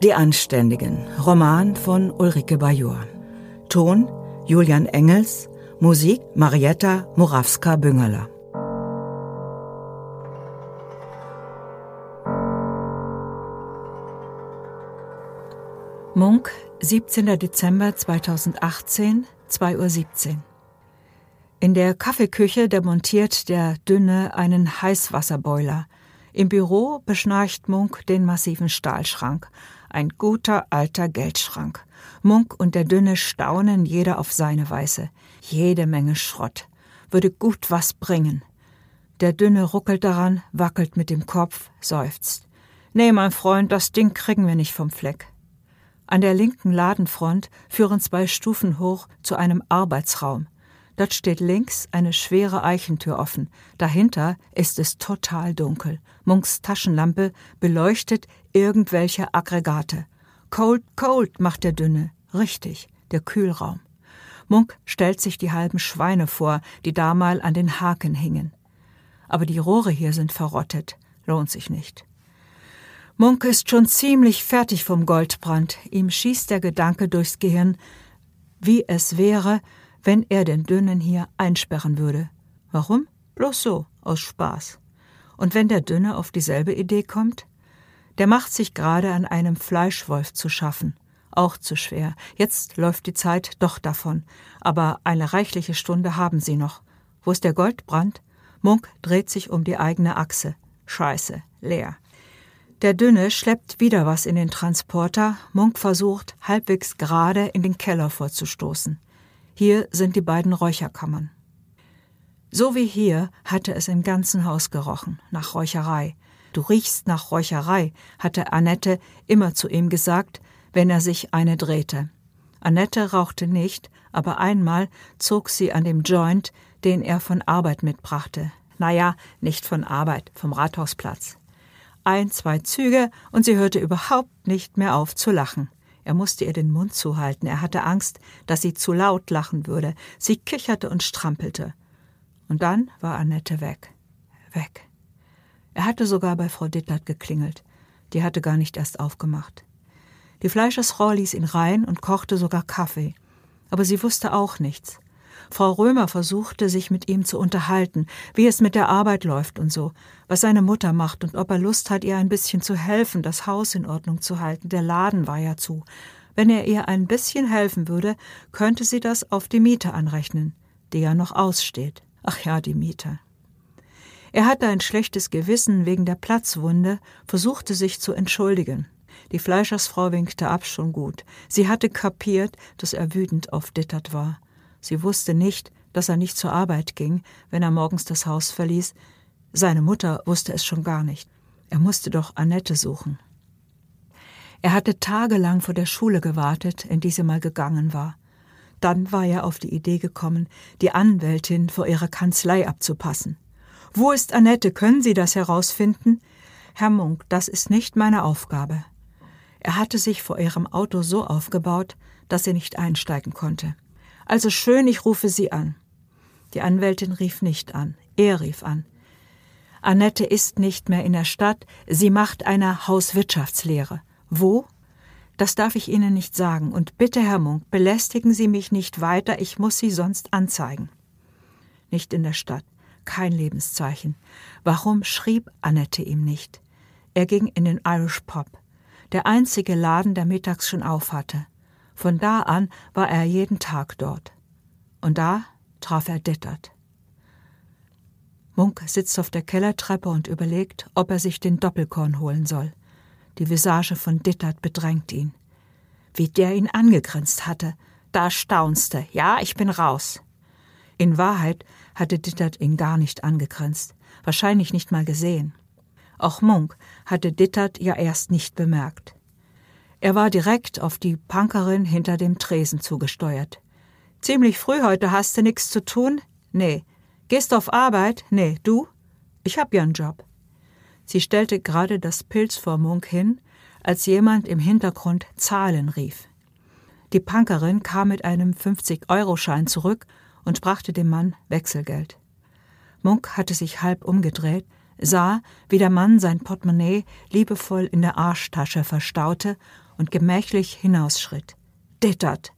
Die Anständigen, Roman von Ulrike Bajor. Ton Julian Engels, Musik Marietta Morawska-Büngerler. Munk, 17. Dezember 2018, 2.17 Uhr. In der Kaffeeküche demontiert der Dünne einen Heißwasserboiler. Im Büro beschnarcht Munk den massiven Stahlschrank. Ein guter alter Geldschrank. Munk und der Dünne staunen jeder auf seine Weise. Jede Menge Schrott. Würde gut was bringen. Der Dünne ruckelt daran, wackelt mit dem Kopf, seufzt. Nee, mein Freund, das Ding kriegen wir nicht vom Fleck. An der linken Ladenfront führen zwei Stufen hoch zu einem Arbeitsraum. Dort steht links eine schwere Eichentür offen. Dahinter ist es total dunkel. Munks Taschenlampe beleuchtet irgendwelche Aggregate. Cold, cold, macht der Dünne. Richtig, der Kühlraum. Munk stellt sich die halben Schweine vor, die da mal an den Haken hingen. Aber die Rohre hier sind verrottet. Lohnt sich nicht. Munk ist schon ziemlich fertig vom Goldbrand. Ihm schießt der Gedanke durchs Gehirn, wie es wäre, wenn er den Dünnen hier einsperren würde. Warum? Bloß so, aus Spaß. Und wenn der Dünne auf dieselbe Idee kommt? Der macht sich gerade an einem Fleischwolf zu schaffen. Auch zu schwer. Jetzt läuft die Zeit doch davon. Aber eine reichliche Stunde haben sie noch. Wo ist der Goldbrand? Munk dreht sich um die eigene Achse. Scheiße, leer. Der Dünne schleppt wieder was in den Transporter. Munk versucht, halbwegs gerade in den Keller vorzustoßen. Hier sind die beiden Räucherkammern. So wie hier hatte es im ganzen Haus gerochen, nach Räucherei. Du riechst nach Räucherei, hatte Annette immer zu ihm gesagt, wenn er sich eine drehte. Annette rauchte nicht, aber einmal zog sie an dem Joint, den er von Arbeit mitbrachte. Naja, nicht von Arbeit, vom Rathausplatz. Ein, zwei Züge, und sie hörte überhaupt nicht mehr auf zu lachen. Er musste ihr den Mund zuhalten. Er hatte Angst, dass sie zu laut lachen würde. Sie kicherte und strampelte. Und dann war Annette weg. Weg. Er hatte sogar bei Frau Dittert geklingelt. Die hatte gar nicht erst aufgemacht. Die Fleischersfrau ließ ihn rein und kochte sogar Kaffee. Aber sie wusste auch nichts. Frau Römer versuchte, sich mit ihm zu unterhalten, wie es mit der Arbeit läuft und so, was seine Mutter macht und ob er Lust hat, ihr ein bisschen zu helfen, das Haus in Ordnung zu halten. Der Laden war ja zu. Wenn er ihr ein bisschen helfen würde, könnte sie das auf die Miete anrechnen, die ja noch aussteht. Ach ja, die Miete. Er hatte ein schlechtes Gewissen wegen der Platzwunde, versuchte sich zu entschuldigen. Die Fleischersfrau winkte ab schon gut. Sie hatte kapiert, dass er wütend auf Dittert war. Sie wusste nicht, dass er nicht zur Arbeit ging, wenn er morgens das Haus verließ. Seine Mutter wusste es schon gar nicht. Er musste doch Annette suchen. Er hatte tagelang vor der Schule gewartet, in die sie mal gegangen war. Dann war er auf die Idee gekommen, die Anwältin vor ihrer Kanzlei abzupassen. Wo ist Annette? Können Sie das herausfinden? Herr Munk, das ist nicht meine Aufgabe. Er hatte sich vor ihrem Auto so aufgebaut, dass sie nicht einsteigen konnte. Also schön, ich rufe Sie an. Die Anwältin rief nicht an, er rief an. Annette ist nicht mehr in der Stadt, sie macht eine Hauswirtschaftslehre. Wo? Das darf ich Ihnen nicht sagen. Und bitte, Herr Munk, belästigen Sie mich nicht weiter, ich muss Sie sonst anzeigen. Nicht in der Stadt, kein Lebenszeichen. Warum schrieb Annette ihm nicht? Er ging in den Irish Pop, der einzige Laden, der mittags schon auf hatte. Von da an war er jeden Tag dort. Und da traf er Dittert. Munk sitzt auf der Kellertreppe und überlegt, ob er sich den Doppelkorn holen soll. Die Visage von Dittert bedrängt ihn. Wie der ihn angegrinst hatte, da staunste. Ja, ich bin raus. In Wahrheit hatte Dittert ihn gar nicht angegrinst, wahrscheinlich nicht mal gesehen. Auch Munk hatte Dittert ja erst nicht bemerkt. Er war direkt auf die Punkerin hinter dem Tresen zugesteuert. Ziemlich früh heute hast du nix zu tun? Nee. Gehst auf Arbeit? Nee. Du? Ich hab ja einen Job. Sie stellte gerade das Pilz vor Munk hin, als jemand im Hintergrund Zahlen rief. Die Punkerin kam mit einem 50-Euro-Schein zurück und brachte dem Mann Wechselgeld. Munk hatte sich halb umgedreht, sah, wie der Mann sein Portemonnaie liebevoll in der Arschtasche verstaute und gemächlich hinausschritt. Dittert!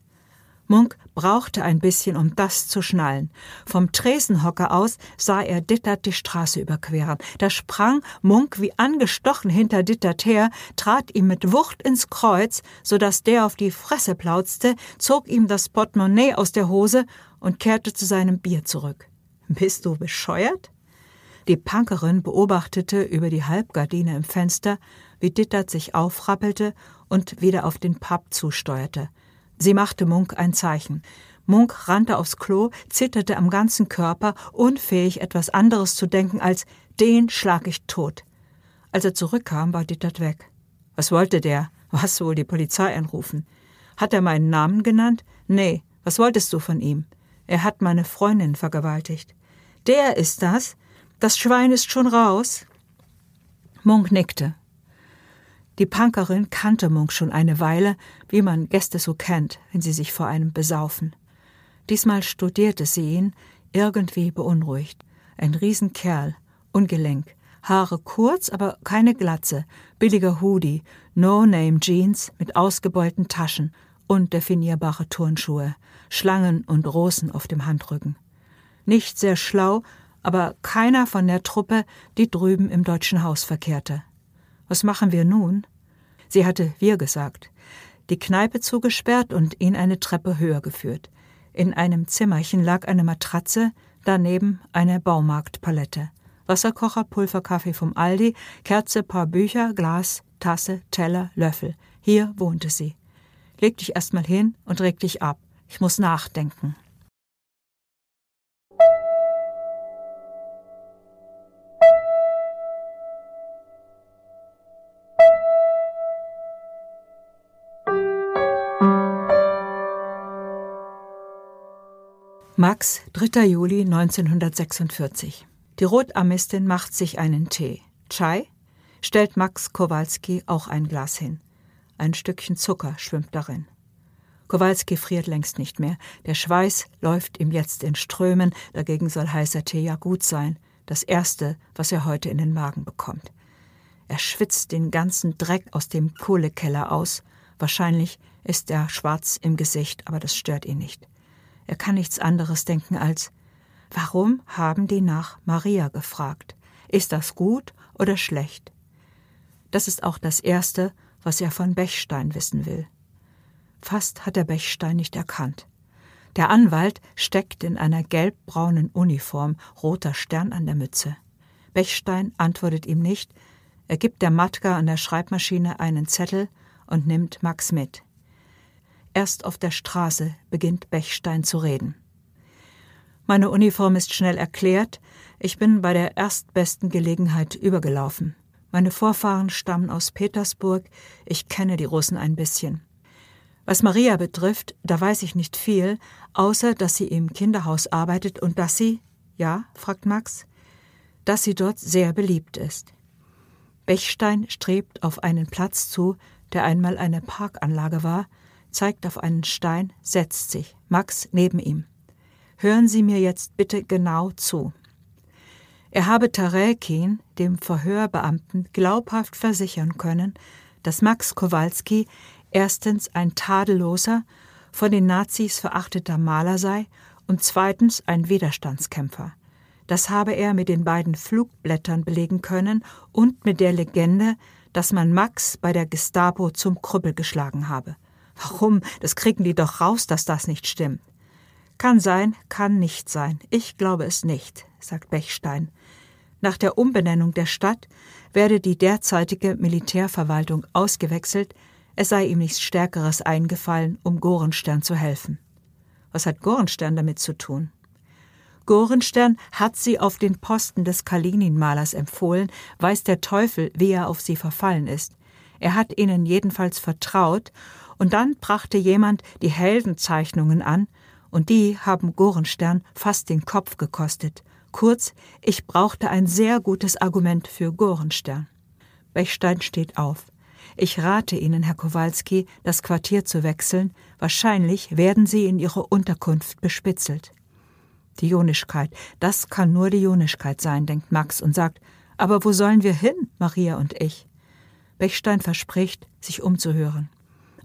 Munk brauchte ein bisschen, um das zu schnallen. Vom Tresenhocker aus sah er Dittert die Straße überqueren. Da sprang Munk wie angestochen hinter Dittert her, trat ihm mit Wucht ins Kreuz, so dass der auf die Fresse plauzte, zog ihm das Portemonnaie aus der Hose und kehrte zu seinem Bier zurück. Bist du bescheuert? Die Punkerin beobachtete über die Halbgardine im Fenster, wie Dittert sich aufrappelte und wieder auf den Pub zusteuerte. Sie machte Munk ein Zeichen. Munk rannte aufs Klo, zitterte am ganzen Körper, unfähig, etwas anderes zu denken als den schlag ich tot. Als er zurückkam, war Dittert weg. Was wollte der? Was wohl die Polizei anrufen? Hat er meinen Namen genannt? Nee. Was wolltest du von ihm? Er hat meine Freundin vergewaltigt. Der ist das? Das Schwein ist schon raus? Munk nickte. Die Punkerin kannte Munk schon eine Weile, wie man Gäste so kennt, wenn sie sich vor einem besaufen. Diesmal studierte sie ihn, irgendwie beunruhigt. Ein Riesenkerl, ungelenk, Haare kurz, aber keine Glatze, billiger Hoodie, No-Name-Jeans mit ausgebeulten Taschen, undefinierbare Turnschuhe, Schlangen und Rosen auf dem Handrücken. Nicht sehr schlau, aber keiner von der Truppe, die drüben im Deutschen Haus verkehrte. Was machen wir nun? Sie hatte wir gesagt. Die Kneipe zugesperrt und ihn eine Treppe höher geführt. In einem Zimmerchen lag eine Matratze, daneben eine Baumarktpalette. Wasserkocher, Pulverkaffee vom Aldi, Kerze, paar Bücher, Glas, Tasse, Teller, Löffel. Hier wohnte sie. Leg dich erst mal hin und reg dich ab. Ich muss nachdenken. Max, 3. Juli 1946. Die Rotarmistin macht sich einen Tee. Chai? Stellt Max Kowalski auch ein Glas hin. Ein Stückchen Zucker schwimmt darin. Kowalski friert längst nicht mehr. Der Schweiß läuft ihm jetzt in Strömen, dagegen soll heißer Tee ja gut sein. Das Erste, was er heute in den Magen bekommt. Er schwitzt den ganzen Dreck aus dem Kohlekeller aus. Wahrscheinlich ist er schwarz im Gesicht, aber das stört ihn nicht. Er kann nichts anderes denken als Warum haben die nach Maria gefragt? Ist das gut oder schlecht? Das ist auch das Erste, was er von Bechstein wissen will. Fast hat er Bechstein nicht erkannt. Der Anwalt steckt in einer gelbbraunen Uniform, roter Stern an der Mütze. Bechstein antwortet ihm nicht, er gibt der Matka an der Schreibmaschine einen Zettel und nimmt Max mit. Erst auf der Straße beginnt Bechstein zu reden. Meine Uniform ist schnell erklärt. Ich bin bei der erstbesten Gelegenheit übergelaufen. Meine Vorfahren stammen aus Petersburg. Ich kenne die Russen ein bisschen. Was Maria betrifft, da weiß ich nicht viel, außer dass sie im Kinderhaus arbeitet und dass sie, ja, fragt Max, dass sie dort sehr beliebt ist. Bechstein strebt auf einen Platz zu, der einmal eine Parkanlage war, zeigt auf einen Stein, setzt sich. Max neben ihm. Hören Sie mir jetzt bitte genau zu. Er habe Tarekin, dem Verhörbeamten, glaubhaft versichern können, dass Max Kowalski erstens ein tadelloser, von den Nazis verachteter Maler sei und zweitens ein Widerstandskämpfer. Das habe er mit den beiden Flugblättern belegen können und mit der Legende, dass man Max bei der Gestapo zum Krüppel geschlagen habe. Warum? Das kriegen die doch raus, dass das nicht stimmt. Kann sein, kann nicht sein. Ich glaube es nicht, sagt Bechstein. Nach der Umbenennung der Stadt werde die derzeitige Militärverwaltung ausgewechselt, es sei ihm nichts Stärkeres eingefallen, um Gorenstern zu helfen. Was hat Gorenstern damit zu tun? Gorenstern hat sie auf den Posten des Kalinin-Malers empfohlen, weiß der Teufel, wie er auf sie verfallen ist. Er hat ihnen jedenfalls vertraut und dann brachte jemand die Heldenzeichnungen an, und die haben Gorenstern fast den Kopf gekostet. Kurz, ich brauchte ein sehr gutes Argument für Gorenstern. Bechstein steht auf. Ich rate Ihnen, Herr Kowalski, das Quartier zu wechseln. Wahrscheinlich werden Sie in Ihrer Unterkunft bespitzelt. Die Jonischkeit, das kann nur die Jonischkeit sein, denkt Max und sagt, aber wo sollen wir hin, Maria und ich? Bechstein verspricht, sich umzuhören.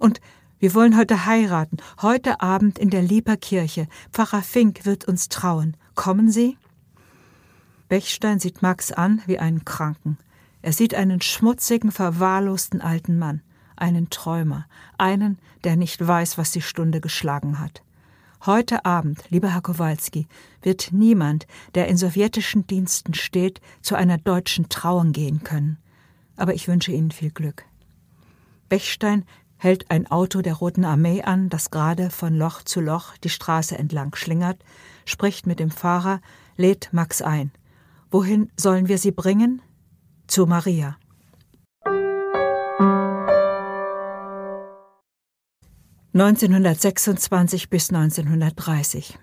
Und wir wollen heute heiraten, heute Abend in der Lieperkirche. Pfarrer Fink wird uns trauen. Kommen Sie? Bechstein sieht Max an wie einen Kranken. Er sieht einen schmutzigen, verwahrlosten alten Mann, einen Träumer, einen, der nicht weiß, was die Stunde geschlagen hat. Heute Abend, lieber Herr Kowalski, wird niemand, der in sowjetischen Diensten steht, zu einer deutschen Trauung gehen können. Aber ich wünsche Ihnen viel Glück. Bechstein hält ein Auto der Roten Armee an, das gerade von Loch zu Loch die Straße entlang schlingert, spricht mit dem Fahrer, lädt Max ein. Wohin sollen wir Sie bringen? zu Maria. (1926 bis 1930)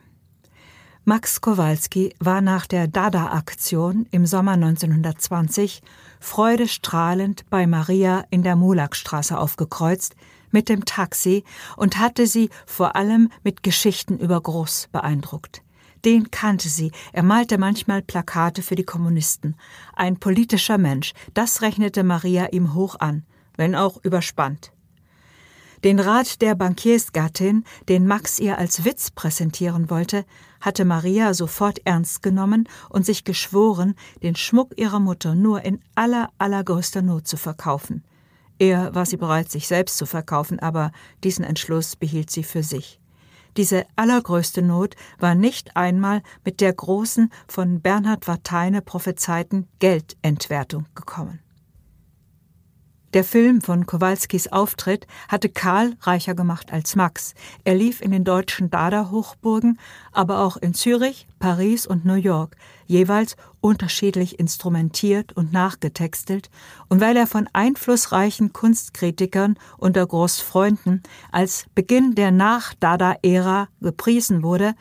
Max Kowalski war nach der Dada-Aktion im Sommer 1920 freudestrahlend bei Maria in der Mulakstraße aufgekreuzt mit dem Taxi und hatte sie vor allem mit Geschichten über Groß beeindruckt. Den kannte sie. Er malte manchmal Plakate für die Kommunisten. Ein politischer Mensch, das rechnete Maria ihm hoch an, wenn auch überspannt. Den Rat der Bankiersgattin, den Max ihr als Witz präsentieren wollte, hatte Maria sofort ernst genommen und sich geschworen, den Schmuck ihrer Mutter nur in aller, allergrößter Not zu verkaufen. Eher war sie bereit, sich selbst zu verkaufen, aber diesen Entschluss behielt sie für sich. Diese allergrößte Not war nicht einmal mit der großen, von Bernhard Warteine prophezeiten Geldentwertung gekommen. Der Film von Kowalskis Auftritt hatte Karl reicher gemacht als Max. Er lief in den deutschen Dada-Hochburgen, aber auch in Zürich, Paris und New York, jeweils unterschiedlich instrumentiert und nachgetextelt, und weil er von einflussreichen Kunstkritikern unter Großfreunden als Beginn der Nach-Dada-Ära gepriesen wurde,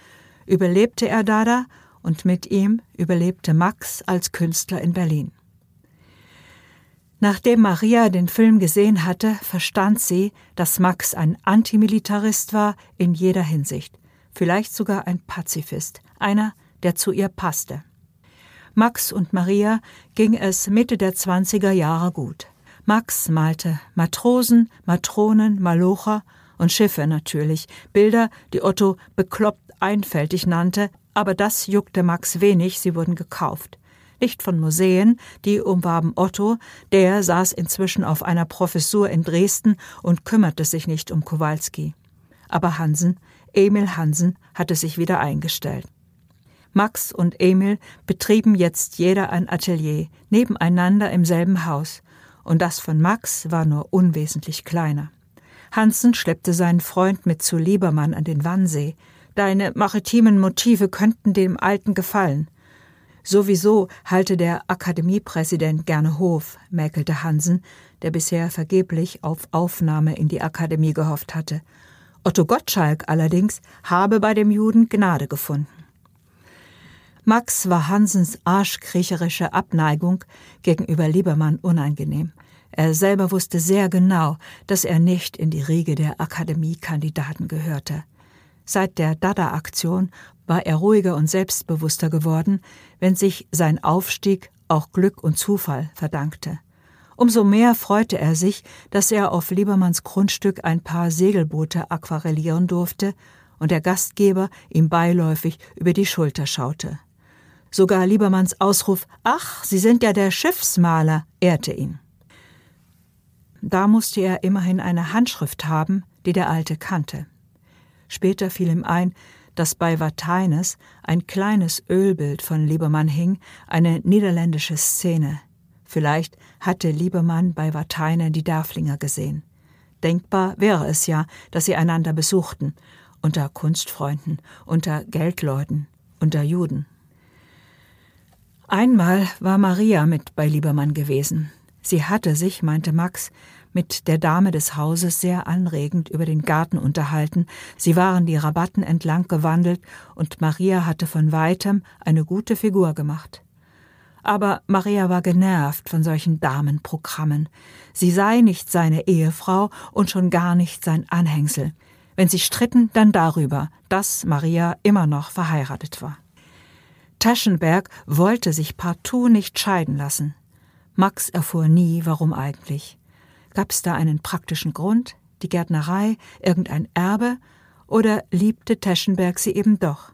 überlebte er Dada und mit ihm überlebte Max als Künstler in Berlin. Nachdem Maria den Film gesehen hatte, verstand sie, dass Max ein Antimilitarist war in jeder Hinsicht, vielleicht sogar ein Pazifist, einer, der zu ihr passte. Max und Maria ging es Mitte der 20er Jahre gut. Max malte Matrosen, Matronen, Malocher und Schiffe natürlich, Bilder, die Otto bekloppt einfältig nannte, aber das juckte Max wenig, sie wurden gekauft nicht von Museen, die umwarben Otto, der saß inzwischen auf einer Professur in Dresden und kümmerte sich nicht um Kowalski. Aber Hansen, Emil Hansen, hatte sich wieder eingestellt. Max und Emil betrieben jetzt jeder ein Atelier, nebeneinander im selben Haus, und das von Max war nur unwesentlich kleiner. Hansen schleppte seinen Freund mit zu Liebermann an den Wannsee. Deine maritimen Motive könnten dem Alten gefallen. Sowieso halte der Akademiepräsident gerne Hof, mäkelte Hansen, der bisher vergeblich auf Aufnahme in die Akademie gehofft hatte. Otto Gottschalk allerdings habe bei dem Juden Gnade gefunden. Max war Hansens arschkriecherische Abneigung gegenüber Liebermann unangenehm. Er selber wusste sehr genau, dass er nicht in die Riege der Akademiekandidaten gehörte. Seit der Dada-Aktion war er ruhiger und selbstbewusster geworden, wenn sich sein Aufstieg auch Glück und Zufall verdankte. Umso mehr freute er sich, dass er auf Liebermanns Grundstück ein paar Segelboote aquarellieren durfte und der Gastgeber ihm beiläufig über die Schulter schaute. Sogar Liebermanns Ausruf Ach, Sie sind ja der Schiffsmaler ehrte ihn. Da musste er immerhin eine Handschrift haben, die der Alte kannte. Später fiel ihm ein, dass bei Varteines ein kleines Ölbild von Liebermann hing, eine niederländische Szene. Vielleicht hatte Liebermann bei Varteine die Derflinger gesehen. Denkbar wäre es ja, dass sie einander besuchten, unter Kunstfreunden, unter Geldleuten, unter Juden. Einmal war Maria mit bei Liebermann gewesen. Sie hatte sich, meinte Max, mit der Dame des Hauses sehr anregend über den Garten unterhalten, sie waren die Rabatten entlang gewandelt, und Maria hatte von weitem eine gute Figur gemacht. Aber Maria war genervt von solchen Damenprogrammen. Sie sei nicht seine Ehefrau und schon gar nicht sein Anhängsel. Wenn sie stritten, dann darüber, dass Maria immer noch verheiratet war. Taschenberg wollte sich partout nicht scheiden lassen. Max erfuhr nie, warum eigentlich. Gab es da einen praktischen Grund? die Gärtnerei, irgendein Erbe oder liebte Teschenberg sie eben doch?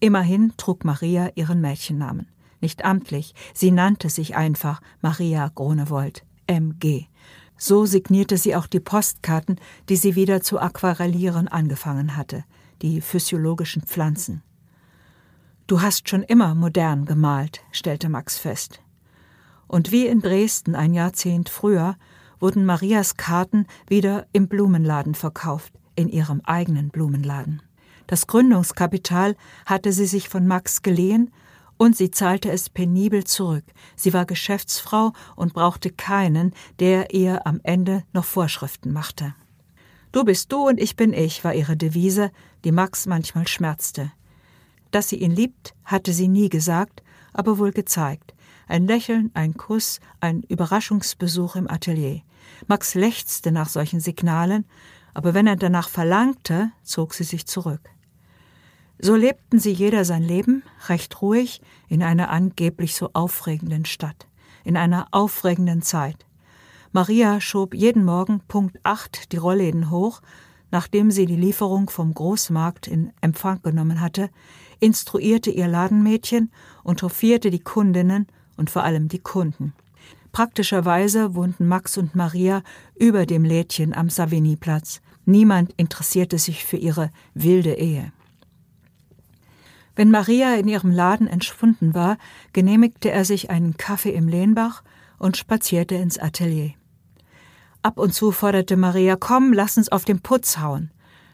Immerhin trug Maria ihren Mädchennamen. Nicht amtlich, sie nannte sich einfach Maria Gronewold, MG. So signierte sie auch die Postkarten, die sie wieder zu aquarellieren angefangen hatte, die physiologischen Pflanzen. Du hast schon immer modern gemalt, stellte Max fest. Und wie in Dresden ein Jahrzehnt früher wurden Marias Karten wieder im Blumenladen verkauft, in ihrem eigenen Blumenladen. Das Gründungskapital hatte sie sich von Max geliehen und sie zahlte es penibel zurück. Sie war Geschäftsfrau und brauchte keinen, der ihr am Ende noch Vorschriften machte. Du bist du und ich bin ich, war ihre Devise, die Max manchmal schmerzte. Dass sie ihn liebt, hatte sie nie gesagt, aber wohl gezeigt. Ein Lächeln, ein Kuss, ein Überraschungsbesuch im Atelier. Max lechzte nach solchen Signalen, aber wenn er danach verlangte, zog sie sich zurück. So lebten sie jeder sein Leben, recht ruhig, in einer angeblich so aufregenden Stadt, in einer aufregenden Zeit. Maria schob jeden Morgen Punkt acht die Rollläden hoch, nachdem sie die Lieferung vom Großmarkt in Empfang genommen hatte, instruierte ihr Ladenmädchen und hofierte die Kundinnen und vor allem die Kunden. Praktischerweise wohnten Max und Maria über dem Lädchen am Savigny-Platz. Niemand interessierte sich für ihre wilde Ehe. Wenn Maria in ihrem Laden entschwunden war, genehmigte er sich einen Kaffee im Lehnbach und spazierte ins Atelier. Ab und zu forderte Maria, komm, lass uns auf den Putz hauen.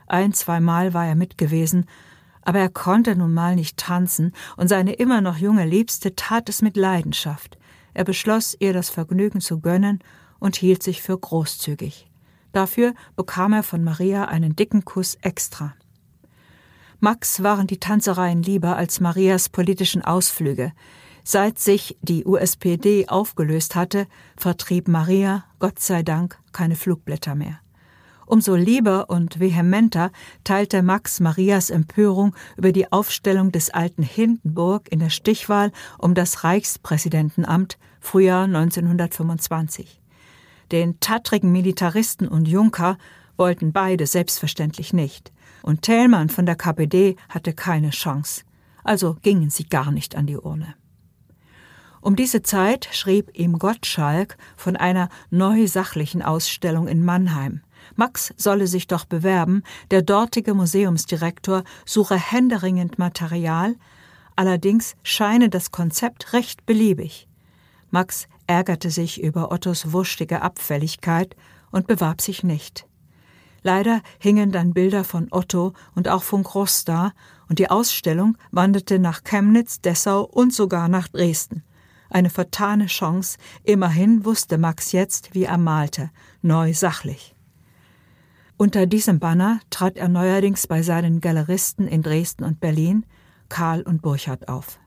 Ein, zweimal war er mit gewesen, aber er konnte nun mal nicht tanzen, und seine immer noch junge Liebste tat es mit Leidenschaft. Er beschloss, ihr das Vergnügen zu gönnen und hielt sich für großzügig. Dafür bekam er von Maria einen dicken Kuss extra. Max waren die Tanzereien lieber als Marias politischen Ausflüge. Seit sich die USPD aufgelöst hatte, vertrieb Maria, Gott sei Dank, keine Flugblätter mehr. Umso lieber und vehementer teilte Max Marias Empörung über die Aufstellung des alten Hindenburg in der Stichwahl um das Reichspräsidentenamt Frühjahr 1925. Den tattrigen Militaristen und Junker wollten beide selbstverständlich nicht und Thälmann von der KPD hatte keine Chance. Also gingen sie gar nicht an die Urne. Um diese Zeit schrieb ihm Gottschalk von einer neusachlichen Ausstellung in Mannheim. Max solle sich doch bewerben, der dortige Museumsdirektor suche händeringend Material, allerdings scheine das Konzept recht beliebig. Max ärgerte sich über Ottos wurstige Abfälligkeit und bewarb sich nicht. Leider hingen dann Bilder von Otto und auch von Gross da, und die Ausstellung wanderte nach Chemnitz, Dessau und sogar nach Dresden. Eine vertane Chance, immerhin wusste Max jetzt, wie er malte, neu sachlich. Unter diesem Banner trat er neuerdings bei seinen Galeristen in Dresden und Berlin, Karl und Burchard auf.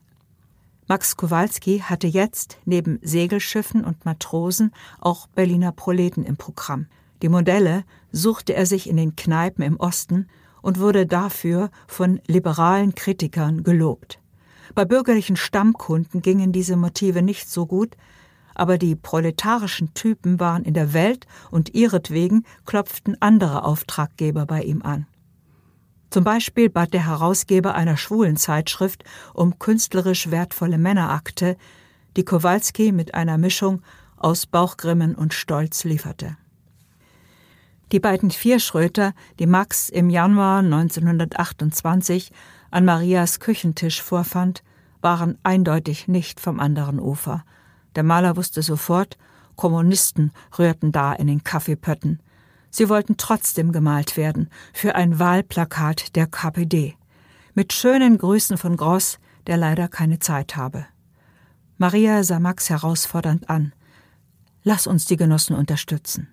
Max Kowalski hatte jetzt neben Segelschiffen und Matrosen auch Berliner Proleten im Programm. Die Modelle suchte er sich in den Kneipen im Osten und wurde dafür von liberalen Kritikern gelobt. Bei bürgerlichen Stammkunden gingen diese Motive nicht so gut, aber die proletarischen Typen waren in der Welt und ihretwegen klopften andere Auftraggeber bei ihm an. Zum Beispiel bat der Herausgeber einer schwulen Zeitschrift um künstlerisch wertvolle Männerakte, die Kowalski mit einer Mischung aus Bauchgrimmen und Stolz lieferte. Die beiden Vierschröter, die Max im Januar 1928 an Marias Küchentisch vorfand, waren eindeutig nicht vom anderen Ufer. Der Maler wusste sofort, Kommunisten rührten da in den Kaffeepötten. Sie wollten trotzdem gemalt werden, für ein Wahlplakat der KPD. Mit schönen Grüßen von Gross, der leider keine Zeit habe. Maria sah Max herausfordernd an. Lass uns die Genossen unterstützen.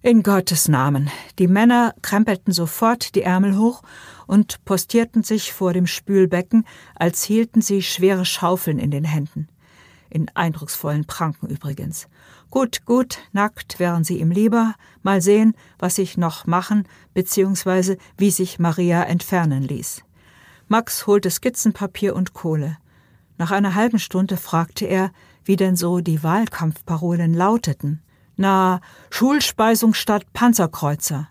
In Gottes Namen. Die Männer krempelten sofort die Ärmel hoch und postierten sich vor dem Spülbecken, als hielten sie schwere Schaufeln in den Händen. In eindrucksvollen Pranken übrigens. Gut, gut, nackt wären sie ihm lieber. Mal sehen, was sich noch machen, beziehungsweise wie sich Maria entfernen ließ. Max holte Skizzenpapier und Kohle. Nach einer halben Stunde fragte er, wie denn so die Wahlkampfparolen lauteten. Na, Schulspeisung statt Panzerkreuzer.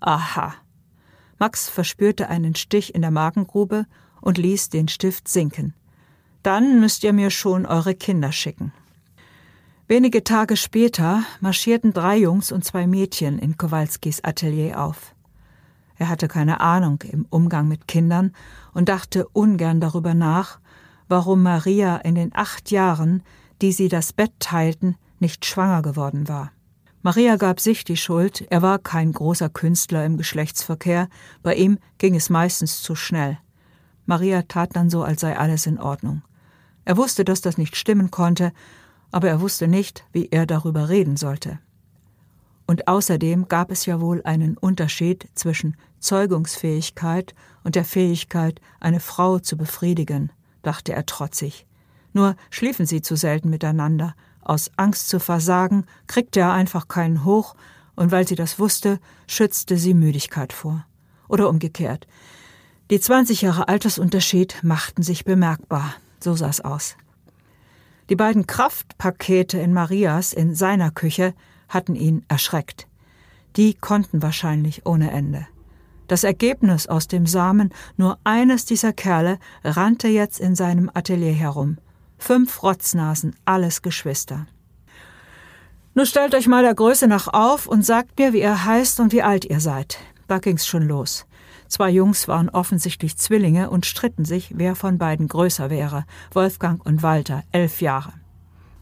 Aha. Max verspürte einen Stich in der Magengrube und ließ den Stift sinken. Dann müsst ihr mir schon eure Kinder schicken. Wenige Tage später marschierten drei Jungs und zwei Mädchen in Kowalskis Atelier auf. Er hatte keine Ahnung im Umgang mit Kindern und dachte ungern darüber nach, warum Maria in den acht Jahren, die sie das Bett teilten, nicht schwanger geworden war. Maria gab sich die Schuld, er war kein großer Künstler im Geschlechtsverkehr, bei ihm ging es meistens zu schnell. Maria tat dann so, als sei alles in Ordnung. Er wusste, dass das nicht stimmen konnte, aber er wusste nicht, wie er darüber reden sollte. Und außerdem gab es ja wohl einen Unterschied zwischen Zeugungsfähigkeit und der Fähigkeit, eine Frau zu befriedigen, dachte er trotzig. Nur schliefen sie zu selten miteinander. Aus Angst zu versagen, kriegte er einfach keinen hoch, und weil sie das wusste, schützte sie Müdigkeit vor. Oder umgekehrt. Die 20 Jahre Altersunterschied machten sich bemerkbar. So sah's aus. Die beiden Kraftpakete in Marias, in seiner Küche, hatten ihn erschreckt. Die konnten wahrscheinlich ohne Ende. Das Ergebnis aus dem Samen, nur eines dieser Kerle, rannte jetzt in seinem Atelier herum. Fünf Rotznasen, alles Geschwister. Nun stellt euch mal der Größe nach auf und sagt mir, wie ihr heißt und wie alt ihr seid. Da ging's schon los. Zwei Jungs waren offensichtlich Zwillinge und stritten sich, wer von beiden größer wäre, Wolfgang und Walter, elf Jahre.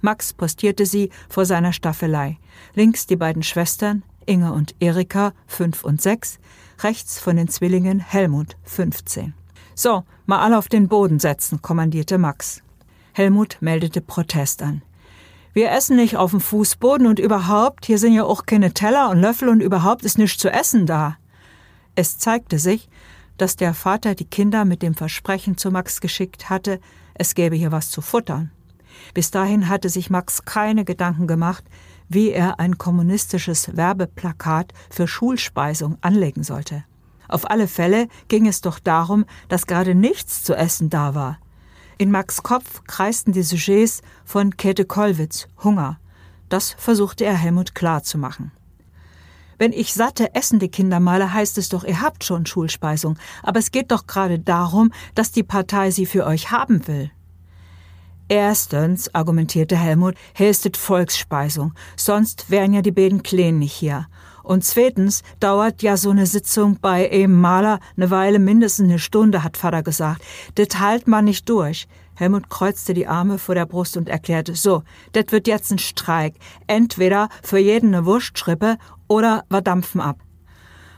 Max postierte sie vor seiner Staffelei. Links die beiden Schwestern, Inge und Erika, fünf und sechs, rechts von den Zwillingen Helmut, fünfzehn. So, mal alle auf den Boden setzen, kommandierte Max. Helmut meldete Protest an. Wir essen nicht auf dem Fußboden und überhaupt, hier sind ja auch keine Teller und Löffel und überhaupt ist nichts zu essen da. Es zeigte sich, dass der Vater die Kinder mit dem Versprechen zu Max geschickt hatte, es gäbe hier was zu futtern. Bis dahin hatte sich Max keine Gedanken gemacht, wie er ein kommunistisches Werbeplakat für Schulspeisung anlegen sollte. Auf alle Fälle ging es doch darum, dass gerade nichts zu essen da war. In Max Kopf kreisten die Sujets von Käthe Kollwitz Hunger. Das versuchte er Helmut klar zu machen. Wenn ich satte, essende Kinder male, heißt es doch, ihr habt schon Schulspeisung. Aber es geht doch gerade darum, dass die Partei sie für euch haben will. Erstens, argumentierte Helmut, hestet Volksspeisung, sonst wären ja die beiden Kleen nicht hier. Und zweitens dauert ja so eine Sitzung bei einem Maler eine Weile mindestens eine Stunde, hat Vater gesagt. Das halt man nicht durch. Helmut kreuzte die Arme vor der Brust und erklärte, so, das wird jetzt ein Streik. Entweder für jeden eine Wurstschrippe oder wir dampfen ab.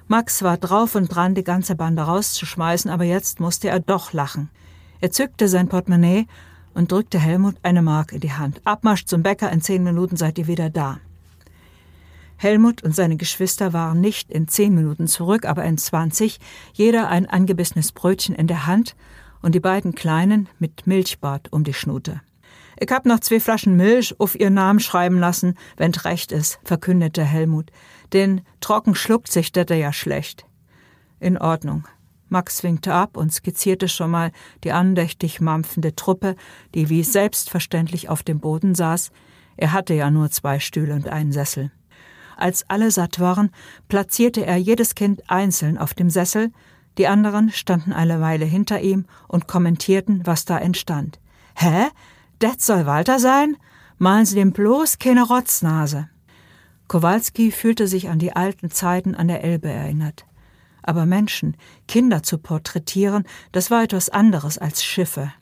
Max war drauf und dran, die ganze Bande rauszuschmeißen, aber jetzt musste er doch lachen. Er zückte sein Portemonnaie und drückte Helmut eine Mark in die Hand. Abmarsch zum Bäcker, in zehn Minuten seid ihr wieder da. Helmut und seine Geschwister waren nicht in zehn Minuten zurück, aber in zwanzig, jeder ein angebissenes Brötchen in der Hand und die beiden Kleinen mit Milchbad um die Schnute. Ich hab noch zwei Flaschen Milch auf ihr Namen schreiben lassen, wenn's recht ist, verkündete Helmut. Denn trocken schluckt sich das ja schlecht. In Ordnung. Max winkte ab und skizzierte schon mal die andächtig mampfende Truppe, die wie selbstverständlich auf dem Boden saß. Er hatte ja nur zwei Stühle und einen Sessel. Als alle satt waren, platzierte er jedes Kind einzeln auf dem Sessel, die anderen standen eine Weile hinter ihm und kommentierten, was da entstand. Hä? Det soll Walter sein? Malen Sie dem bloß keine Rotznase. Kowalski fühlte sich an die alten Zeiten an der Elbe erinnert. Aber Menschen, Kinder zu porträtieren, das war etwas anderes als Schiffe.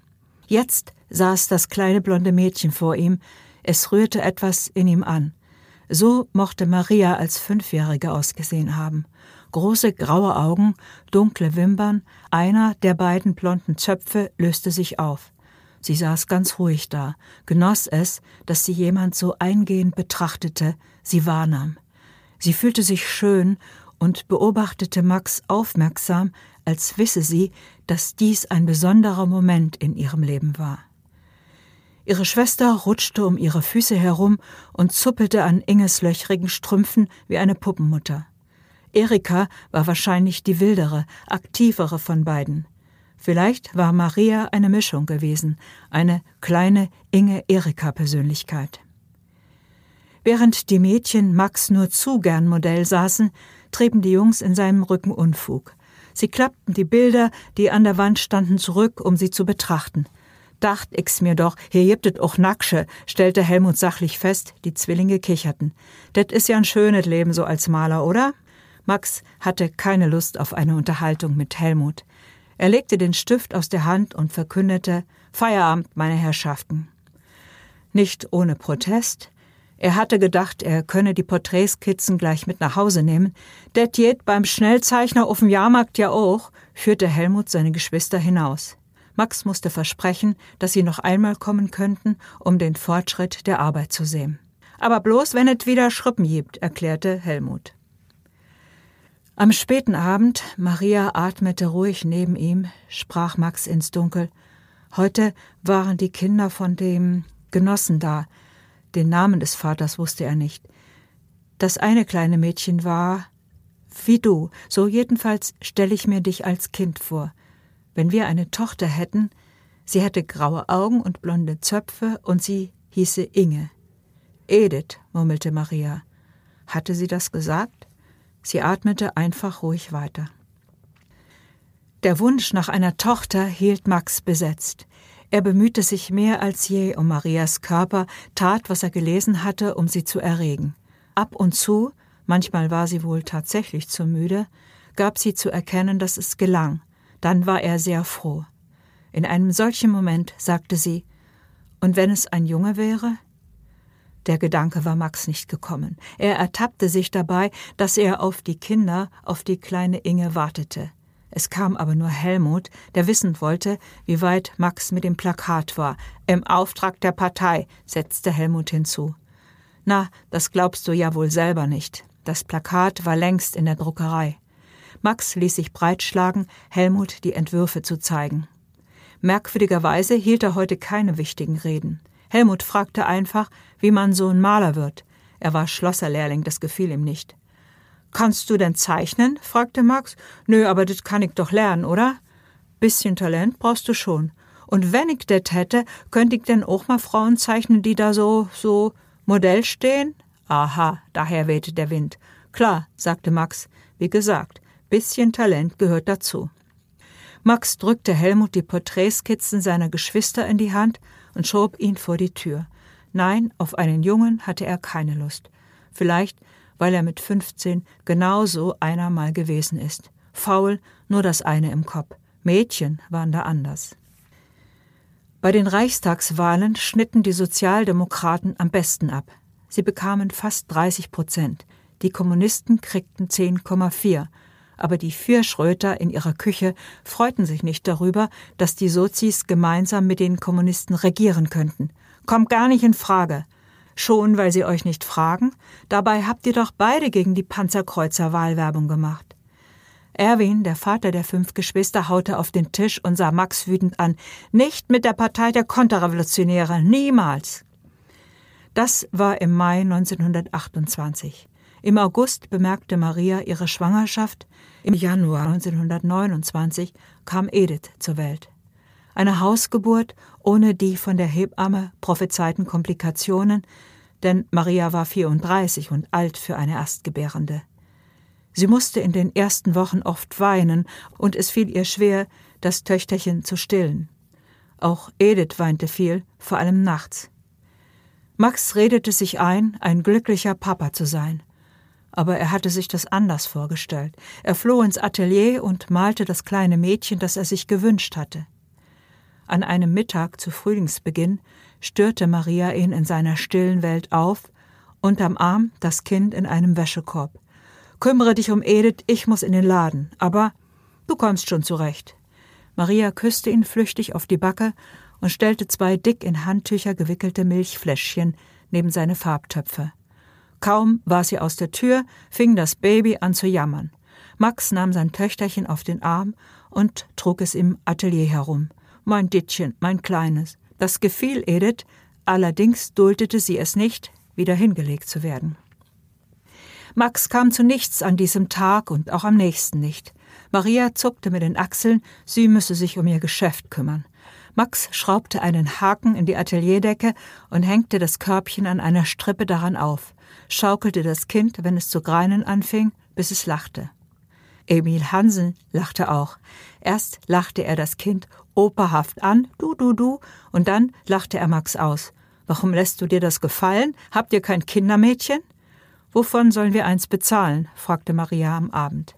Jetzt saß das kleine blonde Mädchen vor ihm, es rührte etwas in ihm an. So mochte Maria als Fünfjährige ausgesehen haben. Große graue Augen, dunkle Wimpern, einer der beiden blonden Zöpfe löste sich auf. Sie saß ganz ruhig da, genoss es, dass sie jemand so eingehend betrachtete, sie wahrnahm. Sie fühlte sich schön und beobachtete Max aufmerksam, als wisse sie, dass dies ein besonderer Moment in ihrem Leben war. Ihre Schwester rutschte um ihre Füße herum und zuppelte an Inges löchrigen Strümpfen wie eine Puppenmutter. Erika war wahrscheinlich die wildere, aktivere von beiden. Vielleicht war Maria eine Mischung gewesen, eine kleine Inge-Erika-Persönlichkeit. Während die Mädchen Max nur zu gern Modell saßen, trieben die Jungs in seinem Rücken Unfug. Sie klappten die Bilder, die an der Wand standen, zurück, um sie zu betrachten. Dacht ix mir doch, hier gibt et och Nacksche, stellte Helmut sachlich fest, die Zwillinge kicherten. Det is ja ein schönes Leben so als Maler, oder? Max hatte keine Lust auf eine Unterhaltung mit Helmut. Er legte den Stift aus der Hand und verkündete Feierabend, meine Herrschaften. Nicht ohne Protest. Er hatte gedacht, er könne die Porträtskizzen gleich mit nach Hause nehmen. Det geht beim Schnellzeichner auf dem Jahrmarkt ja auch, führte Helmut seine Geschwister hinaus. Max musste versprechen, dass sie noch einmal kommen könnten, um den Fortschritt der Arbeit zu sehen. Aber bloß, wenn es wieder Schrippen gibt, erklärte Helmut. Am späten Abend, Maria atmete ruhig neben ihm, sprach Max ins Dunkel. Heute waren die Kinder von dem Genossen da. Den Namen des Vaters wusste er nicht. Das eine kleine Mädchen war wie du, so jedenfalls stelle ich mir dich als Kind vor. Wenn wir eine Tochter hätten, sie hätte graue Augen und blonde Zöpfe und sie hieße Inge. Edith, murmelte Maria. Hatte sie das gesagt? Sie atmete einfach ruhig weiter. Der Wunsch nach einer Tochter hielt Max besetzt. Er bemühte sich mehr als je um Marias Körper, tat, was er gelesen hatte, um sie zu erregen. Ab und zu, manchmal war sie wohl tatsächlich zu müde, gab sie zu erkennen, dass es gelang, dann war er sehr froh. In einem solchen Moment sagte sie Und wenn es ein Junge wäre? Der Gedanke war Max nicht gekommen. Er ertappte sich dabei, dass er auf die Kinder, auf die kleine Inge wartete. Es kam aber nur Helmut, der wissen wollte, wie weit Max mit dem Plakat war. Im Auftrag der Partei, setzte Helmut hinzu. Na, das glaubst du ja wohl selber nicht. Das Plakat war längst in der Druckerei. Max ließ sich breitschlagen, Helmut die Entwürfe zu zeigen. Merkwürdigerweise hielt er heute keine wichtigen Reden. Helmut fragte einfach, wie man so ein Maler wird. Er war Schlosserlehrling, das gefiel ihm nicht. Kannst du denn zeichnen? fragte Max. Nö, aber das kann ich doch lernen, oder? Bisschen Talent brauchst du schon. Und wenn ich das hätte, könnte ich denn auch mal Frauen zeichnen, die da so, so Modell stehen? Aha, daher wehte der Wind. Klar, sagte Max. Wie gesagt, bisschen Talent gehört dazu. Max drückte Helmut die Porträtskizzen seiner Geschwister in die Hand und schob ihn vor die Tür. Nein, auf einen Jungen hatte er keine Lust. Vielleicht, weil er mit 15 genauso einer mal gewesen ist. Faul, nur das eine im Kopf. Mädchen waren da anders. Bei den Reichstagswahlen schnitten die Sozialdemokraten am besten ab. Sie bekamen fast 30 Prozent. Die Kommunisten kriegten 10,4 aber die vier Schröter in ihrer Küche freuten sich nicht darüber, dass die Sozis gemeinsam mit den Kommunisten regieren könnten. Kommt gar nicht in Frage. Schon, weil sie euch nicht fragen? Dabei habt ihr doch beide gegen die Panzerkreuzer Wahlwerbung gemacht. Erwin, der Vater der fünf Geschwister, haute auf den Tisch und sah Max wütend an. Nicht mit der Partei der Konterrevolutionäre, niemals. Das war im Mai 1928. Im August bemerkte Maria ihre Schwangerschaft, im Januar 1929 kam Edith zur Welt. Eine Hausgeburt ohne die von der Hebamme prophezeiten Komplikationen, denn Maria war 34 und alt für eine Erstgebärende. Sie musste in den ersten Wochen oft weinen, und es fiel ihr schwer, das Töchterchen zu stillen. Auch Edith weinte viel, vor allem nachts. Max redete sich ein, ein glücklicher Papa zu sein aber er hatte sich das anders vorgestellt. Er floh ins Atelier und malte das kleine Mädchen, das er sich gewünscht hatte. An einem Mittag zu Frühlingsbeginn störte Maria ihn in seiner stillen Welt auf, unterm Arm das Kind in einem Wäschekorb. Kümmere dich um Edith, ich muss in den Laden, aber du kommst schon zurecht. Maria küsste ihn flüchtig auf die Backe und stellte zwei dick in Handtücher gewickelte Milchfläschchen neben seine Farbtöpfe. Kaum war sie aus der Tür, fing das Baby an zu jammern. Max nahm sein Töchterchen auf den Arm und trug es im Atelier herum. Mein Dittchen, mein Kleines. Das gefiel Edith, allerdings duldete sie es nicht, wieder hingelegt zu werden. Max kam zu nichts an diesem Tag und auch am nächsten nicht. Maria zuckte mit den Achseln, sie müsse sich um ihr Geschäft kümmern. Max schraubte einen Haken in die Atelierdecke und hängte das Körbchen an einer Strippe daran auf, schaukelte das Kind, wenn es zu greinen anfing, bis es lachte. Emil Hansen lachte auch. Erst lachte er das Kind operhaft an, du, du, du, und dann lachte er Max aus. Warum lässt du dir das gefallen? Habt ihr kein Kindermädchen? Wovon sollen wir eins bezahlen? fragte Maria am Abend.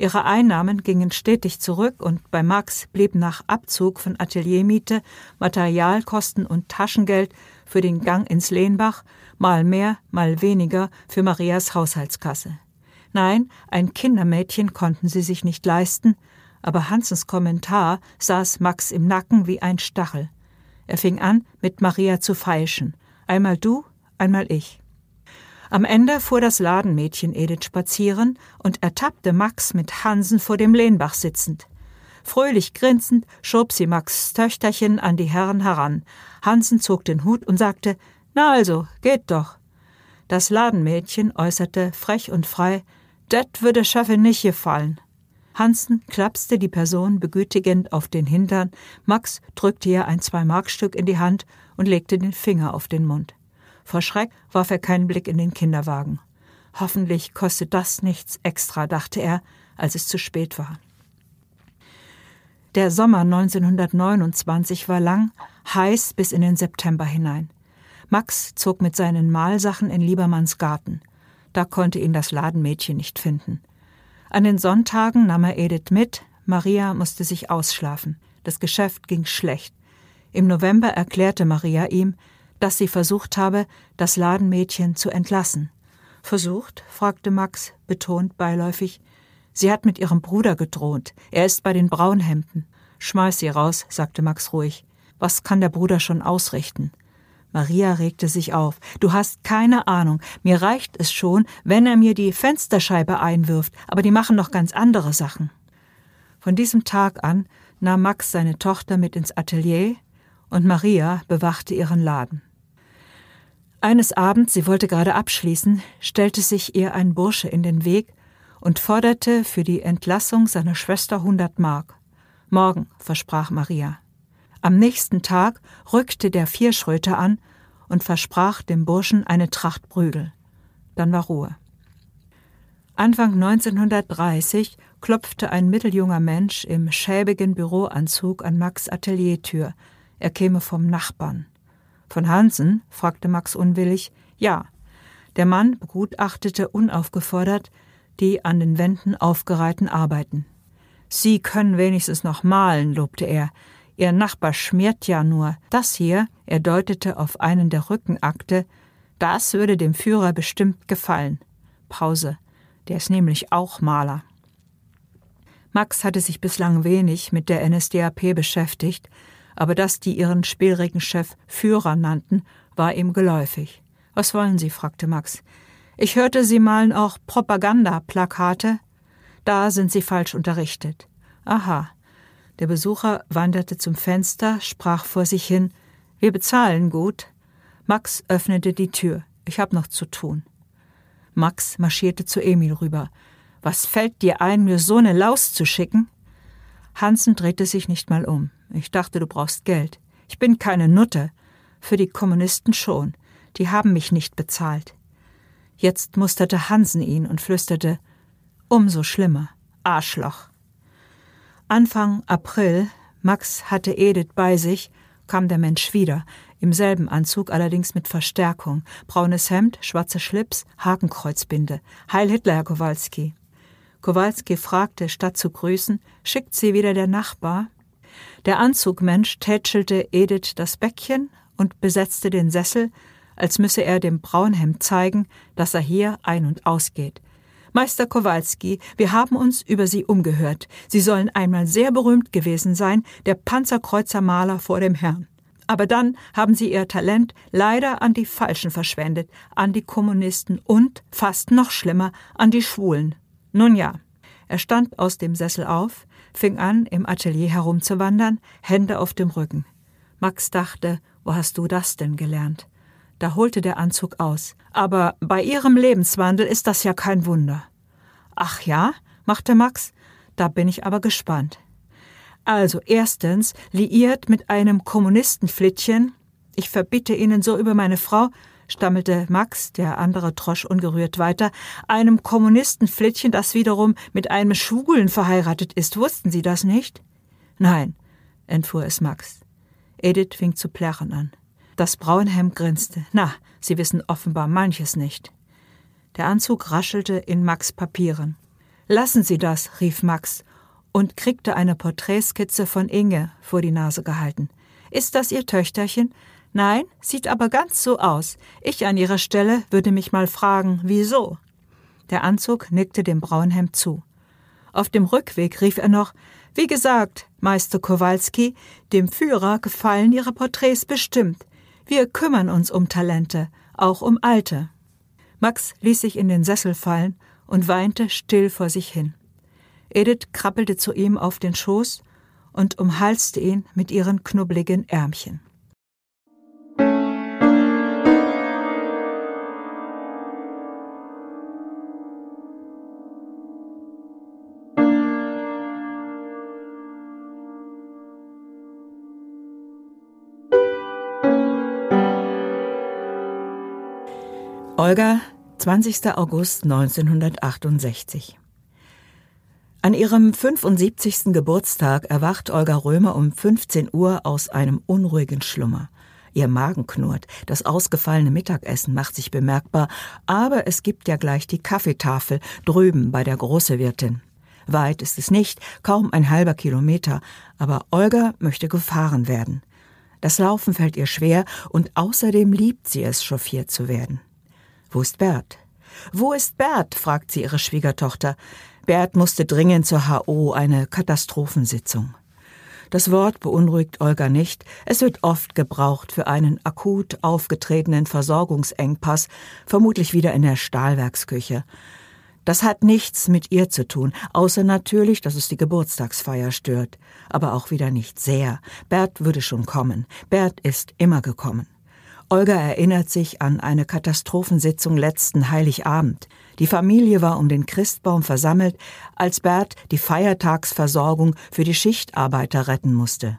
Ihre Einnahmen gingen stetig zurück und bei Max blieb nach Abzug von Ateliermiete, Materialkosten und Taschengeld für den Gang ins Lehnbach mal mehr, mal weniger für Marias Haushaltskasse. Nein, ein Kindermädchen konnten sie sich nicht leisten, aber Hansens Kommentar saß Max im Nacken wie ein Stachel. Er fing an, mit Maria zu feilschen. Einmal du, einmal ich. Am Ende fuhr das Ladenmädchen Edith spazieren und ertappte Max mit Hansen vor dem Lehnbach sitzend. Fröhlich grinsend schob sie Max Töchterchen an die Herren heran. Hansen zog den Hut und sagte, na also, geht doch. Das Ladenmädchen äußerte frech und frei, det würde Schaffe nicht gefallen. Hansen klapste die Person begütigend auf den Hintern, Max drückte ihr ein Zwei-Markstück in die Hand und legte den Finger auf den Mund. Vor Schreck warf er keinen Blick in den Kinderwagen. Hoffentlich kostet das nichts extra, dachte er, als es zu spät war. Der Sommer 1929 war lang, heiß bis in den September hinein. Max zog mit seinen Malsachen in Liebermanns Garten. Da konnte ihn das Ladenmädchen nicht finden. An den Sonntagen nahm er Edith mit, Maria musste sich ausschlafen. Das Geschäft ging schlecht. Im November erklärte Maria ihm, dass sie versucht habe, das Ladenmädchen zu entlassen. Versucht? fragte Max, betont beiläufig. Sie hat mit ihrem Bruder gedroht. Er ist bei den Braunhemden. Schmeiß sie raus, sagte Max ruhig. Was kann der Bruder schon ausrichten? Maria regte sich auf. Du hast keine Ahnung. Mir reicht es schon, wenn er mir die Fensterscheibe einwirft, aber die machen noch ganz andere Sachen. Von diesem Tag an nahm Max seine Tochter mit ins Atelier und Maria bewachte ihren Laden. Eines Abends, sie wollte gerade abschließen, stellte sich ihr ein Bursche in den Weg und forderte für die Entlassung seiner Schwester hundert Mark. Morgen, versprach Maria. Am nächsten Tag rückte der Vierschröter an und versprach dem Burschen eine Tracht Prügel. Dann war Ruhe. Anfang 1930 klopfte ein mitteljunger Mensch im schäbigen Büroanzug an Max Ateliertür. Er käme vom Nachbarn. Von Hansen? fragte Max unwillig. Ja. Der Mann begutachtete unaufgefordert die an den Wänden aufgereihten Arbeiten. Sie können wenigstens noch malen, lobte er. Ihr Nachbar schmiert ja nur. Das hier, er deutete auf einen der Rückenakte, das würde dem Führer bestimmt gefallen. Pause. Der ist nämlich auch Maler. Max hatte sich bislang wenig mit der NSDAP beschäftigt, aber dass die ihren Spielregenchef Führer nannten, war ihm geläufig. Was wollen Sie? fragte Max. Ich hörte, Sie malen auch Propagandaplakate. Da sind Sie falsch unterrichtet. Aha. Der Besucher wanderte zum Fenster, sprach vor sich hin Wir bezahlen gut. Max öffnete die Tür. Ich hab noch zu tun. Max marschierte zu Emil rüber. Was fällt dir ein, mir so eine Laus zu schicken? Hansen drehte sich nicht mal um. Ich dachte, du brauchst Geld. Ich bin keine Nutte. Für die Kommunisten schon. Die haben mich nicht bezahlt. Jetzt musterte Hansen ihn und flüsterte Umso schlimmer. Arschloch. Anfang April, Max hatte Edith bei sich, kam der Mensch wieder, im selben Anzug, allerdings mit Verstärkung. Braunes Hemd, schwarzer Schlips, Hakenkreuzbinde. Heil Hitler, Herr Kowalski. Kowalski fragte, statt zu grüßen, schickt sie wieder der Nachbar? Der Anzugmensch tätschelte Edith das Bäckchen und besetzte den Sessel, als müsse er dem Braunhemd zeigen, dass er hier ein- und ausgeht. Meister Kowalski, wir haben uns über Sie umgehört. Sie sollen einmal sehr berühmt gewesen sein, der Panzerkreuzermaler vor dem Herrn. Aber dann haben Sie Ihr Talent leider an die Falschen verschwendet, an die Kommunisten und, fast noch schlimmer, an die Schwulen. Nun ja, er stand aus dem Sessel auf, fing an, im Atelier herumzuwandern, Hände auf dem Rücken. Max dachte, wo hast du das denn gelernt? Da holte der Anzug aus. Aber bei Ihrem Lebenswandel ist das ja kein Wunder. Ach ja, machte Max, da bin ich aber gespannt. Also erstens liiert mit einem Kommunistenflittchen. Ich verbitte Ihnen so über meine Frau, stammelte Max, der andere trosch ungerührt weiter, einem Kommunistenflittchen, das wiederum mit einem Schwulen verheiratet ist. Wussten Sie das nicht? Nein, entfuhr es Max. Edith fing zu plärren an. Das Braunhemd grinste. Na, Sie wissen offenbar manches nicht. Der Anzug raschelte in Max Papieren. Lassen Sie das, rief Max und kriegte eine Porträtskizze von Inge vor die Nase gehalten. Ist das Ihr Töchterchen? Nein, sieht aber ganz so aus. Ich an Ihrer Stelle würde mich mal fragen, wieso? Der Anzug nickte dem Braunhemd zu. Auf dem Rückweg rief er noch Wie gesagt, Meister Kowalski, dem Führer gefallen Ihre Porträts bestimmt. Wir kümmern uns um Talente, auch um Alte. Max ließ sich in den Sessel fallen und weinte still vor sich hin. Edith krabbelte zu ihm auf den Schoß und umhalste ihn mit ihren knubbligen Ärmchen. Olga, 20. August 1968. An ihrem 75. Geburtstag erwacht Olga Römer um 15 Uhr aus einem unruhigen Schlummer. Ihr Magen knurrt, das ausgefallene Mittagessen macht sich bemerkbar, aber es gibt ja gleich die Kaffeetafel drüben bei der Großewirtin. Weit ist es nicht, kaum ein halber Kilometer, aber Olga möchte gefahren werden. Das Laufen fällt ihr schwer und außerdem liebt sie es, chauffiert zu werden. Wo ist Bert? Wo ist Bert? fragt sie ihre Schwiegertochter. Bert musste dringend zur HO eine Katastrophensitzung. Das Wort beunruhigt Olga nicht. Es wird oft gebraucht für einen akut aufgetretenen Versorgungsengpass, vermutlich wieder in der Stahlwerksküche. Das hat nichts mit ihr zu tun, außer natürlich, dass es die Geburtstagsfeier stört. Aber auch wieder nicht sehr. Bert würde schon kommen. Bert ist immer gekommen. Olga erinnert sich an eine Katastrophensitzung letzten Heiligabend. Die Familie war um den Christbaum versammelt, als Bert die Feiertagsversorgung für die Schichtarbeiter retten musste.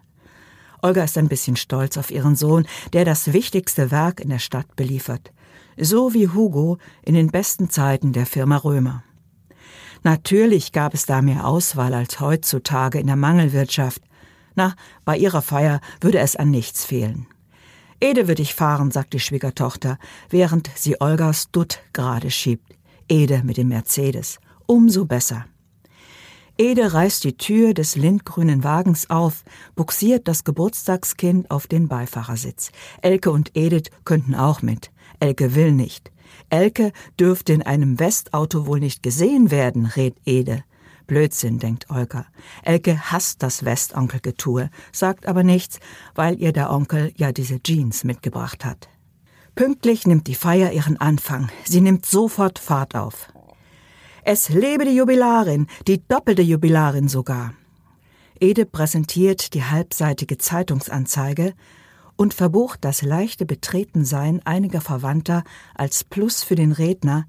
Olga ist ein bisschen stolz auf ihren Sohn, der das wichtigste Werk in der Stadt beliefert. So wie Hugo in den besten Zeiten der Firma Römer. Natürlich gab es da mehr Auswahl als heutzutage in der Mangelwirtschaft. Na, bei ihrer Feier würde es an nichts fehlen. Ede wird dich fahren, sagt die Schwiegertochter, während sie Olgas Dutt gerade schiebt. Ede mit dem Mercedes. Umso besser. Ede reißt die Tür des lindgrünen Wagens auf, buxiert das Geburtstagskind auf den Beifahrersitz. Elke und Edith könnten auch mit. Elke will nicht. Elke dürfte in einem Westauto wohl nicht gesehen werden, rät Ede. Blödsinn, denkt Olga. Elke hasst das Westonkelgetue, sagt aber nichts, weil ihr der Onkel ja diese Jeans mitgebracht hat. Pünktlich nimmt die Feier ihren Anfang. Sie nimmt sofort Fahrt auf. Es lebe die Jubilarin, die doppelte Jubilarin sogar. Ede präsentiert die halbseitige Zeitungsanzeige und verbucht das leichte Betretensein einiger Verwandter als Plus für den Redner,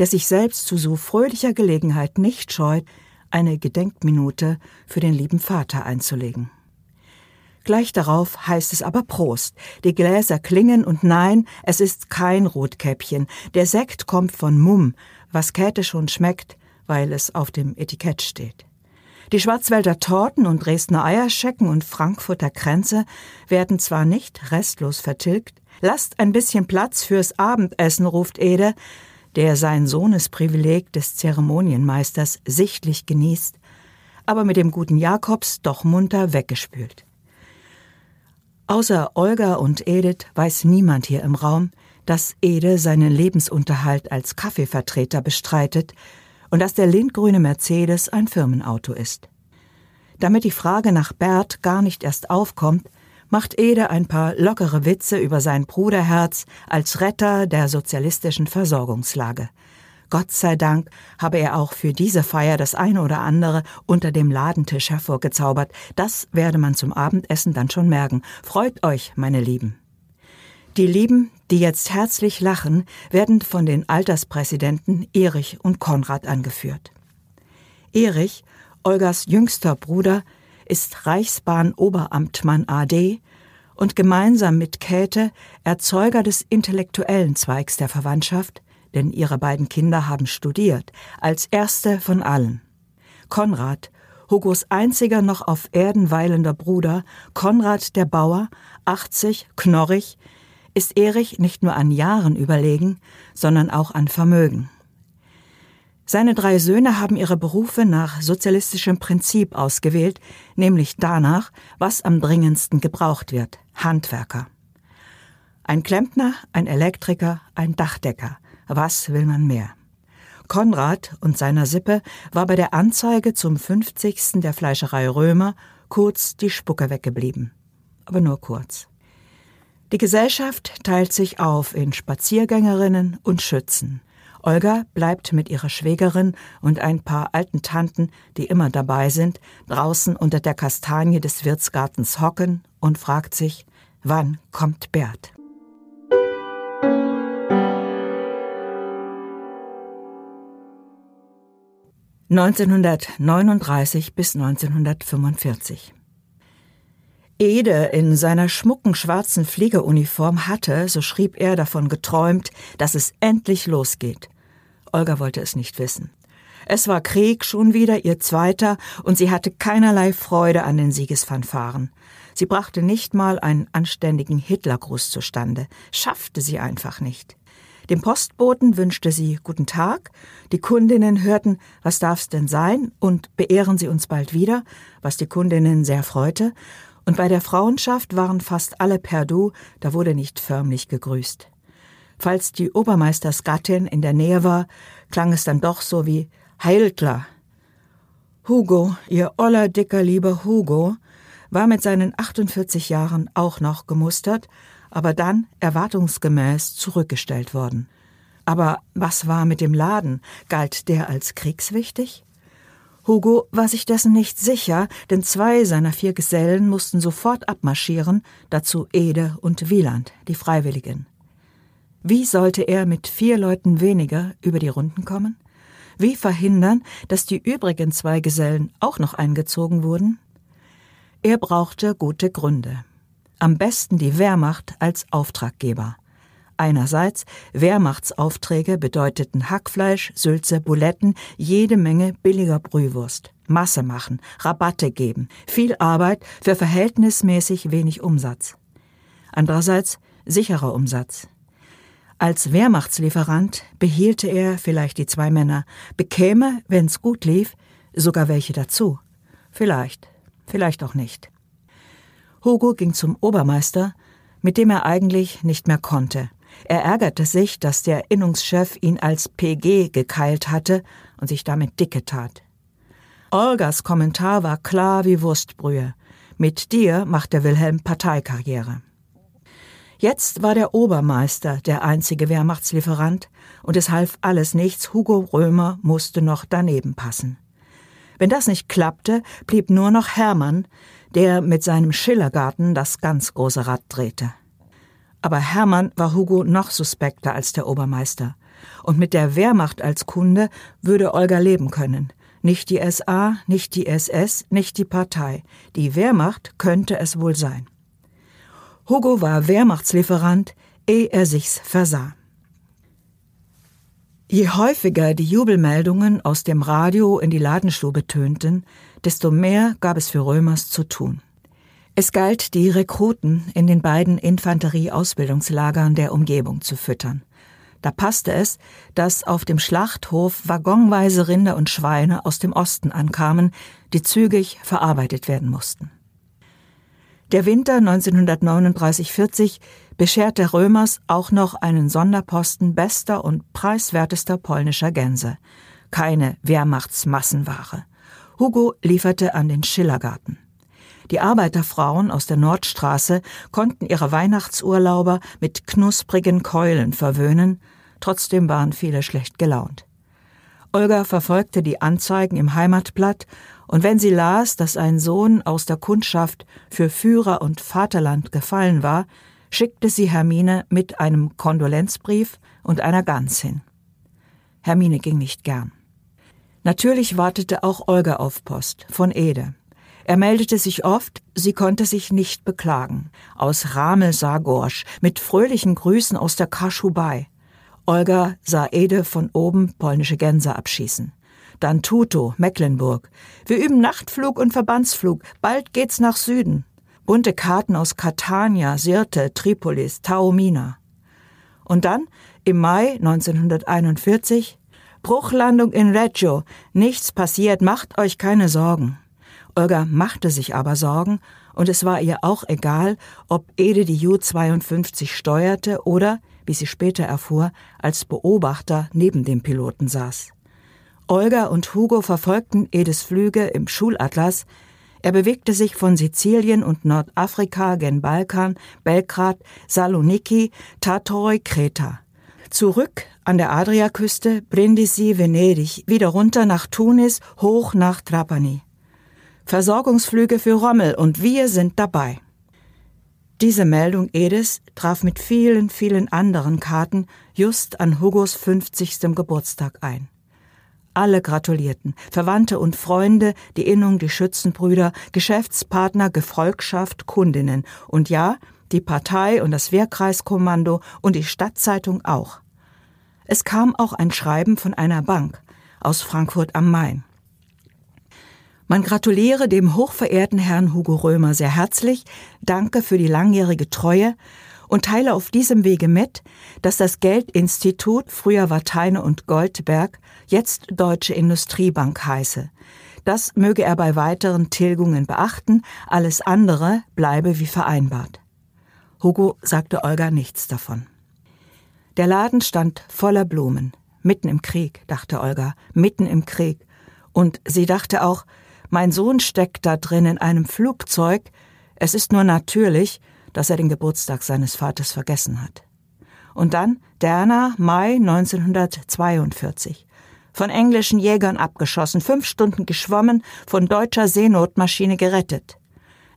der sich selbst zu so fröhlicher Gelegenheit nicht scheut, eine Gedenkminute für den lieben Vater einzulegen. Gleich darauf heißt es aber Prost. Die Gläser klingen und nein, es ist kein Rotkäppchen. Der Sekt kommt von Mumm, was Käthe schon schmeckt, weil es auf dem Etikett steht. Die Schwarzwälder Torten und Dresdner Eierschecken und Frankfurter Kränze werden zwar nicht restlos vertilgt, lasst ein bisschen Platz fürs Abendessen, ruft Ede, der sein Sohnesprivileg des Zeremonienmeisters sichtlich genießt, aber mit dem guten Jakobs doch munter weggespült. Außer Olga und Edith weiß niemand hier im Raum, dass Ede seinen Lebensunterhalt als Kaffeevertreter bestreitet und dass der lindgrüne Mercedes ein Firmenauto ist. Damit die Frage nach Bert gar nicht erst aufkommt, macht Ede ein paar lockere Witze über sein Bruderherz als Retter der sozialistischen Versorgungslage. Gott sei Dank habe er auch für diese Feier das eine oder andere unter dem Ladentisch hervorgezaubert. Das werde man zum Abendessen dann schon merken. Freut euch, meine Lieben. Die Lieben, die jetzt herzlich lachen, werden von den Alterspräsidenten Erich und Konrad angeführt. Erich, Olgas jüngster Bruder, ist Reichsbahn-Oberamtmann AD und gemeinsam mit Käthe Erzeuger des intellektuellen Zweigs der Verwandtschaft, denn ihre beiden Kinder haben studiert, als erste von allen. Konrad, Hugos einziger noch auf Erden weilender Bruder, Konrad der Bauer, 80, knorrig, ist Erich nicht nur an Jahren überlegen, sondern auch an Vermögen. Seine drei Söhne haben ihre Berufe nach sozialistischem Prinzip ausgewählt, nämlich danach, was am dringendsten gebraucht wird, Handwerker. Ein Klempner, ein Elektriker, ein Dachdecker. Was will man mehr? Konrad und seiner Sippe war bei der Anzeige zum 50. der Fleischerei Römer kurz die Spucke weggeblieben. Aber nur kurz. Die Gesellschaft teilt sich auf in Spaziergängerinnen und Schützen. Olga bleibt mit ihrer Schwägerin und ein paar alten Tanten, die immer dabei sind, draußen unter der Kastanie des Wirtsgartens hocken und fragt sich, wann kommt Bert? (1939 bis 1945) Ede in seiner schmucken schwarzen Fliegeruniform hatte, so schrieb er, davon geträumt, dass es endlich losgeht. Olga wollte es nicht wissen. Es war Krieg schon wieder ihr zweiter, und sie hatte keinerlei Freude an den Siegesfanfaren. Sie brachte nicht mal einen anständigen Hitlergruß zustande, schaffte sie einfach nicht. Dem Postboten wünschte sie Guten Tag, die Kundinnen hörten, was darf's denn sein, und beehren Sie uns bald wieder, was die Kundinnen sehr freute, und bei der Frauenschaft waren fast alle per Du, da wurde nicht förmlich gegrüßt. Falls die Obermeistersgattin in der Nähe war, klang es dann doch so wie Heiltler. Hugo, ihr oller, dicker, lieber Hugo, war mit seinen 48 Jahren auch noch gemustert, aber dann erwartungsgemäß zurückgestellt worden. Aber was war mit dem Laden? Galt der als kriegswichtig? Hugo war sich dessen nicht sicher, denn zwei seiner vier Gesellen mussten sofort abmarschieren, dazu Ede und Wieland, die Freiwilligen. Wie sollte er mit vier Leuten weniger über die Runden kommen? Wie verhindern, dass die übrigen zwei Gesellen auch noch eingezogen wurden? Er brauchte gute Gründe. Am besten die Wehrmacht als Auftraggeber. Einerseits Wehrmachtsaufträge bedeuteten Hackfleisch, Sülze, Buletten, jede Menge billiger Brühwurst, Masse machen, Rabatte geben, viel Arbeit für verhältnismäßig wenig Umsatz. Andererseits sicherer Umsatz. Als Wehrmachtslieferant behielte er vielleicht die zwei Männer, bekäme, wenn's gut lief, sogar welche dazu. Vielleicht, vielleicht auch nicht. Hugo ging zum Obermeister, mit dem er eigentlich nicht mehr konnte. Er ärgerte sich, dass der Innungschef ihn als PG gekeilt hatte und sich damit dicke tat. Olgas Kommentar war klar wie Wurstbrühe. Mit dir macht der Wilhelm Parteikarriere. Jetzt war der Obermeister der einzige Wehrmachtslieferant und es half alles nichts, Hugo Römer musste noch daneben passen. Wenn das nicht klappte, blieb nur noch Hermann, der mit seinem Schillergarten das ganz große Rad drehte. Aber Hermann war Hugo noch suspekter als der Obermeister. Und mit der Wehrmacht als Kunde würde Olga leben können. Nicht die SA, nicht die SS, nicht die Partei. Die Wehrmacht könnte es wohl sein. Hugo war Wehrmachtslieferant, ehe er sich's versah. Je häufiger die Jubelmeldungen aus dem Radio in die Ladenstube tönten, desto mehr gab es für Römers zu tun. Es galt, die Rekruten in den beiden Infanterieausbildungslagern der Umgebung zu füttern. Da passte es, dass auf dem Schlachthof waggonweise Rinder und Schweine aus dem Osten ankamen, die zügig verarbeitet werden mussten. Der Winter 1939-40 bescherte Römers auch noch einen Sonderposten bester und preiswertester polnischer Gänse. Keine Wehrmachtsmassenware. Hugo lieferte an den Schillergarten. Die Arbeiterfrauen aus der Nordstraße konnten ihre Weihnachtsurlauber mit knusprigen Keulen verwöhnen, trotzdem waren viele schlecht gelaunt. Olga verfolgte die Anzeigen im Heimatblatt, und wenn sie las, dass ein Sohn aus der Kundschaft für Führer und Vaterland gefallen war, schickte sie Hermine mit einem Kondolenzbrief und einer Gans hin. Hermine ging nicht gern. Natürlich wartete auch Olga auf Post von Ede. Er meldete sich oft, sie konnte sich nicht beklagen. Aus Ramel-Sagorsch mit fröhlichen Grüßen aus der Kaschubai. Olga sah Ede von oben polnische Gänse abschießen. Dann Tuto, Mecklenburg. Wir üben Nachtflug und Verbandsflug. Bald geht's nach Süden. Bunte Karten aus Catania, Sirte, Tripolis, Taormina. Und dann, im Mai 1941, Bruchlandung in Reggio. Nichts passiert, macht euch keine Sorgen. Olga machte sich aber Sorgen, und es war ihr auch egal, ob Ede die Ju-52 steuerte oder, wie sie später erfuhr, als Beobachter neben dem Piloten saß. Olga und Hugo verfolgten Edes Flüge im Schulatlas. Er bewegte sich von Sizilien und Nordafrika gen Balkan, Belgrad, Saloniki, Tatoi, Kreta. Zurück an der Adriaküste, Brindisi, Venedig, wieder runter nach Tunis, hoch nach Trapani. Versorgungsflüge für Rommel und wir sind dabei. Diese Meldung Edis traf mit vielen, vielen anderen Karten just an Hugos 50. Geburtstag ein. Alle gratulierten, Verwandte und Freunde, die Innung, die Schützenbrüder, Geschäftspartner, Gefolgschaft, Kundinnen und ja, die Partei und das Wehrkreiskommando und die Stadtzeitung auch. Es kam auch ein Schreiben von einer Bank aus Frankfurt am Main. Man gratuliere dem hochverehrten Herrn Hugo Römer sehr herzlich, danke für die langjährige Treue und teile auf diesem Wege mit, dass das Geldinstitut, früher war Teine und Goldberg, jetzt Deutsche Industriebank heiße. Das möge er bei weiteren Tilgungen beachten, alles andere bleibe wie vereinbart. Hugo sagte Olga nichts davon. Der Laden stand voller Blumen. Mitten im Krieg, dachte Olga, mitten im Krieg. Und sie dachte auch, mein Sohn steckt da drin in einem Flugzeug. Es ist nur natürlich, dass er den Geburtstag seines Vaters vergessen hat. Und dann Derna, Mai 1942. Von englischen Jägern abgeschossen, fünf Stunden geschwommen, von deutscher Seenotmaschine gerettet.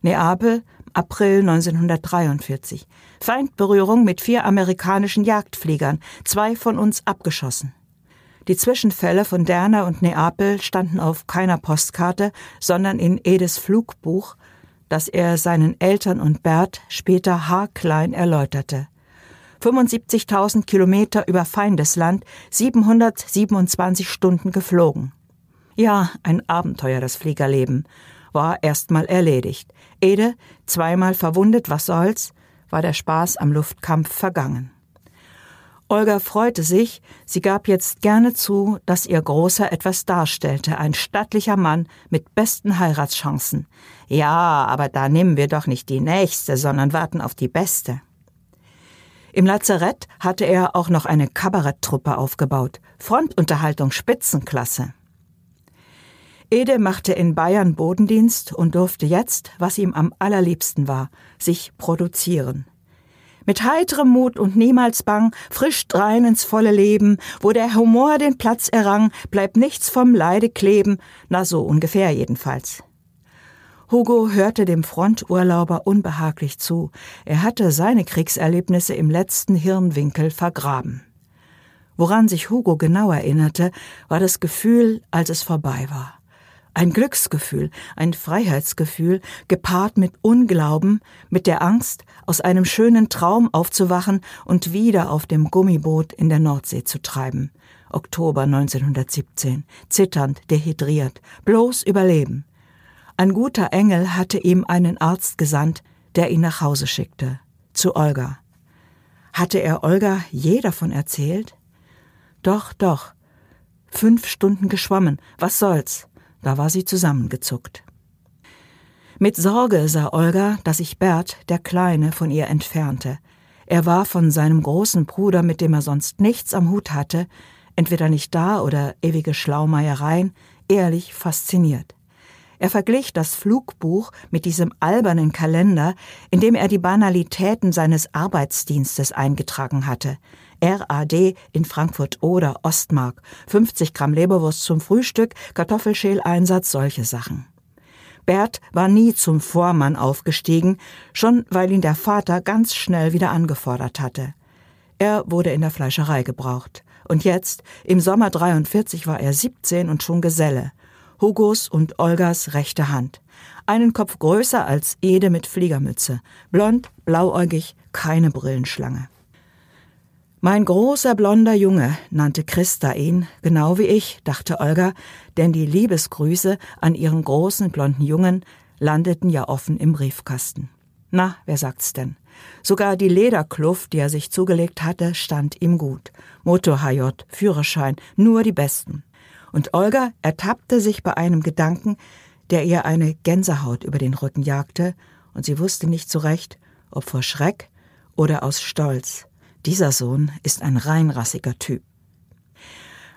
Neapel, April 1943. Feindberührung mit vier amerikanischen Jagdfliegern, zwei von uns abgeschossen. Die Zwischenfälle von Derna und Neapel standen auf keiner Postkarte, sondern in Edes Flugbuch, das er seinen Eltern und Bert später haarklein erläuterte. 75.000 Kilometer über Feindesland, 727 Stunden geflogen. Ja, ein Abenteuer das Fliegerleben. War erstmal erledigt. Ede, zweimal verwundet, was soll's, war der Spaß am Luftkampf vergangen. Olga freute sich, sie gab jetzt gerne zu, dass ihr Großer etwas darstellte, ein stattlicher Mann mit besten Heiratschancen. Ja, aber da nehmen wir doch nicht die nächste, sondern warten auf die beste. Im Lazarett hatte er auch noch eine Kabaretttruppe aufgebaut, Frontunterhaltung Spitzenklasse. Ede machte in Bayern Bodendienst und durfte jetzt, was ihm am allerliebsten war, sich produzieren. Mit heiterem Mut und niemals bang, frisch drein ins volle Leben, wo der Humor den Platz errang, bleibt nichts vom Leide kleben, na so ungefähr jedenfalls. Hugo hörte dem Fronturlauber unbehaglich zu. Er hatte seine Kriegserlebnisse im letzten Hirnwinkel vergraben. Woran sich Hugo genau erinnerte, war das Gefühl, als es vorbei war. Ein Glücksgefühl, ein Freiheitsgefühl, gepaart mit Unglauben, mit der Angst, aus einem schönen Traum aufzuwachen und wieder auf dem Gummiboot in der Nordsee zu treiben. Oktober 1917, zitternd, dehydriert, bloß überleben. Ein guter Engel hatte ihm einen Arzt gesandt, der ihn nach Hause schickte, zu Olga. Hatte er Olga je davon erzählt? Doch, doch. Fünf Stunden geschwommen, was soll's? Da war sie zusammengezuckt. Mit Sorge sah Olga, dass sich Bert, der Kleine, von ihr entfernte. Er war von seinem großen Bruder, mit dem er sonst nichts am Hut hatte, entweder nicht da oder ewige Schlaumeiereien, ehrlich fasziniert. Er verglich das Flugbuch mit diesem albernen Kalender, in dem er die Banalitäten seines Arbeitsdienstes eingetragen hatte. RAD in Frankfurt oder Ostmark, 50 Gramm Leberwurst zum Frühstück, Kartoffelschäleinsatz, solche Sachen. Bert war nie zum Vormann aufgestiegen, schon weil ihn der Vater ganz schnell wieder angefordert hatte. Er wurde in der Fleischerei gebraucht. Und jetzt, im Sommer 43, war er 17 und schon Geselle. Hugos und Olgas rechte Hand. Einen Kopf größer als Ede mit Fliegermütze. Blond, blauäugig, keine Brillenschlange. Mein großer blonder Junge nannte Christa ihn, genau wie ich, dachte Olga, denn die Liebesgrüße an ihren großen blonden Jungen landeten ja offen im Briefkasten. Na, wer sagt's denn? Sogar die Lederkluft, die er sich zugelegt hatte, stand ihm gut. Motor HJ, Führerschein, nur die besten. Und Olga ertappte sich bei einem Gedanken, der ihr eine Gänsehaut über den Rücken jagte, und sie wusste nicht so recht, ob vor Schreck oder aus Stolz. Dieser Sohn ist ein reinrassiger Typ.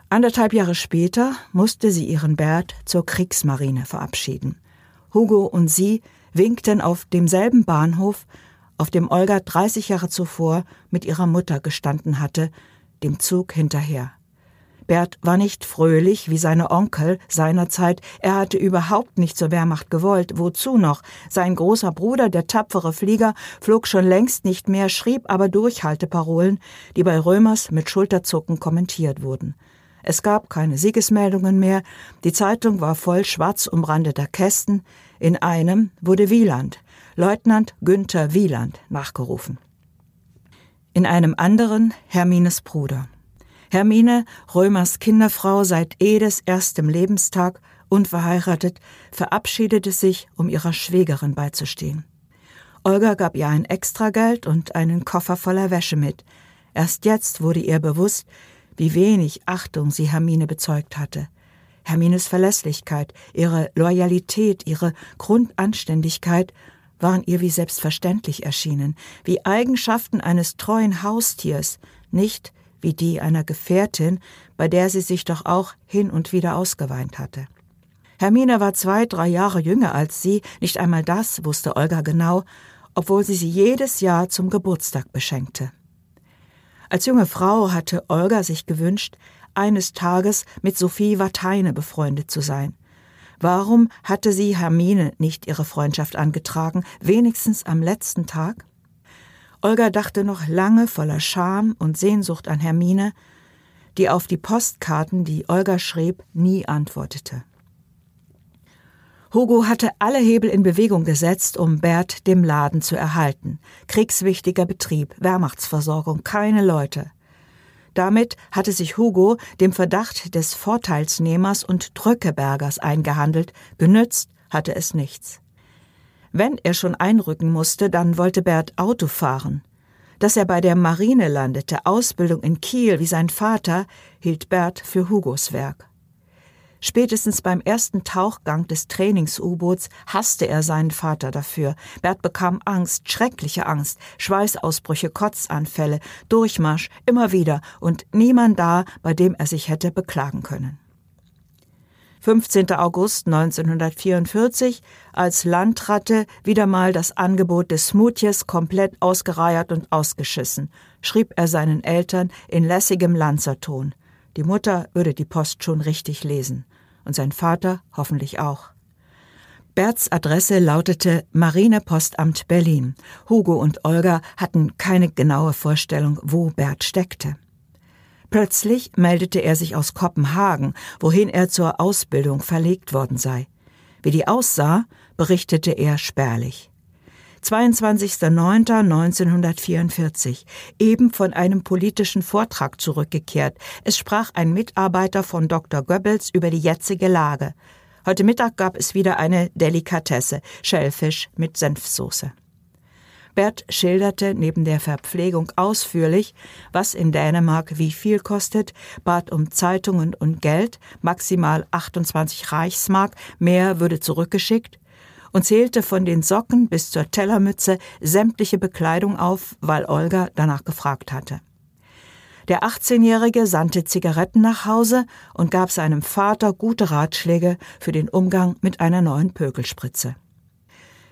Anderthalb Jahre später musste sie ihren Bert zur Kriegsmarine verabschieden. Hugo und sie winkten auf demselben Bahnhof, auf dem Olga 30 Jahre zuvor mit ihrer Mutter gestanden hatte, dem Zug hinterher. Bert war nicht fröhlich wie seine Onkel seinerzeit. Er hatte überhaupt nicht zur Wehrmacht gewollt. Wozu noch? Sein großer Bruder, der tapfere Flieger, flog schon längst nicht mehr, schrieb aber Durchhalteparolen, die bei Römers mit Schulterzucken kommentiert wurden. Es gab keine Siegesmeldungen mehr. Die Zeitung war voll schwarz umrandeter Kästen. In einem wurde Wieland, Leutnant Günther Wieland, nachgerufen. In einem anderen Hermines Bruder. Hermine, Römers Kinderfrau seit Edes erstem Lebenstag, unverheiratet, verabschiedete sich, um ihrer Schwägerin beizustehen. Olga gab ihr ein Extrageld und einen Koffer voller Wäsche mit. Erst jetzt wurde ihr bewusst, wie wenig Achtung sie Hermine bezeugt hatte. Hermines Verlässlichkeit, ihre Loyalität, ihre Grundanständigkeit waren ihr wie selbstverständlich erschienen, wie Eigenschaften eines treuen Haustiers, nicht wie die einer Gefährtin, bei der sie sich doch auch hin und wieder ausgeweint hatte. Hermine war zwei, drei Jahre jünger als sie, nicht einmal das wusste Olga genau, obwohl sie sie jedes Jahr zum Geburtstag beschenkte. Als junge Frau hatte Olga sich gewünscht, eines Tages mit Sophie Wateine befreundet zu sein. Warum hatte sie Hermine nicht ihre Freundschaft angetragen, wenigstens am letzten Tag? Olga dachte noch lange voller Scham und Sehnsucht an Hermine, die auf die Postkarten, die Olga schrieb, nie antwortete. Hugo hatte alle Hebel in Bewegung gesetzt, um Bert dem Laden zu erhalten. Kriegswichtiger Betrieb, Wehrmachtsversorgung, keine Leute. Damit hatte sich Hugo dem Verdacht des Vorteilsnehmers und Drückebergers eingehandelt, genützt hatte es nichts. Wenn er schon einrücken musste, dann wollte Bert Auto fahren. Dass er bei der Marine landete, Ausbildung in Kiel wie sein Vater, hielt Bert für Hugos Werk. Spätestens beim ersten Tauchgang des Trainings-U-Boots hasste er seinen Vater dafür. Bert bekam Angst, schreckliche Angst, Schweißausbrüche, Kotzanfälle, Durchmarsch, immer wieder und niemand da, bei dem er sich hätte beklagen können. 15. August 1944, als Landratte wieder mal das Angebot des Smutjes komplett ausgereiert und ausgeschissen, schrieb er seinen Eltern in lässigem Lanzerton. Die Mutter würde die Post schon richtig lesen und sein Vater hoffentlich auch. Berts Adresse lautete Marinepostamt Berlin. Hugo und Olga hatten keine genaue Vorstellung, wo Bert steckte. Plötzlich meldete er sich aus Kopenhagen, wohin er zur Ausbildung verlegt worden sei. Wie die aussah, berichtete er spärlich. 22.09.1944, eben von einem politischen Vortrag zurückgekehrt. Es sprach ein Mitarbeiter von Dr. Goebbels über die jetzige Lage. Heute Mittag gab es wieder eine Delikatesse, Schellfisch mit Senfsoße. Bert schilderte neben der Verpflegung ausführlich, was in Dänemark wie viel kostet, bat um Zeitungen und Geld, maximal 28 Reichsmark, mehr würde zurückgeschickt, und zählte von den Socken bis zur Tellermütze sämtliche Bekleidung auf, weil Olga danach gefragt hatte. Der 18-Jährige sandte Zigaretten nach Hause und gab seinem Vater gute Ratschläge für den Umgang mit einer neuen Pökelspritze.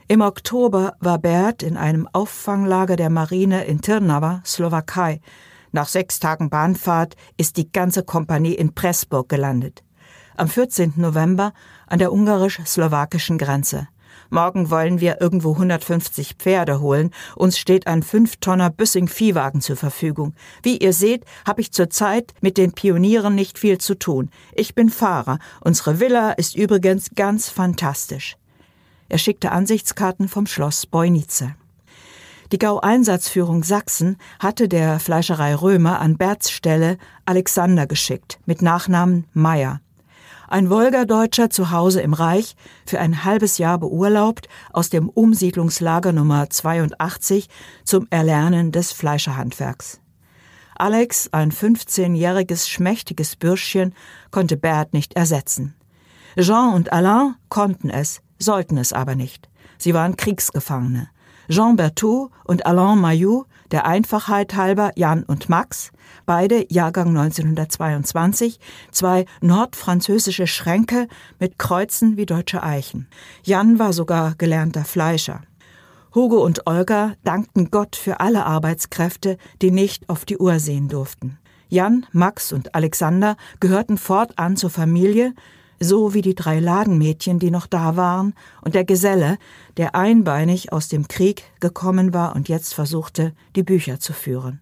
Im Oktober war Bert in einem Auffanglager der Marine in Trnava, Slowakei. Nach sechs Tagen Bahnfahrt ist die ganze Kompanie in Pressburg gelandet. Am 14. November an der ungarisch-slowakischen Grenze. Morgen wollen wir irgendwo 150 Pferde holen. Uns steht ein 5-Tonner Büssing-Viehwagen zur Verfügung. Wie ihr seht, habe ich zurzeit mit den Pionieren nicht viel zu tun. Ich bin Fahrer. Unsere Villa ist übrigens ganz fantastisch. Er schickte Ansichtskarten vom Schloss Beunice. Die Gau-Einsatzführung Sachsen hatte der Fleischerei Römer an Berts Stelle Alexander geschickt, mit Nachnamen Meyer. Ein Wolgadeutscher zu Hause im Reich, für ein halbes Jahr beurlaubt, aus dem Umsiedlungslager Nummer 82 zum Erlernen des Fleischerhandwerks. Alex, ein 15-jähriges schmächtiges Bürschchen, konnte Bert nicht ersetzen. Jean und Alain konnten es, sollten es aber nicht. Sie waren Kriegsgefangene. Jean Berthoud und Alain Mayou, der Einfachheit halber Jan und Max, beide Jahrgang 1922, zwei nordfranzösische Schränke mit Kreuzen wie deutsche Eichen. Jan war sogar gelernter Fleischer. Hugo und Olga dankten Gott für alle Arbeitskräfte, die nicht auf die Uhr sehen durften. Jan, Max und Alexander gehörten fortan zur Familie, so wie die drei Ladenmädchen, die noch da waren, und der Geselle, der einbeinig aus dem Krieg gekommen war und jetzt versuchte, die Bücher zu führen.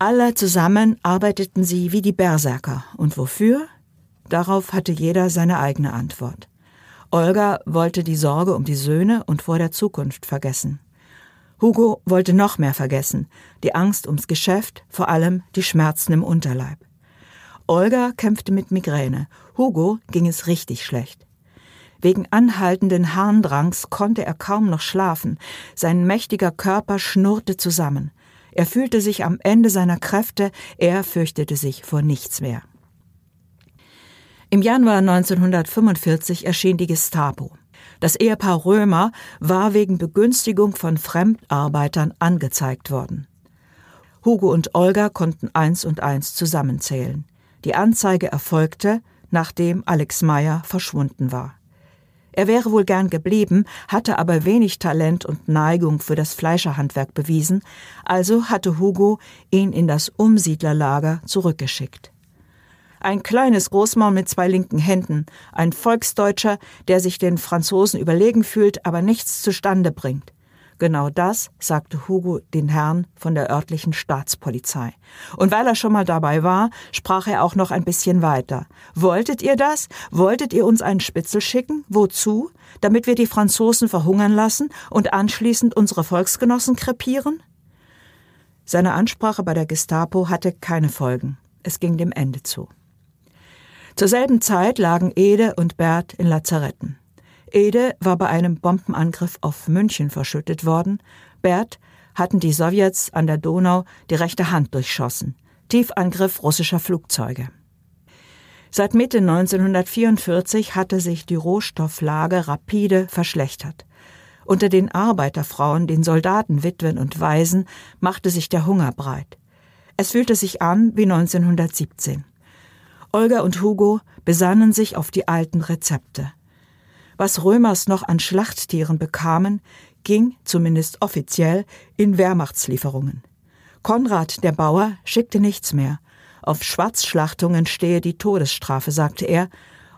Alle zusammen arbeiteten sie wie die Berserker. Und wofür? Darauf hatte jeder seine eigene Antwort. Olga wollte die Sorge um die Söhne und vor der Zukunft vergessen. Hugo wollte noch mehr vergessen, die Angst ums Geschäft, vor allem die Schmerzen im Unterleib. Olga kämpfte mit Migräne. Hugo ging es richtig schlecht. Wegen anhaltenden Harndrangs konnte er kaum noch schlafen. Sein mächtiger Körper schnurrte zusammen. Er fühlte sich am Ende seiner Kräfte, er fürchtete sich vor nichts mehr. Im Januar 1945 erschien die Gestapo. Das Ehepaar Römer war wegen Begünstigung von Fremdarbeitern angezeigt worden. Hugo und Olga konnten eins und eins zusammenzählen. Die Anzeige erfolgte, nachdem Alex Meyer verschwunden war. Er wäre wohl gern geblieben, hatte aber wenig Talent und Neigung für das Fleischerhandwerk bewiesen, also hatte Hugo ihn in das Umsiedlerlager zurückgeschickt. Ein kleines Großmaul mit zwei linken Händen, ein Volksdeutscher, der sich den Franzosen überlegen fühlt, aber nichts zustande bringt. Genau das sagte Hugo den Herrn von der örtlichen Staatspolizei. Und weil er schon mal dabei war, sprach er auch noch ein bisschen weiter. Wolltet ihr das? Wolltet ihr uns einen Spitzel schicken? Wozu? Damit wir die Franzosen verhungern lassen und anschließend unsere Volksgenossen krepieren? Seine Ansprache bei der Gestapo hatte keine Folgen. Es ging dem Ende zu. Zur selben Zeit lagen Ede und Bert in Lazaretten. Ede war bei einem Bombenangriff auf München verschüttet worden. Bert hatten die Sowjets an der Donau die rechte Hand durchschossen. Tiefangriff russischer Flugzeuge. Seit Mitte 1944 hatte sich die Rohstofflage rapide verschlechtert. Unter den Arbeiterfrauen, den Soldatenwitwen und Waisen machte sich der Hunger breit. Es fühlte sich an wie 1917. Olga und Hugo besannen sich auf die alten Rezepte. Was Römers noch an Schlachttieren bekamen, ging, zumindest offiziell, in Wehrmachtslieferungen. Konrad, der Bauer, schickte nichts mehr. Auf Schwarzschlachtungen stehe die Todesstrafe, sagte er,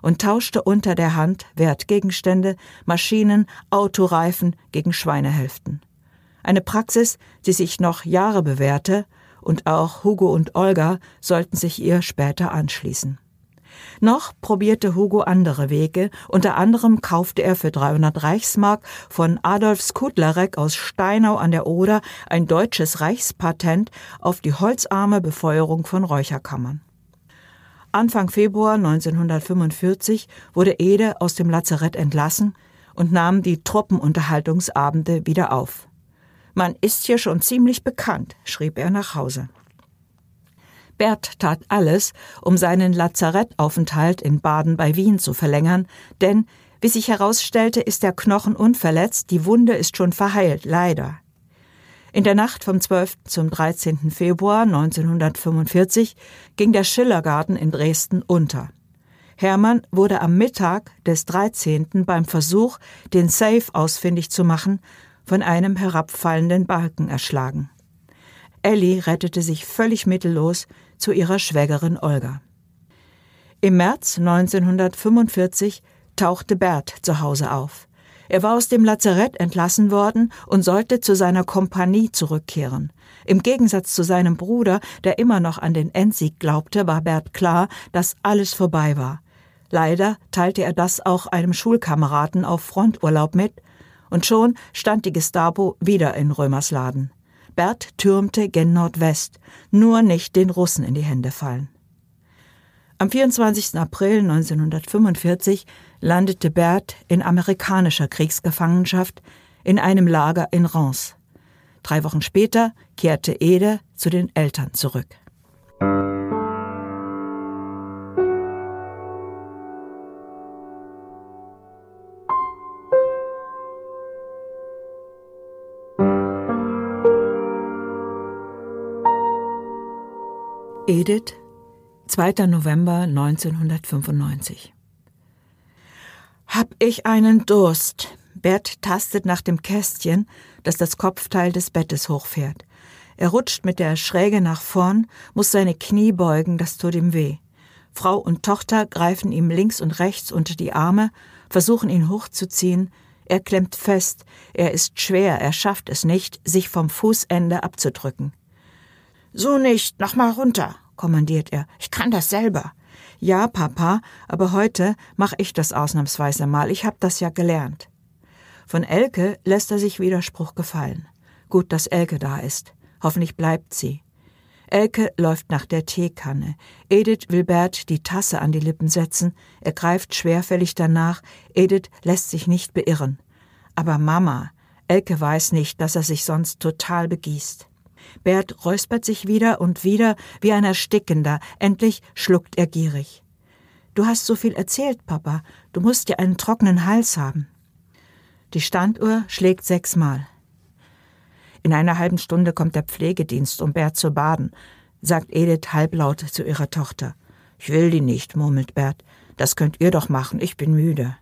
und tauschte unter der Hand Wertgegenstände, Maschinen, Autoreifen gegen Schweinehälften. Eine Praxis, die sich noch Jahre bewährte, und auch Hugo und Olga sollten sich ihr später anschließen. Noch probierte Hugo andere Wege, unter anderem kaufte er für 300 Reichsmark von Adolf Skudlarek aus Steinau an der Oder ein deutsches Reichspatent auf die holzarme Befeuerung von Räucherkammern. Anfang Februar 1945 wurde Ede aus dem Lazarett entlassen und nahm die Truppenunterhaltungsabende wieder auf. Man ist hier schon ziemlich bekannt, schrieb er nach Hause. Bert tat alles, um seinen Lazarettaufenthalt in Baden bei Wien zu verlängern, denn, wie sich herausstellte, ist der Knochen unverletzt, die Wunde ist schon verheilt, leider. In der Nacht vom 12. zum 13. Februar 1945 ging der Schillergarten in Dresden unter. Hermann wurde am Mittag des 13. beim Versuch, den Safe ausfindig zu machen, von einem herabfallenden Balken erschlagen. Ellie rettete sich völlig mittellos zu ihrer Schwägerin Olga. Im März 1945 tauchte Bert zu Hause auf. Er war aus dem Lazarett entlassen worden und sollte zu seiner Kompanie zurückkehren. Im Gegensatz zu seinem Bruder, der immer noch an den Endsieg glaubte, war Bert klar, dass alles vorbei war. Leider teilte er das auch einem Schulkameraden auf Fronturlaub mit, und schon stand die Gestapo wieder in Römersladen. Bert türmte gen Nordwest, nur nicht den Russen in die Hände fallen. Am 24. April 1945 landete Bert in amerikanischer Kriegsgefangenschaft in einem Lager in Reims. Drei Wochen später kehrte Ede zu den Eltern zurück. Edith, 2. November 1995. Hab ich einen Durst. Bert tastet nach dem Kästchen, das das Kopfteil des Bettes hochfährt. Er rutscht mit der Schräge nach vorn, muss seine Knie beugen, das tut ihm weh. Frau und Tochter greifen ihm links und rechts unter die Arme, versuchen ihn hochzuziehen. Er klemmt fest, er ist schwer, er schafft es nicht, sich vom Fußende abzudrücken. So nicht, noch mal runter, kommandiert er. Ich kann das selber. Ja, Papa, aber heute mache ich das ausnahmsweise mal. Ich habe das ja gelernt. Von Elke lässt er sich Widerspruch gefallen. Gut, dass Elke da ist. Hoffentlich bleibt sie. Elke läuft nach der Teekanne. Edith will Bert die Tasse an die Lippen setzen. Er greift schwerfällig danach. Edith lässt sich nicht beirren. Aber Mama, Elke weiß nicht, dass er sich sonst total begießt. Bert räuspert sich wieder und wieder wie ein Erstickender. Endlich schluckt er gierig. Du hast so viel erzählt, Papa. Du musst ja einen trockenen Hals haben. Die Standuhr schlägt sechsmal. In einer halben Stunde kommt der Pflegedienst, um Bert zu baden, sagt Edith halblaut zu ihrer Tochter. Ich will die nicht, murmelt Bert. Das könnt ihr doch machen, ich bin müde.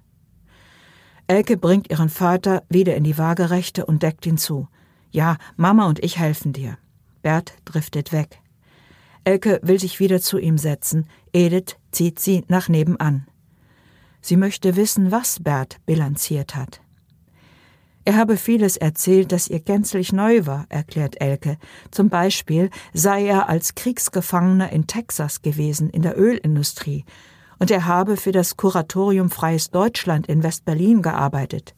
Elke bringt ihren Vater wieder in die Waagerechte und deckt ihn zu. Ja, Mama und ich helfen dir. Bert driftet weg. Elke will sich wieder zu ihm setzen. Edith zieht sie nach nebenan. Sie möchte wissen, was Bert bilanziert hat. Er habe vieles erzählt, das ihr gänzlich neu war, erklärt Elke. Zum Beispiel sei er als Kriegsgefangener in Texas gewesen, in der Ölindustrie, und er habe für das Kuratorium Freies Deutschland in West-Berlin gearbeitet.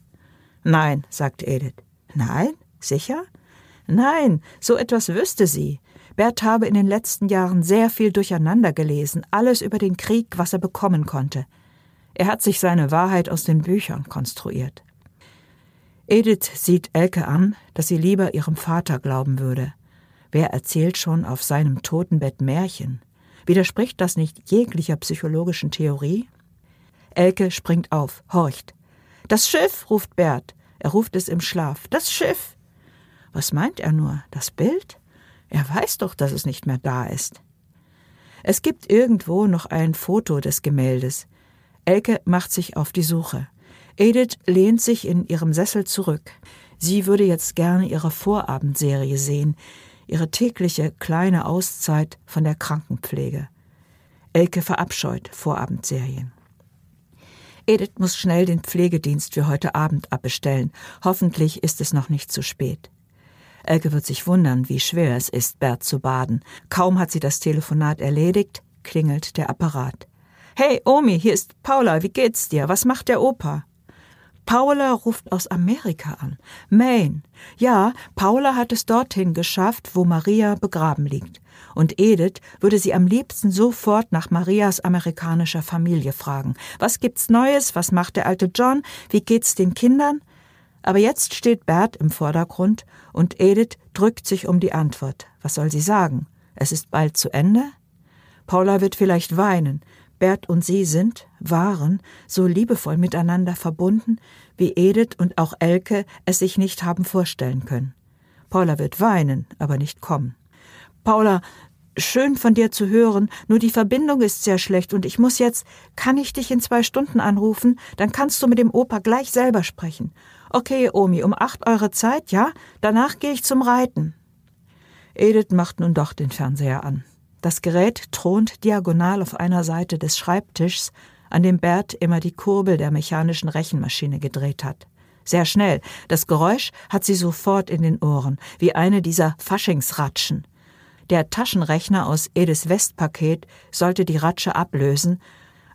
Nein, sagt Edith. Nein? Sicher? Nein, so etwas wüsste sie. Bert habe in den letzten Jahren sehr viel durcheinander gelesen, alles über den Krieg, was er bekommen konnte. Er hat sich seine Wahrheit aus den Büchern konstruiert. Edith sieht Elke an, dass sie lieber ihrem Vater glauben würde. Wer erzählt schon auf seinem Totenbett Märchen? Widerspricht das nicht jeglicher psychologischen Theorie? Elke springt auf, horcht. Das Schiff, ruft Bert. Er ruft es im Schlaf. Das Schiff. Was meint er nur? Das Bild? Er weiß doch, dass es nicht mehr da ist. Es gibt irgendwo noch ein Foto des Gemäldes. Elke macht sich auf die Suche. Edith lehnt sich in ihrem Sessel zurück. Sie würde jetzt gerne ihre Vorabendserie sehen, ihre tägliche kleine Auszeit von der Krankenpflege. Elke verabscheut Vorabendserien. Edith muss schnell den Pflegedienst für heute Abend abbestellen. Hoffentlich ist es noch nicht zu spät. Elke wird sich wundern, wie schwer es ist, Bert zu baden. Kaum hat sie das Telefonat erledigt, klingelt der Apparat. Hey, Omi, hier ist Paula, wie geht's dir? Was macht der Opa? Paula ruft aus Amerika an. Maine. Ja, Paula hat es dorthin geschafft, wo Maria begraben liegt. Und Edith würde sie am liebsten sofort nach Marias amerikanischer Familie fragen. Was gibt's Neues? Was macht der alte John? Wie geht's den Kindern? Aber jetzt steht Bert im Vordergrund und Edith drückt sich um die Antwort. Was soll sie sagen? Es ist bald zu Ende? Paula wird vielleicht weinen. Bert und sie sind, waren, so liebevoll miteinander verbunden, wie Edith und auch Elke es sich nicht haben vorstellen können. Paula wird weinen, aber nicht kommen. Paula, schön von dir zu hören, nur die Verbindung ist sehr schlecht und ich muss jetzt, kann ich dich in zwei Stunden anrufen? Dann kannst du mit dem Opa gleich selber sprechen. Okay, Omi, um acht eure Zeit, ja? Danach gehe ich zum Reiten. Edith macht nun doch den Fernseher an. Das Gerät thront diagonal auf einer Seite des Schreibtischs, an dem Bert immer die Kurbel der mechanischen Rechenmaschine gedreht hat. Sehr schnell. Das Geräusch hat sie sofort in den Ohren, wie eine dieser Faschingsratschen. Der Taschenrechner aus Edis Westpaket sollte die Ratsche ablösen,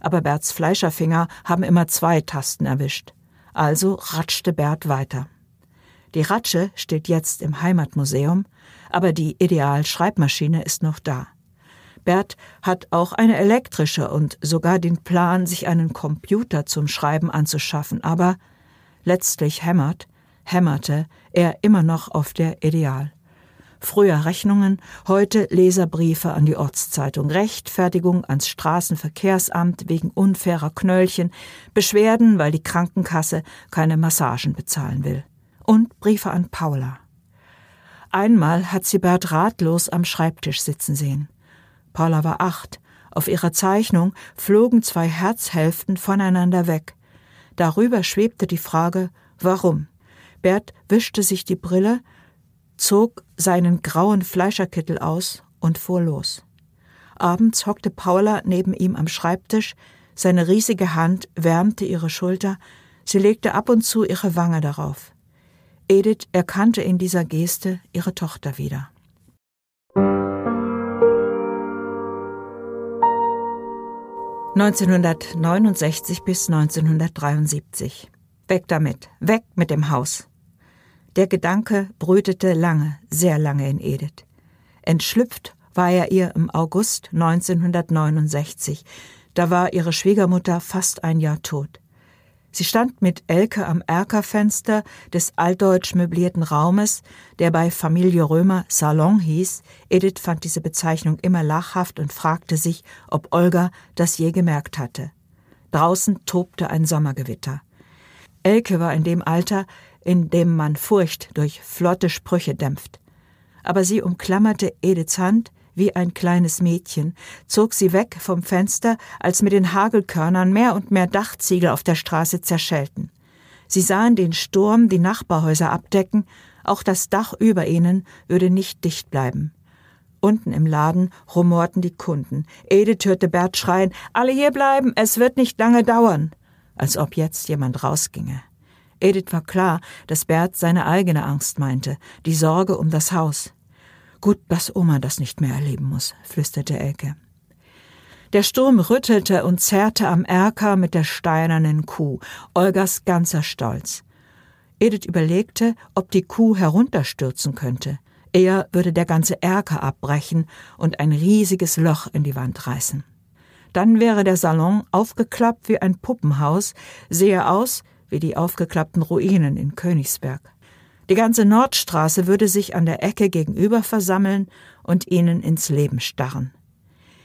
aber Berts Fleischerfinger haben immer zwei Tasten erwischt. Also ratschte Bert weiter. Die Ratsche steht jetzt im Heimatmuseum, aber die Ideal-Schreibmaschine ist noch da. Bert hat auch eine elektrische und sogar den Plan, sich einen Computer zum Schreiben anzuschaffen, aber letztlich hämmert, hämmerte er immer noch auf der Ideal. Früher Rechnungen, heute Leserbriefe an die Ortszeitung, Rechtfertigung ans Straßenverkehrsamt wegen unfairer Knöllchen, Beschwerden, weil die Krankenkasse keine Massagen bezahlen will. Und Briefe an Paula. Einmal hat sie Bert ratlos am Schreibtisch sitzen sehen. Paula war acht. Auf ihrer Zeichnung flogen zwei Herzhälften voneinander weg. Darüber schwebte die Frage, warum? Bert wischte sich die Brille, zog seinen grauen Fleischerkittel aus und fuhr los. Abends hockte Paula neben ihm am Schreibtisch, seine riesige Hand wärmte ihre Schulter, sie legte ab und zu ihre Wange darauf. Edith erkannte in dieser Geste ihre Tochter wieder. 1969 bis 1973. Weg damit, weg mit dem Haus. Der Gedanke brütete lange, sehr lange in Edith. Entschlüpft war er ihr im August 1969. Da war ihre Schwiegermutter fast ein Jahr tot. Sie stand mit Elke am Erkerfenster des altdeutsch möblierten Raumes, der bei Familie Römer Salon hieß. Edith fand diese Bezeichnung immer lachhaft und fragte sich, ob Olga das je gemerkt hatte. Draußen tobte ein Sommergewitter. Elke war in dem Alter, in dem man Furcht durch flotte Sprüche dämpft. Aber sie umklammerte Ediths Hand, wie ein kleines Mädchen, zog sie weg vom Fenster, als mit den Hagelkörnern mehr und mehr Dachziegel auf der Straße zerschellten. Sie sahen den Sturm die Nachbarhäuser abdecken, auch das Dach über ihnen würde nicht dicht bleiben. Unten im Laden rumorten die Kunden. Edith hörte Bert schreien, alle hier bleiben, es wird nicht lange dauern, als ob jetzt jemand rausginge. Edith war klar, dass Bert seine eigene Angst meinte, die Sorge um das Haus. Gut, dass Oma das nicht mehr erleben muss, flüsterte Elke. Der Sturm rüttelte und zerrte am Erker mit der steinernen Kuh, Olgas ganzer Stolz. Edith überlegte, ob die Kuh herunterstürzen könnte. Er würde der ganze Erker abbrechen und ein riesiges Loch in die Wand reißen. Dann wäre der Salon aufgeklappt wie ein Puppenhaus, sehe aus wie die aufgeklappten Ruinen in Königsberg. Die ganze Nordstraße würde sich an der Ecke gegenüber versammeln und ihnen ins Leben starren.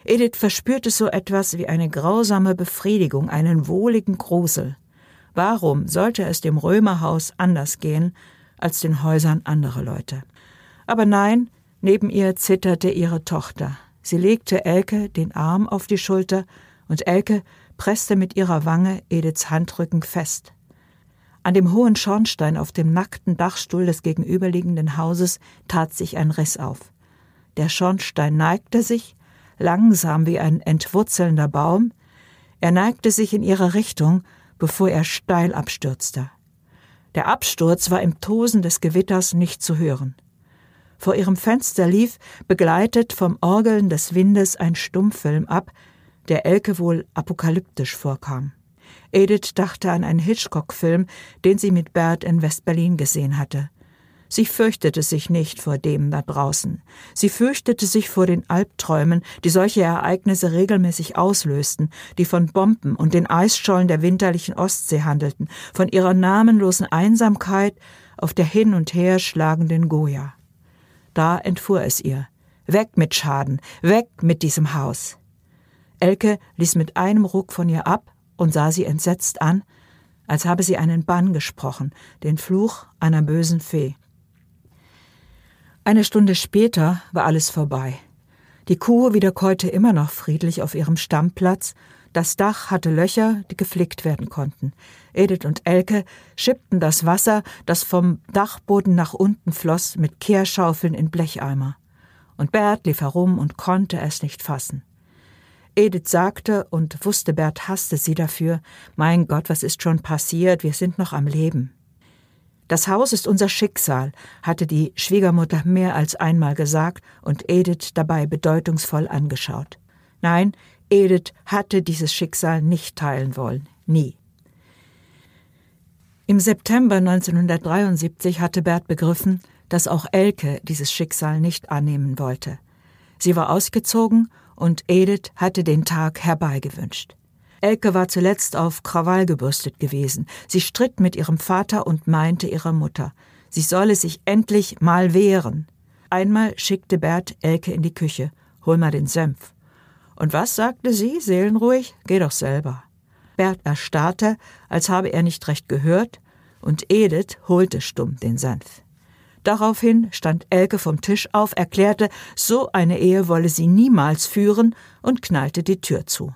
Edith verspürte so etwas wie eine grausame Befriedigung, einen wohligen Grusel. Warum sollte es dem Römerhaus anders gehen als den Häusern anderer Leute? Aber nein, neben ihr zitterte ihre Tochter. Sie legte Elke den Arm auf die Schulter und Elke presste mit ihrer Wange Ediths Handrücken fest. An dem hohen Schornstein auf dem nackten Dachstuhl des gegenüberliegenden Hauses tat sich ein Riss auf. Der Schornstein neigte sich, langsam wie ein entwurzelnder Baum, er neigte sich in ihre Richtung, bevor er steil abstürzte. Der Absturz war im Tosen des Gewitters nicht zu hören. Vor ihrem Fenster lief, begleitet vom Orgeln des Windes, ein Stummfilm ab, der Elke wohl apokalyptisch vorkam. Edith dachte an einen Hitchcock-Film, den sie mit Bert in West-Berlin gesehen hatte. Sie fürchtete sich nicht vor dem da draußen. Sie fürchtete sich vor den Albträumen, die solche Ereignisse regelmäßig auslösten, die von Bomben und den Eisschollen der winterlichen Ostsee handelten, von ihrer namenlosen Einsamkeit auf der hin und her schlagenden Goja. Da entfuhr es ihr. Weg mit Schaden, weg mit diesem Haus. Elke ließ mit einem Ruck von ihr ab und sah sie entsetzt an, als habe sie einen Bann gesprochen, den Fluch einer bösen Fee. Eine Stunde später war alles vorbei. Die Kuh wiederkäute immer noch friedlich auf ihrem Stammplatz, das Dach hatte Löcher, die geflickt werden konnten. Edith und Elke schippten das Wasser, das vom Dachboden nach unten floss, mit Kehrschaufeln in Blecheimer. Und Bert lief herum und konnte es nicht fassen. Edith sagte, und wusste, Bert hasste sie dafür, mein Gott, was ist schon passiert, wir sind noch am Leben. Das Haus ist unser Schicksal, hatte die Schwiegermutter mehr als einmal gesagt und Edith dabei bedeutungsvoll angeschaut. Nein, Edith hatte dieses Schicksal nicht teilen wollen, nie. Im September 1973 hatte Bert begriffen, dass auch Elke dieses Schicksal nicht annehmen wollte. Sie war ausgezogen und Edith hatte den Tag herbeigewünscht. Elke war zuletzt auf Krawall gebürstet gewesen. Sie stritt mit ihrem Vater und meinte ihrer Mutter, sie solle sich endlich mal wehren. Einmal schickte Bert Elke in die Küche. Hol mal den Senf. Und was sagte sie, seelenruhig? Geh doch selber. Bert erstarrte, als habe er nicht recht gehört, und Edith holte stumm den Senf. Daraufhin stand Elke vom Tisch auf, erklärte, so eine Ehe wolle sie niemals führen und knallte die Tür zu.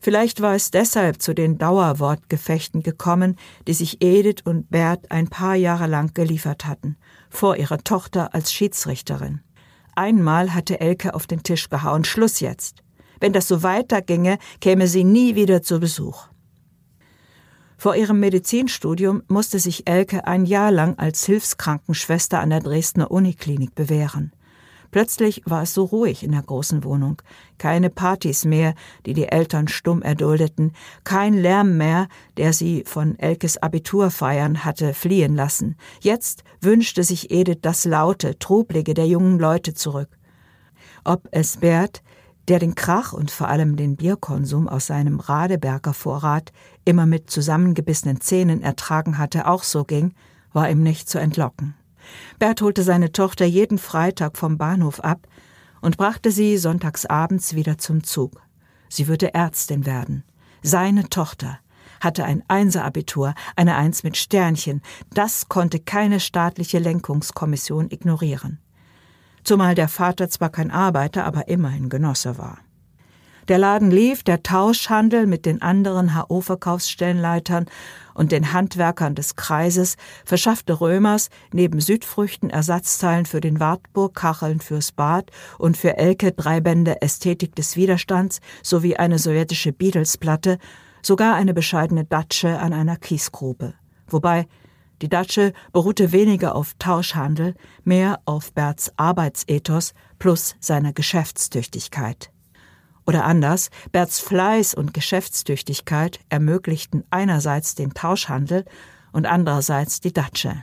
Vielleicht war es deshalb zu den Dauerwortgefechten gekommen, die sich Edith und Bert ein paar Jahre lang geliefert hatten, vor ihrer Tochter als Schiedsrichterin. Einmal hatte Elke auf den Tisch gehauen, Schluss jetzt. Wenn das so weiterginge, käme sie nie wieder zu Besuch. Vor ihrem Medizinstudium musste sich Elke ein Jahr lang als Hilfskrankenschwester an der Dresdner Uniklinik bewähren. Plötzlich war es so ruhig in der großen Wohnung. Keine Partys mehr, die die Eltern stumm erduldeten, kein Lärm mehr, der sie von Elkes Abiturfeiern hatte fliehen lassen. Jetzt wünschte sich Edith das Laute, Trublige der jungen Leute zurück. Ob es Bert, der den Krach und vor allem den Bierkonsum aus seinem Radeberger Vorrat immer mit zusammengebissenen Zähnen ertragen hatte, auch so ging, war ihm nicht zu entlocken. Bert holte seine Tochter jeden Freitag vom Bahnhof ab und brachte sie sonntags abends wieder zum Zug. Sie würde Ärztin werden. Seine Tochter hatte ein Einser-Abitur, eine Eins mit Sternchen. Das konnte keine staatliche Lenkungskommission ignorieren zumal der Vater zwar kein Arbeiter, aber immerhin Genosse war. Der Laden lief, der Tauschhandel mit den anderen HO-Verkaufsstellenleitern und den Handwerkern des Kreises verschaffte Römers neben Südfrüchten Ersatzteilen für den Wartburg, Kacheln fürs Bad und für Elke drei Bände Ästhetik des Widerstands sowie eine sowjetische Beatles-Platte, sogar eine bescheidene Datsche an einer Kiesgrube. Wobei die Datsche beruhte weniger auf Tauschhandel, mehr auf Berts Arbeitsethos plus seiner Geschäftstüchtigkeit. Oder anders, Berts Fleiß und Geschäftstüchtigkeit ermöglichten einerseits den Tauschhandel und andererseits die Datsche.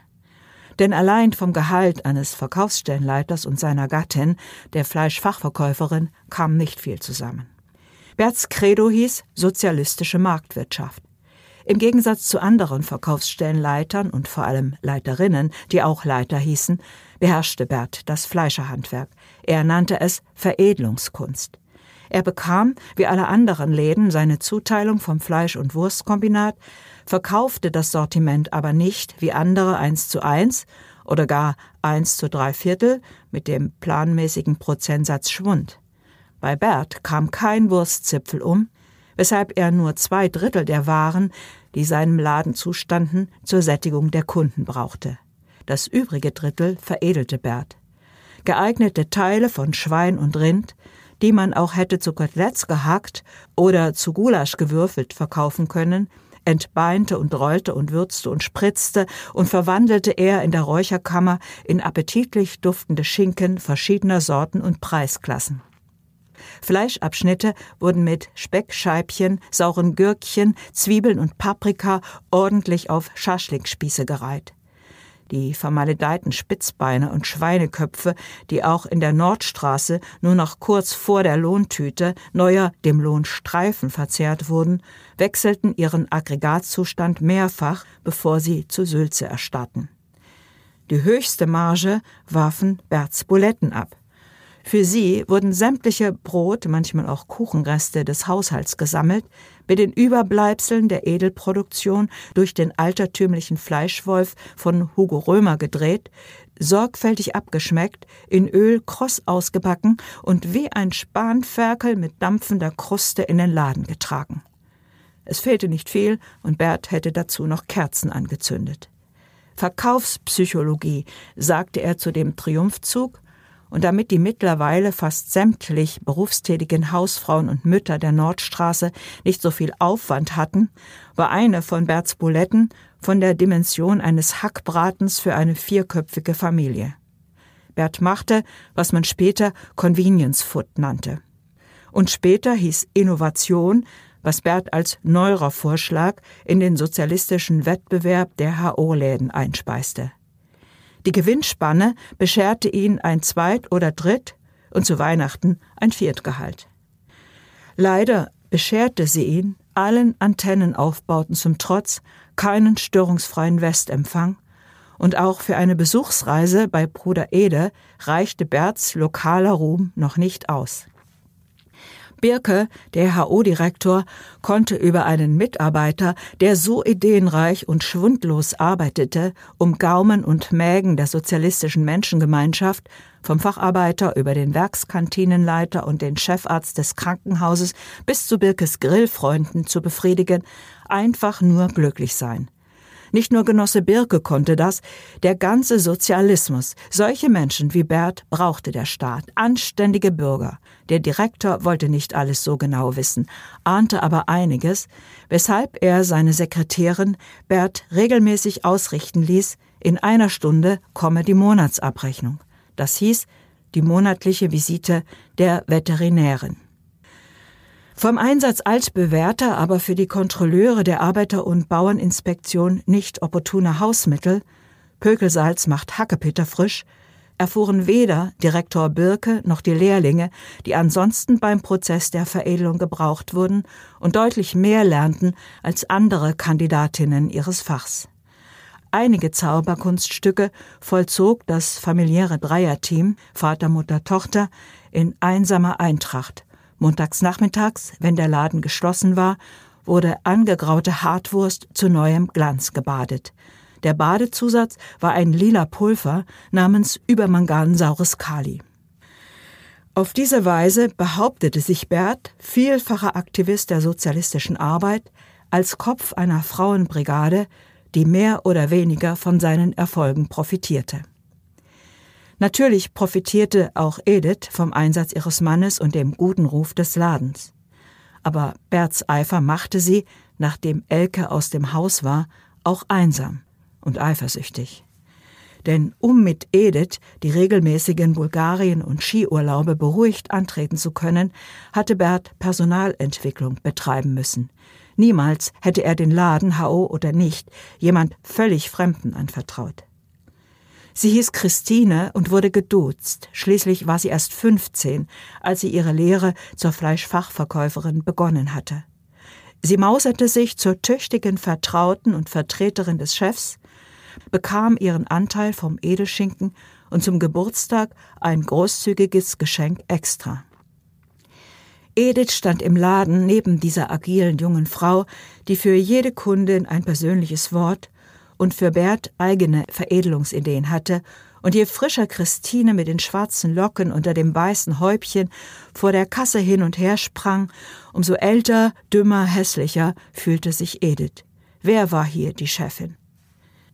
Denn allein vom Gehalt eines Verkaufsstellenleiters und seiner Gattin, der Fleischfachverkäuferin, kam nicht viel zusammen. Berts Credo hieß sozialistische Marktwirtschaft. Im Gegensatz zu anderen Verkaufsstellenleitern und vor allem Leiterinnen, die auch Leiter hießen, beherrschte Bert das Fleischerhandwerk. Er nannte es Veredelungskunst. Er bekam, wie alle anderen Läden, seine Zuteilung vom Fleisch- und Wurstkombinat, verkaufte das Sortiment aber nicht wie andere eins zu eins oder gar eins zu drei Viertel mit dem planmäßigen Prozentsatz Schwund. Bei Bert kam kein Wurstzipfel um, weshalb er nur zwei Drittel der Waren, die seinem Laden zustanden, zur Sättigung der Kunden brauchte. Das übrige Drittel veredelte Bert. Geeignete Teile von Schwein und Rind, die man auch hätte zu Koteletts gehackt oder zu Gulasch gewürfelt verkaufen können, entbeinte und rollte und würzte und spritzte und verwandelte er in der Räucherkammer in appetitlich duftende Schinken verschiedener Sorten und Preisklassen. Fleischabschnitte wurden mit Speckscheibchen, sauren Gürkchen, Zwiebeln und Paprika ordentlich auf Schaschlikspieße gereiht. Die vermaledeiten Spitzbeine und Schweineköpfe, die auch in der Nordstraße nur noch kurz vor der Lohntüte, neuer dem Lohnstreifen verzehrt wurden, wechselten ihren Aggregatzustand mehrfach, bevor sie zu Sülze erstarrten. Die höchste Marge warfen Berts Buletten ab. Für sie wurden sämtliche Brot, manchmal auch Kuchenreste des Haushalts gesammelt, mit den Überbleibseln der Edelproduktion durch den altertümlichen Fleischwolf von Hugo Römer gedreht, sorgfältig abgeschmeckt, in Öl kross ausgebacken und wie ein Spanferkel mit dampfender Kruste in den Laden getragen. Es fehlte nicht viel, und Bert hätte dazu noch Kerzen angezündet. Verkaufspsychologie, sagte er zu dem Triumphzug und damit die mittlerweile fast sämtlich berufstätigen Hausfrauen und Mütter der Nordstraße nicht so viel Aufwand hatten, war eine von Berts Buletten von der Dimension eines Hackbratens für eine vierköpfige Familie. Bert machte, was man später Convenience Food nannte. Und später hieß Innovation, was Bert als neuer Vorschlag in den sozialistischen Wettbewerb der HO-Läden einspeiste. Die Gewinnspanne bescherte ihn ein Zweit- oder Dritt- und zu Weihnachten ein Viertgehalt. Leider bescherte sie ihn, allen Antennenaufbauten zum Trotz, keinen störungsfreien Westempfang, und auch für eine Besuchsreise bei Bruder Ede reichte Berts lokaler Ruhm noch nicht aus. Birke, der HO-Direktor, konnte über einen Mitarbeiter, der so ideenreich und schwundlos arbeitete, um Gaumen und Mägen der sozialistischen Menschengemeinschaft, vom Facharbeiter über den Werkskantinenleiter und den Chefarzt des Krankenhauses bis zu Birkes Grillfreunden zu befriedigen, einfach nur glücklich sein. Nicht nur Genosse Birke konnte das, der ganze Sozialismus. Solche Menschen wie Bert brauchte der Staat, anständige Bürger. Der Direktor wollte nicht alles so genau wissen, ahnte aber einiges, weshalb er seine Sekretärin Bert regelmäßig ausrichten ließ, in einer Stunde komme die Monatsabrechnung. Das hieß die monatliche Visite der Veterinärin. Vom Einsatz altbewährter, aber für die Kontrolleure der Arbeiter- und Bauerninspektion nicht opportuner Hausmittel, Pökelsalz macht Hackepeter frisch, erfuhren weder Direktor Birke noch die Lehrlinge, die ansonsten beim Prozess der Veredelung gebraucht wurden und deutlich mehr lernten als andere Kandidatinnen ihres Fachs. Einige Zauberkunststücke vollzog das familiäre Dreierteam Vater, Mutter, Tochter in einsamer Eintracht, Montags nachmittags, wenn der Laden geschlossen war, wurde angegraute Hartwurst zu neuem Glanz gebadet. Der Badezusatz war ein lila Pulver namens übermangansaures Kali. Auf diese Weise behauptete sich Bert, vielfacher Aktivist der sozialistischen Arbeit, als Kopf einer Frauenbrigade, die mehr oder weniger von seinen Erfolgen profitierte. Natürlich profitierte auch Edith vom Einsatz ihres Mannes und dem guten Ruf des Ladens. Aber Berts Eifer machte sie, nachdem Elke aus dem Haus war, auch einsam und eifersüchtig. Denn um mit Edith die regelmäßigen Bulgarien- und Skiurlaube beruhigt antreten zu können, hatte Bert Personalentwicklung betreiben müssen. Niemals hätte er den Laden, HO oder nicht, jemand völlig Fremden anvertraut. Sie hieß Christine und wurde geduzt. Schließlich war sie erst 15, als sie ihre Lehre zur Fleischfachverkäuferin begonnen hatte. Sie mauserte sich zur tüchtigen Vertrauten und Vertreterin des Chefs, bekam ihren Anteil vom Edelschinken und zum Geburtstag ein großzügiges Geschenk extra. Edith stand im Laden neben dieser agilen jungen Frau, die für jede Kundin ein persönliches Wort und für Bert eigene Veredelungsideen hatte, und je frischer Christine mit den schwarzen Locken unter dem weißen Häubchen vor der Kasse hin und her sprang, umso älter, dümmer, hässlicher fühlte sich Edith. Wer war hier die Chefin?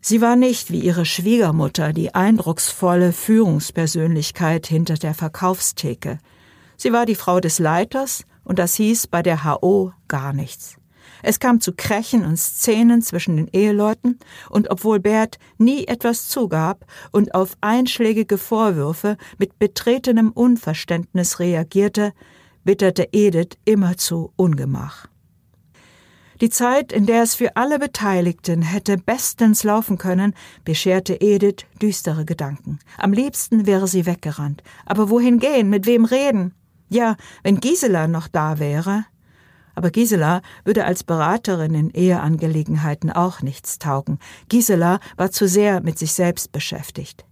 Sie war nicht wie ihre Schwiegermutter die eindrucksvolle Führungspersönlichkeit hinter der Verkaufstheke. Sie war die Frau des Leiters, und das hieß bei der HO gar nichts. Es kam zu Krächen und Szenen zwischen den Eheleuten, und obwohl Bert nie etwas zugab und auf einschlägige Vorwürfe mit betretenem Unverständnis reagierte, witterte Edith immerzu Ungemach. Die Zeit, in der es für alle Beteiligten hätte bestens laufen können, bescherte Edith düstere Gedanken. Am liebsten wäre sie weggerannt. Aber wohin gehen? Mit wem reden? Ja, wenn Gisela noch da wäre aber Gisela würde als Beraterin in Eheangelegenheiten auch nichts taugen. Gisela war zu sehr mit sich selbst beschäftigt.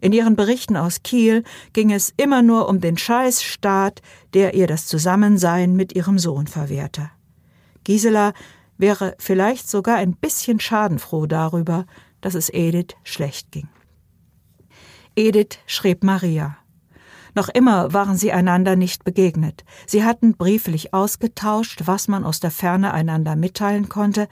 In ihren Berichten aus Kiel ging es immer nur um den Scheißstaat, der ihr das Zusammensein mit ihrem Sohn verwehrte. Gisela wäre vielleicht sogar ein bisschen schadenfroh darüber, dass es Edith schlecht ging. Edith schrieb Maria. Noch immer waren sie einander nicht begegnet. Sie hatten brieflich ausgetauscht, was man aus der Ferne einander mitteilen konnte.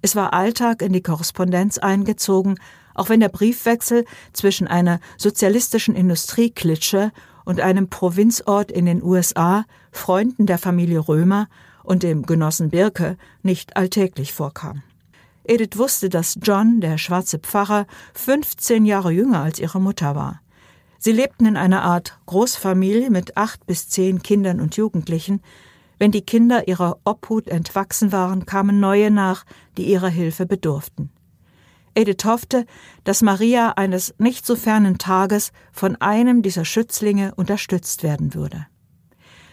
Es war Alltag in die Korrespondenz eingezogen, auch wenn der Briefwechsel zwischen einer sozialistischen Industrieklitsche und einem Provinzort in den USA, Freunden der Familie Römer und dem Genossen Birke nicht alltäglich vorkam. Edith wusste, dass John, der schwarze Pfarrer, 15 Jahre jünger als ihre Mutter war. Sie lebten in einer Art Großfamilie mit acht bis zehn Kindern und Jugendlichen. Wenn die Kinder ihrer Obhut entwachsen waren, kamen neue nach, die ihrer Hilfe bedurften. Edith hoffte, dass Maria eines nicht so fernen Tages von einem dieser Schützlinge unterstützt werden würde.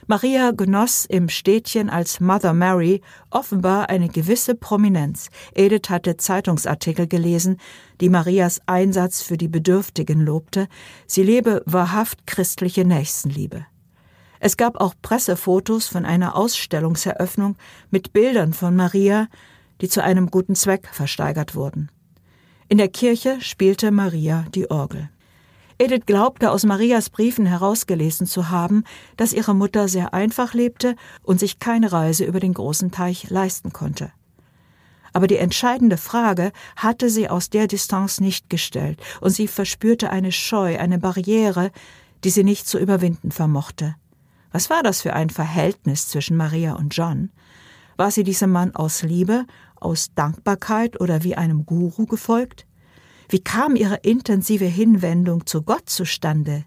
Maria genoss im Städtchen als Mother Mary offenbar eine gewisse Prominenz. Edith hatte Zeitungsartikel gelesen, die Marias Einsatz für die Bedürftigen lobte. Sie lebe wahrhaft christliche Nächstenliebe. Es gab auch Pressefotos von einer Ausstellungseröffnung mit Bildern von Maria, die zu einem guten Zweck versteigert wurden. In der Kirche spielte Maria die Orgel. Edith glaubte aus Marias Briefen herausgelesen zu haben, dass ihre Mutter sehr einfach lebte und sich keine Reise über den großen Teich leisten konnte. Aber die entscheidende Frage hatte sie aus der Distanz nicht gestellt, und sie verspürte eine Scheu, eine Barriere, die sie nicht zu überwinden vermochte. Was war das für ein Verhältnis zwischen Maria und John? War sie diesem Mann aus Liebe aus Dankbarkeit oder wie einem Guru gefolgt? Wie kam ihre intensive Hinwendung zu Gott zustande?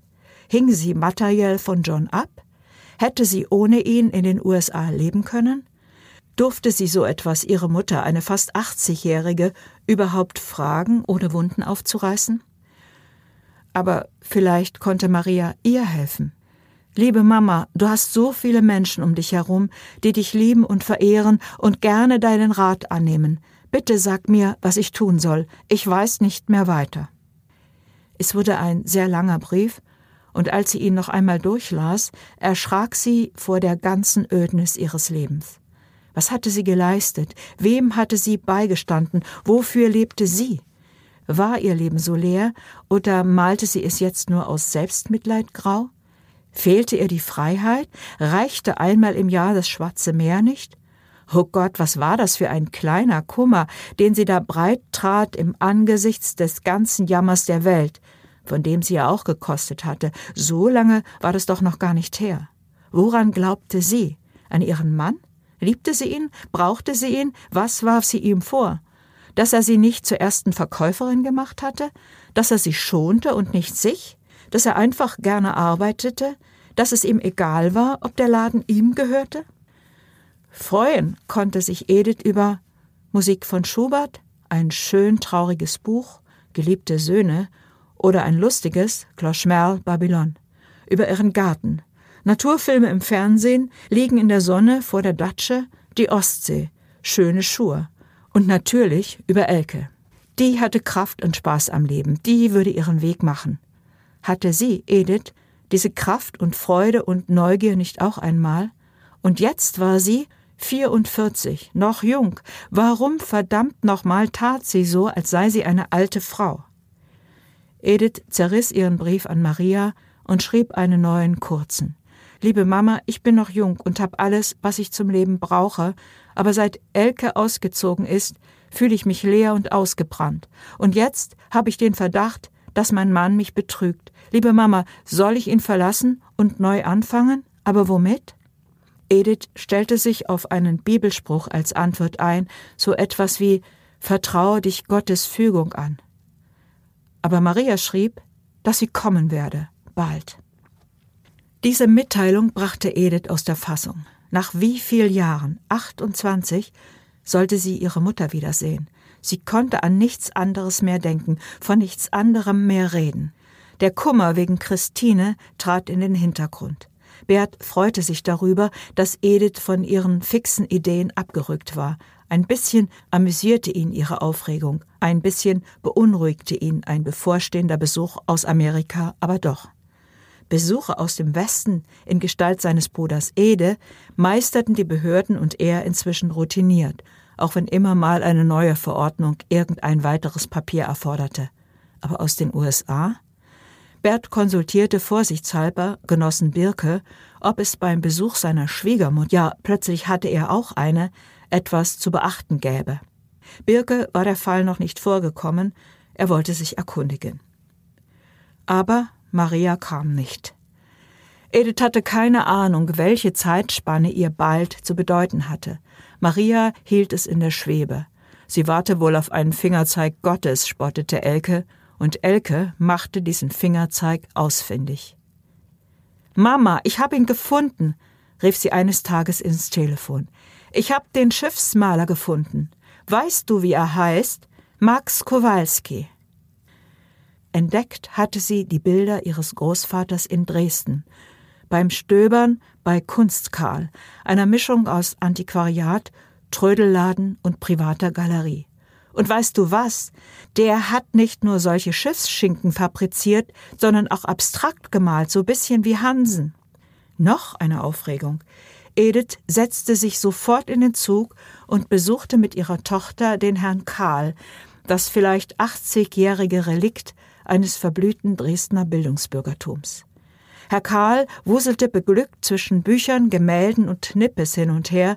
Hing sie materiell von John ab? Hätte sie ohne ihn in den USA leben können? Durfte sie so etwas ihre Mutter, eine fast 80-Jährige, überhaupt fragen, ohne Wunden aufzureißen? Aber vielleicht konnte Maria ihr helfen. Liebe Mama, du hast so viele Menschen um dich herum, die dich lieben und verehren und gerne deinen Rat annehmen. Bitte sag mir, was ich tun soll. Ich weiß nicht mehr weiter. Es wurde ein sehr langer Brief, und als sie ihn noch einmal durchlas, erschrak sie vor der ganzen Ödnis ihres Lebens. Was hatte sie geleistet? Wem hatte sie beigestanden? Wofür lebte sie? War ihr Leben so leer, oder malte sie es jetzt nur aus Selbstmitleid grau? Fehlte ihr die Freiheit? Reichte einmal im Jahr das Schwarze Meer nicht? Oh Gott, was war das für ein kleiner Kummer, den sie da breit trat im Angesichts des ganzen Jammers der Welt, von dem sie ja auch gekostet hatte. So lange war das doch noch gar nicht her. Woran glaubte sie? An ihren Mann? Liebte sie ihn? Brauchte sie ihn? Was warf sie ihm vor? Dass er sie nicht zur ersten Verkäuferin gemacht hatte? Dass er sie schonte und nicht sich? dass er einfach gerne arbeitete, dass es ihm egal war, ob der Laden ihm gehörte? Freuen konnte sich Edith über Musik von Schubert, ein schön trauriges Buch, geliebte Söhne oder ein lustiges Clochmerle Babylon, über ihren Garten, Naturfilme im Fernsehen, liegen in der Sonne vor der Datsche, die Ostsee, schöne Schuhe und natürlich über Elke. Die hatte Kraft und Spaß am Leben, die würde ihren Weg machen. Hatte sie, Edith, diese Kraft und Freude und Neugier nicht auch einmal? Und jetzt war sie 44, noch jung. Warum verdammt nochmal tat sie so, als sei sie eine alte Frau? Edith zerriss ihren Brief an Maria und schrieb einen neuen kurzen. Liebe Mama, ich bin noch jung und habe alles, was ich zum Leben brauche, aber seit Elke ausgezogen ist, fühle ich mich leer und ausgebrannt. Und jetzt habe ich den Verdacht, dass mein Mann mich betrügt. Liebe Mama, soll ich ihn verlassen und neu anfangen? Aber womit? Edith stellte sich auf einen Bibelspruch als Antwort ein, so etwas wie Vertraue dich Gottes Fügung an. Aber Maria schrieb, dass sie kommen werde, bald. Diese Mitteilung brachte Edith aus der Fassung. Nach wie viel Jahren, 28, sollte sie ihre Mutter wiedersehen. Sie konnte an nichts anderes mehr denken, von nichts anderem mehr reden. Der Kummer wegen Christine trat in den Hintergrund. Bert freute sich darüber, dass Edith von ihren fixen Ideen abgerückt war. Ein bisschen amüsierte ihn ihre Aufregung, ein bisschen beunruhigte ihn ein bevorstehender Besuch aus Amerika, aber doch. Besuche aus dem Westen in Gestalt seines Bruders Ede meisterten die Behörden und er inzwischen routiniert, auch wenn immer mal eine neue Verordnung irgendein weiteres Papier erforderte. Aber aus den USA? Bert konsultierte vorsichtshalber Genossen Birke, ob es beim Besuch seiner Schwiegermutter, ja plötzlich hatte er auch eine, etwas zu beachten gäbe. Birke war der Fall noch nicht vorgekommen, Er wollte sich erkundigen. Aber Maria kam nicht. Edith hatte keine Ahnung, welche Zeitspanne ihr bald zu bedeuten hatte. Maria hielt es in der Schwebe. Sie warte wohl auf einen Fingerzeig Gottes, spottete Elke, und Elke machte diesen Fingerzeig ausfindig. Mama, ich hab ihn gefunden, rief sie eines Tages ins Telefon. Ich hab den Schiffsmaler gefunden. Weißt du, wie er heißt? Max Kowalski. Entdeckt hatte sie die Bilder ihres Großvaters in Dresden, beim Stöbern bei Kunstkarl, einer Mischung aus Antiquariat, Trödelladen und privater Galerie. Und weißt du was? Der hat nicht nur solche Schiffsschinken fabriziert, sondern auch abstrakt gemalt, so bisschen wie Hansen. Noch eine Aufregung. Edith setzte sich sofort in den Zug und besuchte mit ihrer Tochter den Herrn Karl, das vielleicht 80-jährige Relikt eines verblühten Dresdner Bildungsbürgertums. Herr Karl wuselte beglückt zwischen Büchern, Gemälden und Nippes hin und her,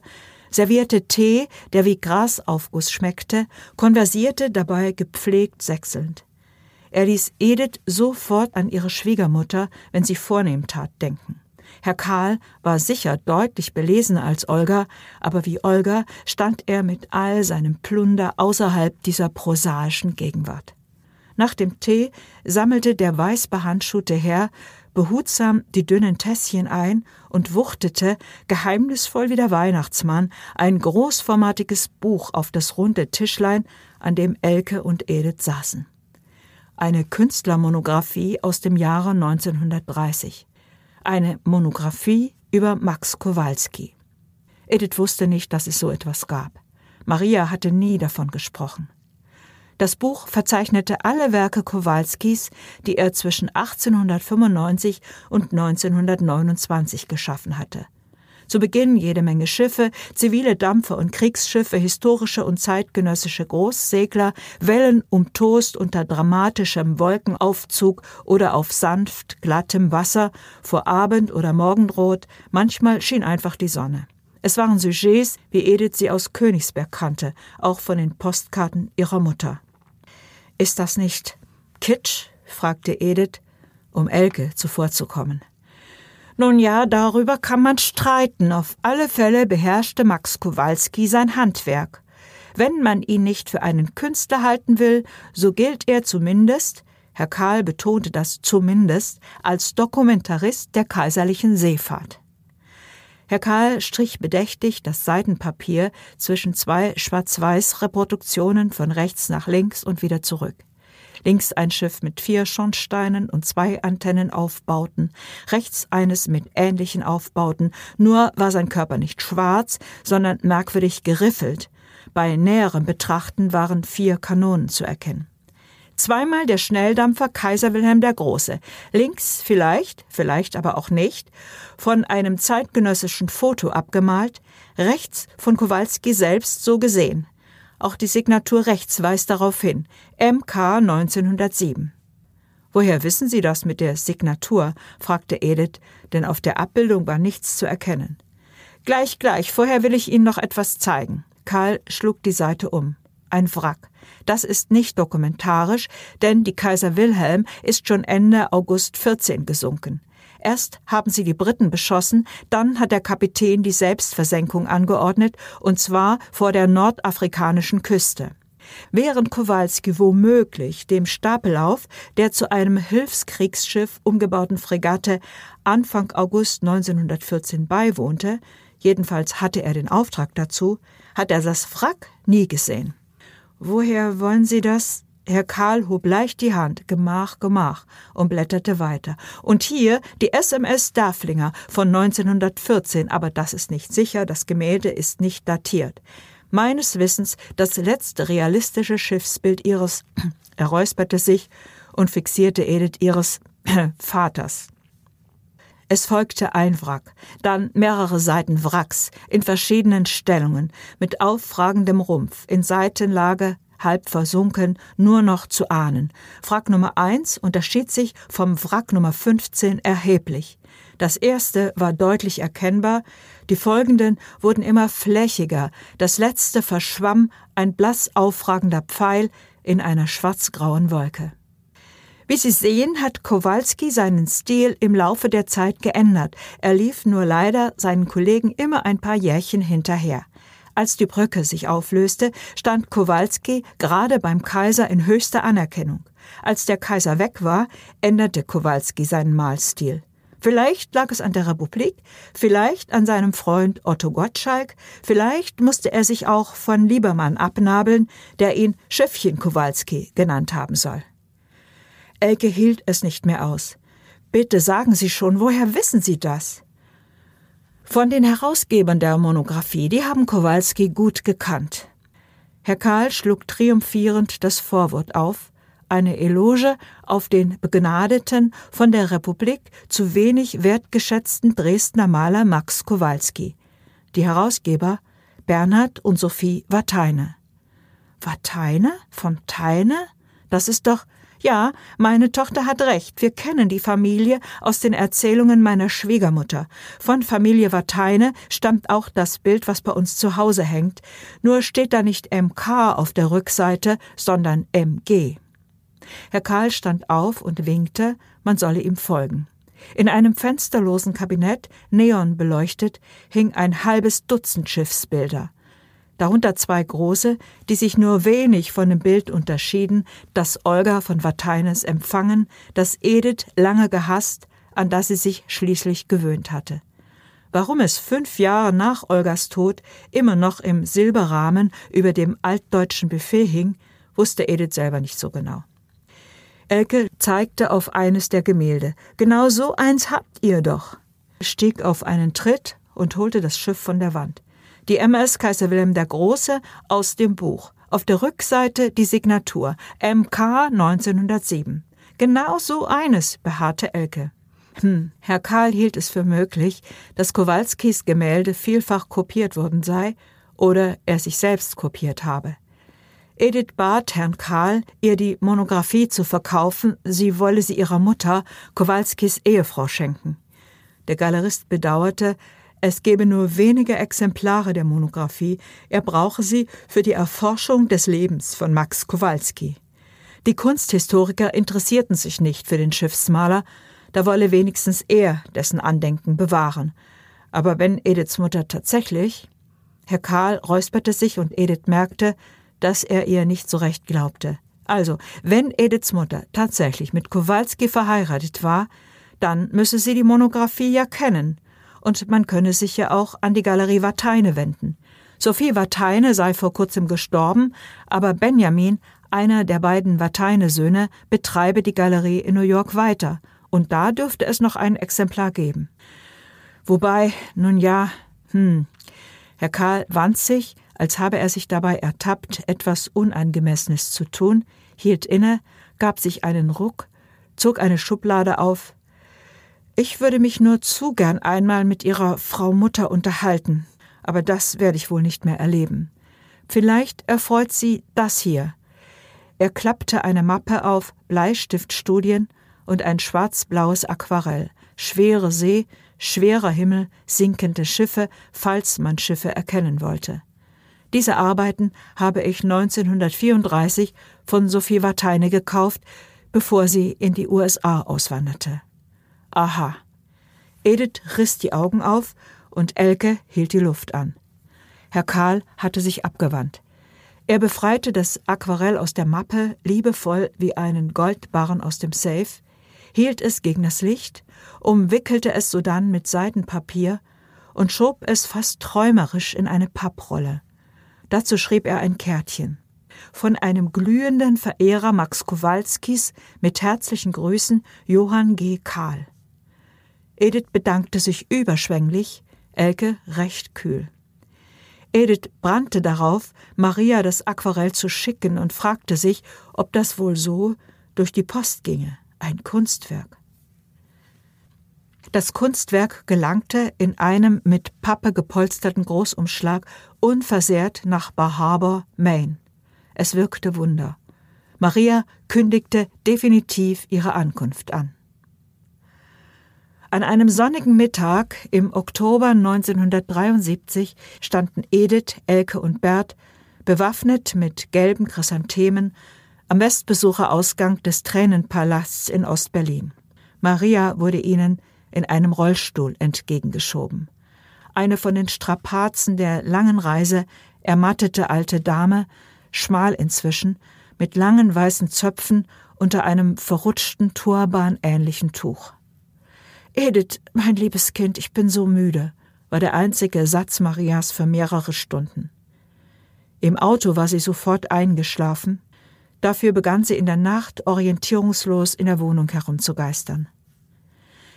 servierte Tee, der wie Grasaufguss schmeckte, konversierte dabei gepflegt sechselnd. Er ließ Edith sofort an ihre Schwiegermutter, wenn sie vornehm tat, denken. Herr Karl war sicher deutlich belesener als Olga, aber wie Olga stand er mit all seinem Plunder außerhalb dieser prosaischen Gegenwart. Nach dem Tee sammelte der weißbehandschuhte Herr behutsam die dünnen Tässchen ein und wuchtete, geheimnisvoll wie der Weihnachtsmann, ein großformatiges Buch auf das runde Tischlein, an dem Elke und Edith saßen. Eine Künstlermonographie aus dem Jahre 1930. Eine Monographie über Max Kowalski. Edith wusste nicht, dass es so etwas gab. Maria hatte nie davon gesprochen. Das Buch verzeichnete alle Werke Kowalskis, die er zwischen 1895 und 1929 geschaffen hatte. Zu Beginn jede Menge Schiffe, zivile Dampfer und Kriegsschiffe, historische und zeitgenössische Großsegler, Wellen umtost unter dramatischem Wolkenaufzug oder auf sanft glattem Wasser, vor Abend oder Morgenrot, manchmal schien einfach die Sonne. Es waren Sujets, wie Edith sie aus Königsberg kannte, auch von den Postkarten ihrer Mutter. Ist das nicht Kitsch? fragte Edith, um Elke zuvorzukommen. Nun ja, darüber kann man streiten. Auf alle Fälle beherrschte Max Kowalski sein Handwerk. Wenn man ihn nicht für einen Künstler halten will, so gilt er zumindest, Herr Karl betonte das zumindest, als Dokumentarist der kaiserlichen Seefahrt. Herr Karl strich bedächtig das Seitenpapier zwischen zwei Schwarz-Weiß-Reproduktionen von rechts nach links und wieder zurück. Links ein Schiff mit vier Schornsteinen und zwei Antennenaufbauten, rechts eines mit ähnlichen Aufbauten, nur war sein Körper nicht schwarz, sondern merkwürdig geriffelt. Bei näherem Betrachten waren vier Kanonen zu erkennen. Zweimal der Schnelldampfer Kaiser Wilhelm der Große. Links vielleicht, vielleicht aber auch nicht, von einem zeitgenössischen Foto abgemalt, rechts von Kowalski selbst so gesehen. Auch die Signatur rechts weist darauf hin. MK 1907. Woher wissen Sie das mit der Signatur? fragte Edith, denn auf der Abbildung war nichts zu erkennen. Gleich, gleich, vorher will ich Ihnen noch etwas zeigen. Karl schlug die Seite um ein Wrack. Das ist nicht dokumentarisch, denn die Kaiser Wilhelm ist schon Ende August 14 gesunken. Erst haben sie die Briten beschossen, dann hat der Kapitän die Selbstversenkung angeordnet, und zwar vor der nordafrikanischen Küste. Während Kowalski womöglich dem Stapellauf der zu einem Hilfskriegsschiff umgebauten Fregatte Anfang August 1914 beiwohnte, jedenfalls hatte er den Auftrag dazu, hat er das Wrack nie gesehen. Woher wollen Sie das? Herr Karl hob leicht die Hand, Gemach, Gemach, und blätterte weiter. Und hier die SMS Daflinger von 1914, aber das ist nicht sicher, das Gemälde ist nicht datiert. Meines Wissens das letzte realistische Schiffsbild ihres, er räusperte sich und fixierte Edith ihres Vaters. Es folgte ein Wrack, dann mehrere Seiten Wracks in verschiedenen Stellungen, mit auffragendem Rumpf, in Seitenlage, halb versunken, nur noch zu ahnen. Wrack Nummer 1 unterschied sich vom Wrack Nummer 15 erheblich. Das erste war deutlich erkennbar, die folgenden wurden immer flächiger, das letzte verschwamm ein blass aufragender Pfeil in einer schwarzgrauen Wolke. Wie Sie sehen, hat Kowalski seinen Stil im Laufe der Zeit geändert. Er lief nur leider seinen Kollegen immer ein paar Jährchen hinterher. Als die Brücke sich auflöste, stand Kowalski gerade beim Kaiser in höchster Anerkennung. Als der Kaiser weg war, änderte Kowalski seinen Malstil. Vielleicht lag es an der Republik, vielleicht an seinem Freund Otto Gottschalk, vielleicht musste er sich auch von Liebermann abnabeln, der ihn Schiffchen Kowalski genannt haben soll. Elke hielt es nicht mehr aus. Bitte sagen Sie schon, woher wissen Sie das? Von den Herausgebern der Monographie, die haben Kowalski gut gekannt. Herr Karl schlug triumphierend das Vorwort auf, eine Eloge auf den begnadeten, von der Republik zu wenig wertgeschätzten Dresdner Maler Max Kowalski. Die Herausgeber Bernhard und Sophie Wateine. Wateine? Von Teine? Das ist doch ja, meine Tochter hat recht. Wir kennen die Familie aus den Erzählungen meiner Schwiegermutter. Von Familie Wateine stammt auch das Bild, was bei uns zu Hause hängt. Nur steht da nicht MK auf der Rückseite, sondern MG. Herr Karl stand auf und winkte, man solle ihm folgen. In einem fensterlosen Kabinett, neon beleuchtet, hing ein halbes Dutzend Schiffsbilder darunter zwei große, die sich nur wenig von dem Bild unterschieden, das Olga von Wateines empfangen, das Edith lange gehasst, an das sie sich schließlich gewöhnt hatte. Warum es fünf Jahre nach Olgas Tod immer noch im Silberrahmen über dem altdeutschen Buffet hing, wusste Edith selber nicht so genau. Elke zeigte auf eines der Gemälde. Genau so eins habt ihr doch. stieg auf einen Tritt und holte das Schiff von der Wand. Die MS Kaiser Wilhelm der Große aus dem Buch. Auf der Rückseite die Signatur MK 1907. Genau so eines, beharrte Elke. Hm, Herr Karl hielt es für möglich, dass Kowalskis Gemälde vielfach kopiert worden sei oder er sich selbst kopiert habe. Edith bat Herrn Karl, ihr die Monographie zu verkaufen, sie wolle sie ihrer Mutter, Kowalskis Ehefrau, schenken. Der Galerist bedauerte, es gebe nur wenige Exemplare der Monographie, er brauche sie für die Erforschung des Lebens von Max Kowalski. Die Kunsthistoriker interessierten sich nicht für den Schiffsmaler, da wolle wenigstens er dessen Andenken bewahren. Aber wenn Ediths Mutter tatsächlich. Herr Karl räusperte sich und Edith merkte, dass er ihr nicht so recht glaubte. Also, wenn Ediths Mutter tatsächlich mit Kowalski verheiratet war, dann müsse sie die Monographie ja kennen und man könne sich ja auch an die Galerie Wateine wenden. Sophie Wateine sei vor kurzem gestorben, aber Benjamin, einer der beiden Wateine-Söhne, betreibe die Galerie in New York weiter, und da dürfte es noch ein Exemplar geben. Wobei, nun ja, hm, Herr Karl wand sich, als habe er sich dabei ertappt, etwas Unangemessenes zu tun, hielt inne, gab sich einen Ruck, zog eine Schublade auf, ich würde mich nur zu gern einmal mit Ihrer Frau Mutter unterhalten, aber das werde ich wohl nicht mehr erleben. Vielleicht erfreut Sie das hier. Er klappte eine Mappe auf, Bleistiftstudien und ein schwarz-blaues Aquarell, schwere See, schwerer Himmel, sinkende Schiffe, falls man Schiffe erkennen wollte. Diese Arbeiten habe ich 1934 von Sophie Wateine gekauft, bevor sie in die USA auswanderte. Aha. Edith riss die Augen auf und Elke hielt die Luft an. Herr Karl hatte sich abgewandt. Er befreite das Aquarell aus der Mappe liebevoll wie einen Goldbarren aus dem Safe, hielt es gegen das Licht, umwickelte es sodann mit Seidenpapier und schob es fast träumerisch in eine Papprolle. Dazu schrieb er ein Kärtchen. Von einem glühenden Verehrer Max Kowalskis mit herzlichen Grüßen Johann G. Kahl. Edith bedankte sich überschwänglich, Elke recht kühl. Edith brannte darauf, Maria das Aquarell zu schicken und fragte sich, ob das wohl so durch die Post ginge, ein Kunstwerk. Das Kunstwerk gelangte in einem mit Pappe gepolsterten Großumschlag unversehrt nach Bar Harbor, Maine. Es wirkte Wunder. Maria kündigte definitiv ihre Ankunft an. An einem sonnigen Mittag im Oktober 1973 standen Edith, Elke und Bert, bewaffnet mit gelben Chrysanthemen, am Westbesucherausgang des Tränenpalasts in Ostberlin. Maria wurde ihnen in einem Rollstuhl entgegengeschoben. Eine von den Strapazen der langen Reise ermattete alte Dame, schmal inzwischen, mit langen weißen Zöpfen unter einem verrutschten Turban ähnlichen Tuch. Edith, mein liebes Kind, ich bin so müde, war der einzige Satz Marias für mehrere Stunden. Im Auto war sie sofort eingeschlafen, dafür begann sie in der Nacht orientierungslos in der Wohnung herumzugeistern.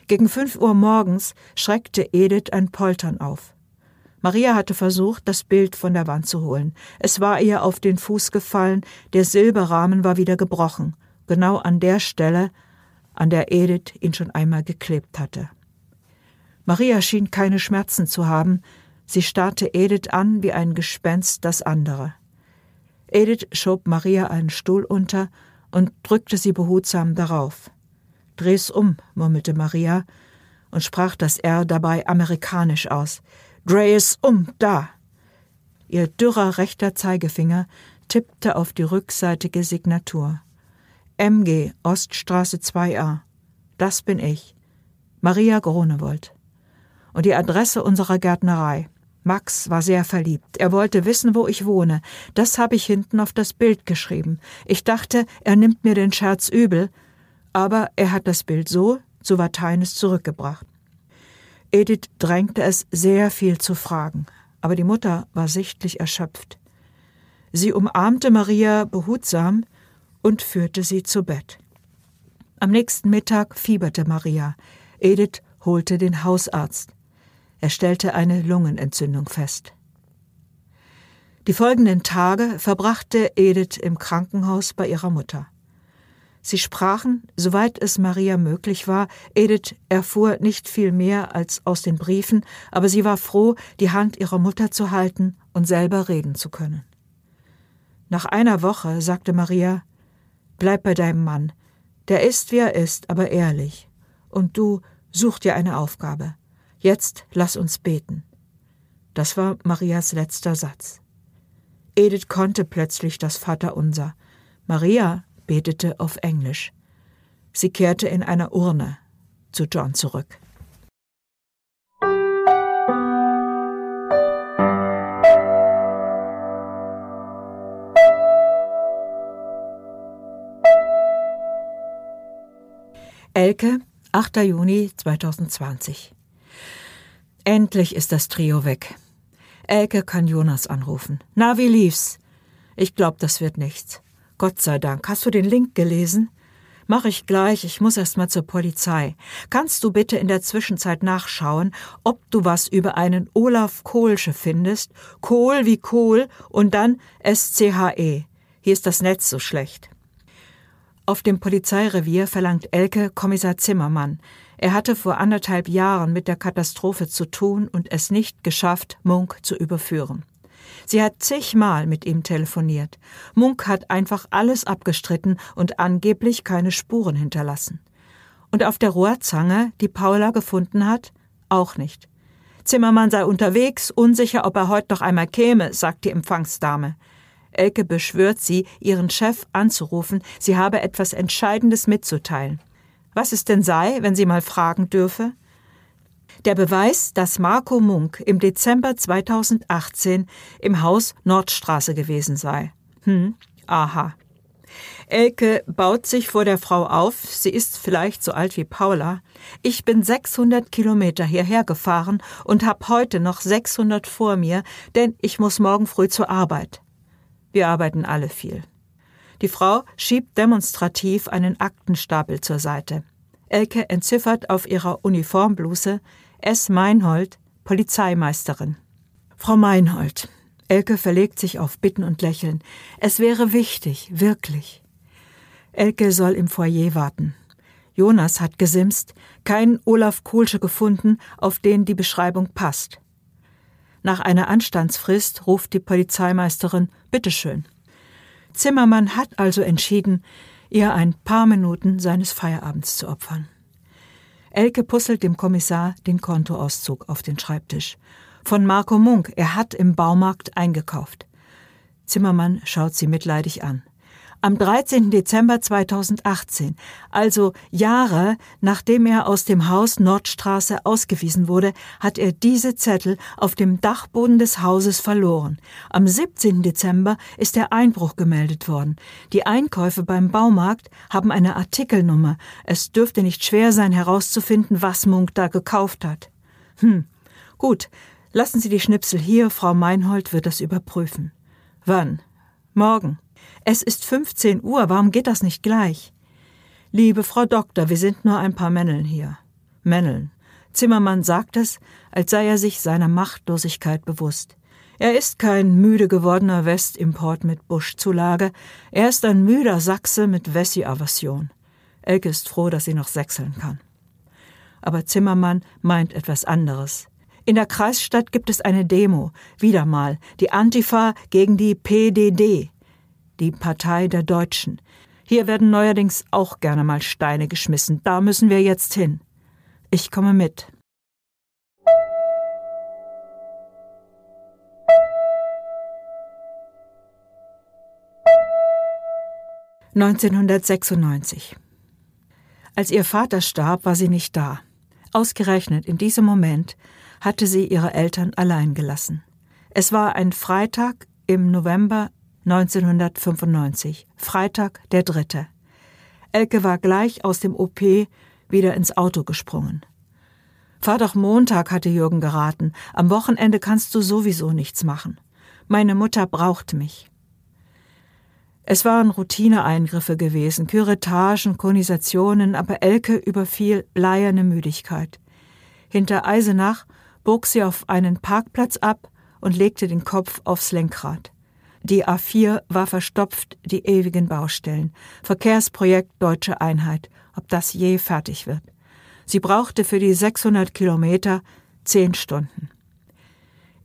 Gegen fünf Uhr morgens schreckte Edith ein Poltern auf. Maria hatte versucht, das Bild von der Wand zu holen. Es war ihr auf den Fuß gefallen, der Silberrahmen war wieder gebrochen, genau an der Stelle, an der Edith ihn schon einmal geklebt hatte. Maria schien keine Schmerzen zu haben, sie starrte Edith an wie ein Gespenst das andere. Edith schob Maria einen Stuhl unter und drückte sie behutsam darauf. Dreh's um, murmelte Maria und sprach das R dabei amerikanisch aus. Dreh es um, da! Ihr dürrer rechter Zeigefinger tippte auf die rückseitige Signatur. MG, Oststraße 2a. Das bin ich. Maria Gronewold. Und die Adresse unserer Gärtnerei. Max war sehr verliebt. Er wollte wissen, wo ich wohne. Das habe ich hinten auf das Bild geschrieben. Ich dachte, er nimmt mir den Scherz übel, aber er hat das Bild so zu Vateines zurückgebracht. Edith drängte es, sehr viel zu fragen, aber die Mutter war sichtlich erschöpft. Sie umarmte Maria behutsam, und führte sie zu Bett. Am nächsten Mittag fieberte Maria. Edith holte den Hausarzt. Er stellte eine Lungenentzündung fest. Die folgenden Tage verbrachte Edith im Krankenhaus bei ihrer Mutter. Sie sprachen, soweit es Maria möglich war. Edith erfuhr nicht viel mehr als aus den Briefen, aber sie war froh, die Hand ihrer Mutter zu halten und selber reden zu können. Nach einer Woche sagte Maria, Bleib bei deinem Mann. Der ist, wie er ist, aber ehrlich. Und du such dir eine Aufgabe. Jetzt lass uns beten. Das war Marias letzter Satz. Edith konnte plötzlich das Vaterunser. Maria betete auf Englisch. Sie kehrte in einer Urne zu John zurück. Elke, 8. Juni 2020. Endlich ist das Trio weg. Elke kann Jonas anrufen. Na, wie lief's? Ich glaub, das wird nichts. Gott sei Dank. Hast du den Link gelesen? Mach ich gleich, ich muss erst mal zur Polizei. Kannst du bitte in der Zwischenzeit nachschauen, ob du was über einen Olaf Kohlsche findest? Kohl wie Kohl und dann SCHE. Hier ist das Netz so schlecht. Auf dem Polizeirevier verlangt Elke Kommissar Zimmermann. Er hatte vor anderthalb Jahren mit der Katastrophe zu tun und es nicht geschafft, Munk zu überführen. Sie hat zigmal mit ihm telefoniert. Munk hat einfach alles abgestritten und angeblich keine Spuren hinterlassen. Und auf der Rohrzange, die Paula gefunden hat, auch nicht. Zimmermann sei unterwegs, unsicher, ob er heute noch einmal käme, sagt die Empfangsdame. Elke beschwört sie, ihren Chef anzurufen, sie habe etwas Entscheidendes mitzuteilen. Was es denn sei, wenn sie mal fragen dürfe? Der Beweis, dass Marco Munk im Dezember 2018 im Haus Nordstraße gewesen sei. Hm, aha. Elke baut sich vor der Frau auf, sie ist vielleicht so alt wie Paula. Ich bin 600 Kilometer hierher gefahren und hab heute noch 600 vor mir, denn ich muss morgen früh zur Arbeit. Wir arbeiten alle viel. Die Frau schiebt demonstrativ einen Aktenstapel zur Seite. Elke entziffert auf ihrer Uniformbluse S. Meinhold, Polizeimeisterin. Frau Meinhold. Elke verlegt sich auf Bitten und Lächeln. Es wäre wichtig, wirklich. Elke soll im Foyer warten. Jonas hat gesimst, keinen Olaf Kohlsche gefunden, auf den die Beschreibung passt. Nach einer Anstandsfrist ruft die Polizeimeisterin Bitteschön. Zimmermann hat also entschieden, ihr ein paar Minuten seines Feierabends zu opfern. Elke puzzelt dem Kommissar den Kontoauszug auf den Schreibtisch. Von Marco Munk, er hat im Baumarkt eingekauft. Zimmermann schaut sie mitleidig an. Am 13. Dezember 2018, also Jahre nachdem er aus dem Haus Nordstraße ausgewiesen wurde, hat er diese Zettel auf dem Dachboden des Hauses verloren. Am 17. Dezember ist der Einbruch gemeldet worden. Die Einkäufe beim Baumarkt haben eine Artikelnummer. Es dürfte nicht schwer sein herauszufinden, was Munk da gekauft hat. Hm, gut, lassen Sie die Schnipsel hier, Frau Meinhold wird das überprüfen. Wann? Morgen. Es ist 15 Uhr, warum geht das nicht gleich? Liebe Frau Doktor, wir sind nur ein paar Männeln hier. Männeln. Zimmermann sagt es, als sei er sich seiner Machtlosigkeit bewusst. Er ist kein müde gewordener Westimport mit Buschzulage, er ist ein müder Sachse mit Wessi-Aversion. Elke ist froh, dass sie noch sechseln kann. Aber Zimmermann meint etwas anderes. In der Kreisstadt gibt es eine Demo, wieder mal, die Antifa gegen die PDD, die Partei der Deutschen. Hier werden neuerdings auch gerne mal Steine geschmissen. Da müssen wir jetzt hin. Ich komme mit. (1996) Als ihr Vater starb, war sie nicht da. Ausgerechnet in diesem Moment hatte sie ihre Eltern allein gelassen. Es war ein Freitag im November 1995, Freitag der dritte. Elke war gleich aus dem OP wieder ins Auto gesprungen. Fahr doch Montag, hatte Jürgen geraten. Am Wochenende kannst du sowieso nichts machen. Meine Mutter braucht mich. Es waren Routineeingriffe gewesen, Küretagen, Konisationen, aber Elke überfiel bleierne Müdigkeit. Hinter Eisenach bog sie auf einen Parkplatz ab und legte den Kopf aufs Lenkrad. Die A4 war verstopft, die ewigen Baustellen. Verkehrsprojekt Deutsche Einheit. Ob das je fertig wird. Sie brauchte für die 600 Kilometer zehn Stunden.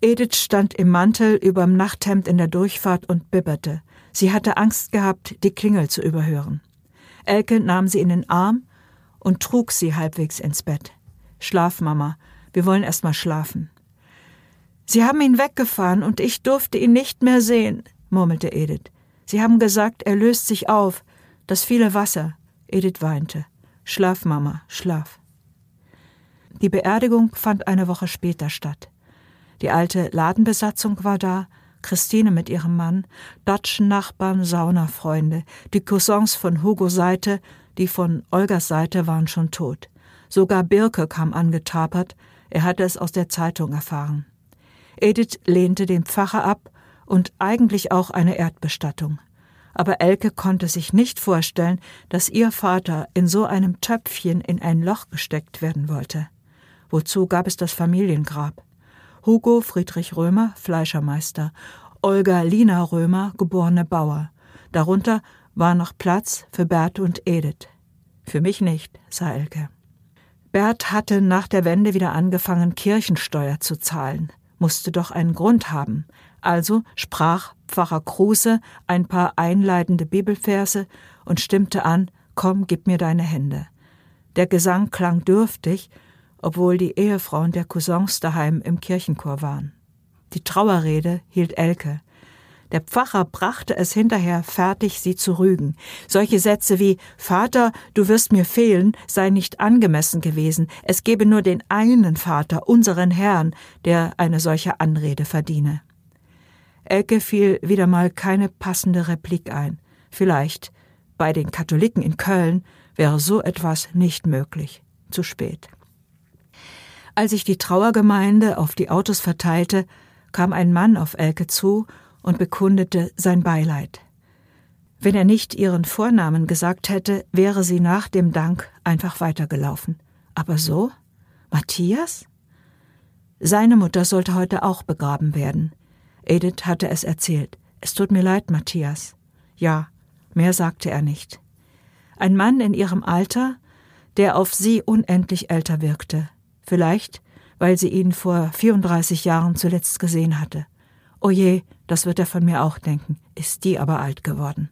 Edith stand im Mantel überm Nachthemd in der Durchfahrt und bibberte. Sie hatte Angst gehabt, die Klingel zu überhören. Elke nahm sie in den Arm und trug sie halbwegs ins Bett. Schlaf, Mama, wir wollen erst mal schlafen. Sie haben ihn weggefahren und ich durfte ihn nicht mehr sehen, murmelte Edith. Sie haben gesagt, er löst sich auf. Das viele Wasser. Edith weinte. Schlaf, Mama, schlaf. Die Beerdigung fand eine Woche später statt. Die alte Ladenbesatzung war da, Christine mit ihrem Mann, Datschen-Nachbarn, Saunafreunde, die Cousins von Hugo Seite, die von Olgas Seite waren schon tot. Sogar Birke kam angetapert, er hatte es aus der Zeitung erfahren. Edith lehnte den Pfarrer ab und eigentlich auch eine Erdbestattung. Aber Elke konnte sich nicht vorstellen, dass ihr Vater in so einem Töpfchen in ein Loch gesteckt werden wollte. Wozu gab es das Familiengrab? Hugo Friedrich Römer, Fleischermeister, Olga Lina Römer, geborene Bauer. Darunter war noch Platz für Bert und Edith. Für mich nicht, sah Elke. Bert hatte nach der Wende wieder angefangen, Kirchensteuer zu zahlen musste doch einen Grund haben. Also sprach Pfarrer Kruse ein paar einleitende Bibelverse und stimmte an, Komm, gib mir deine Hände. Der Gesang klang dürftig, obwohl die Ehefrauen der Cousins daheim im Kirchenchor waren. Die Trauerrede hielt Elke. Der Pfarrer brachte es hinterher fertig, sie zu rügen. Solche Sätze wie Vater, du wirst mir fehlen, sei nicht angemessen gewesen. Es gebe nur den einen Vater, unseren Herrn, der eine solche Anrede verdiene. Elke fiel wieder mal keine passende Replik ein. Vielleicht bei den Katholiken in Köln wäre so etwas nicht möglich. Zu spät. Als sich die Trauergemeinde auf die Autos verteilte, kam ein Mann auf Elke zu und bekundete sein Beileid. Wenn er nicht ihren Vornamen gesagt hätte, wäre sie nach dem Dank einfach weitergelaufen. Aber so? Matthias? Seine Mutter sollte heute auch begraben werden. Edith hatte es erzählt. Es tut mir leid, Matthias. Ja, mehr sagte er nicht. Ein Mann in ihrem Alter, der auf sie unendlich älter wirkte. Vielleicht, weil sie ihn vor 34 Jahren zuletzt gesehen hatte. Oje, oh das wird er von mir auch denken, ist die aber alt geworden.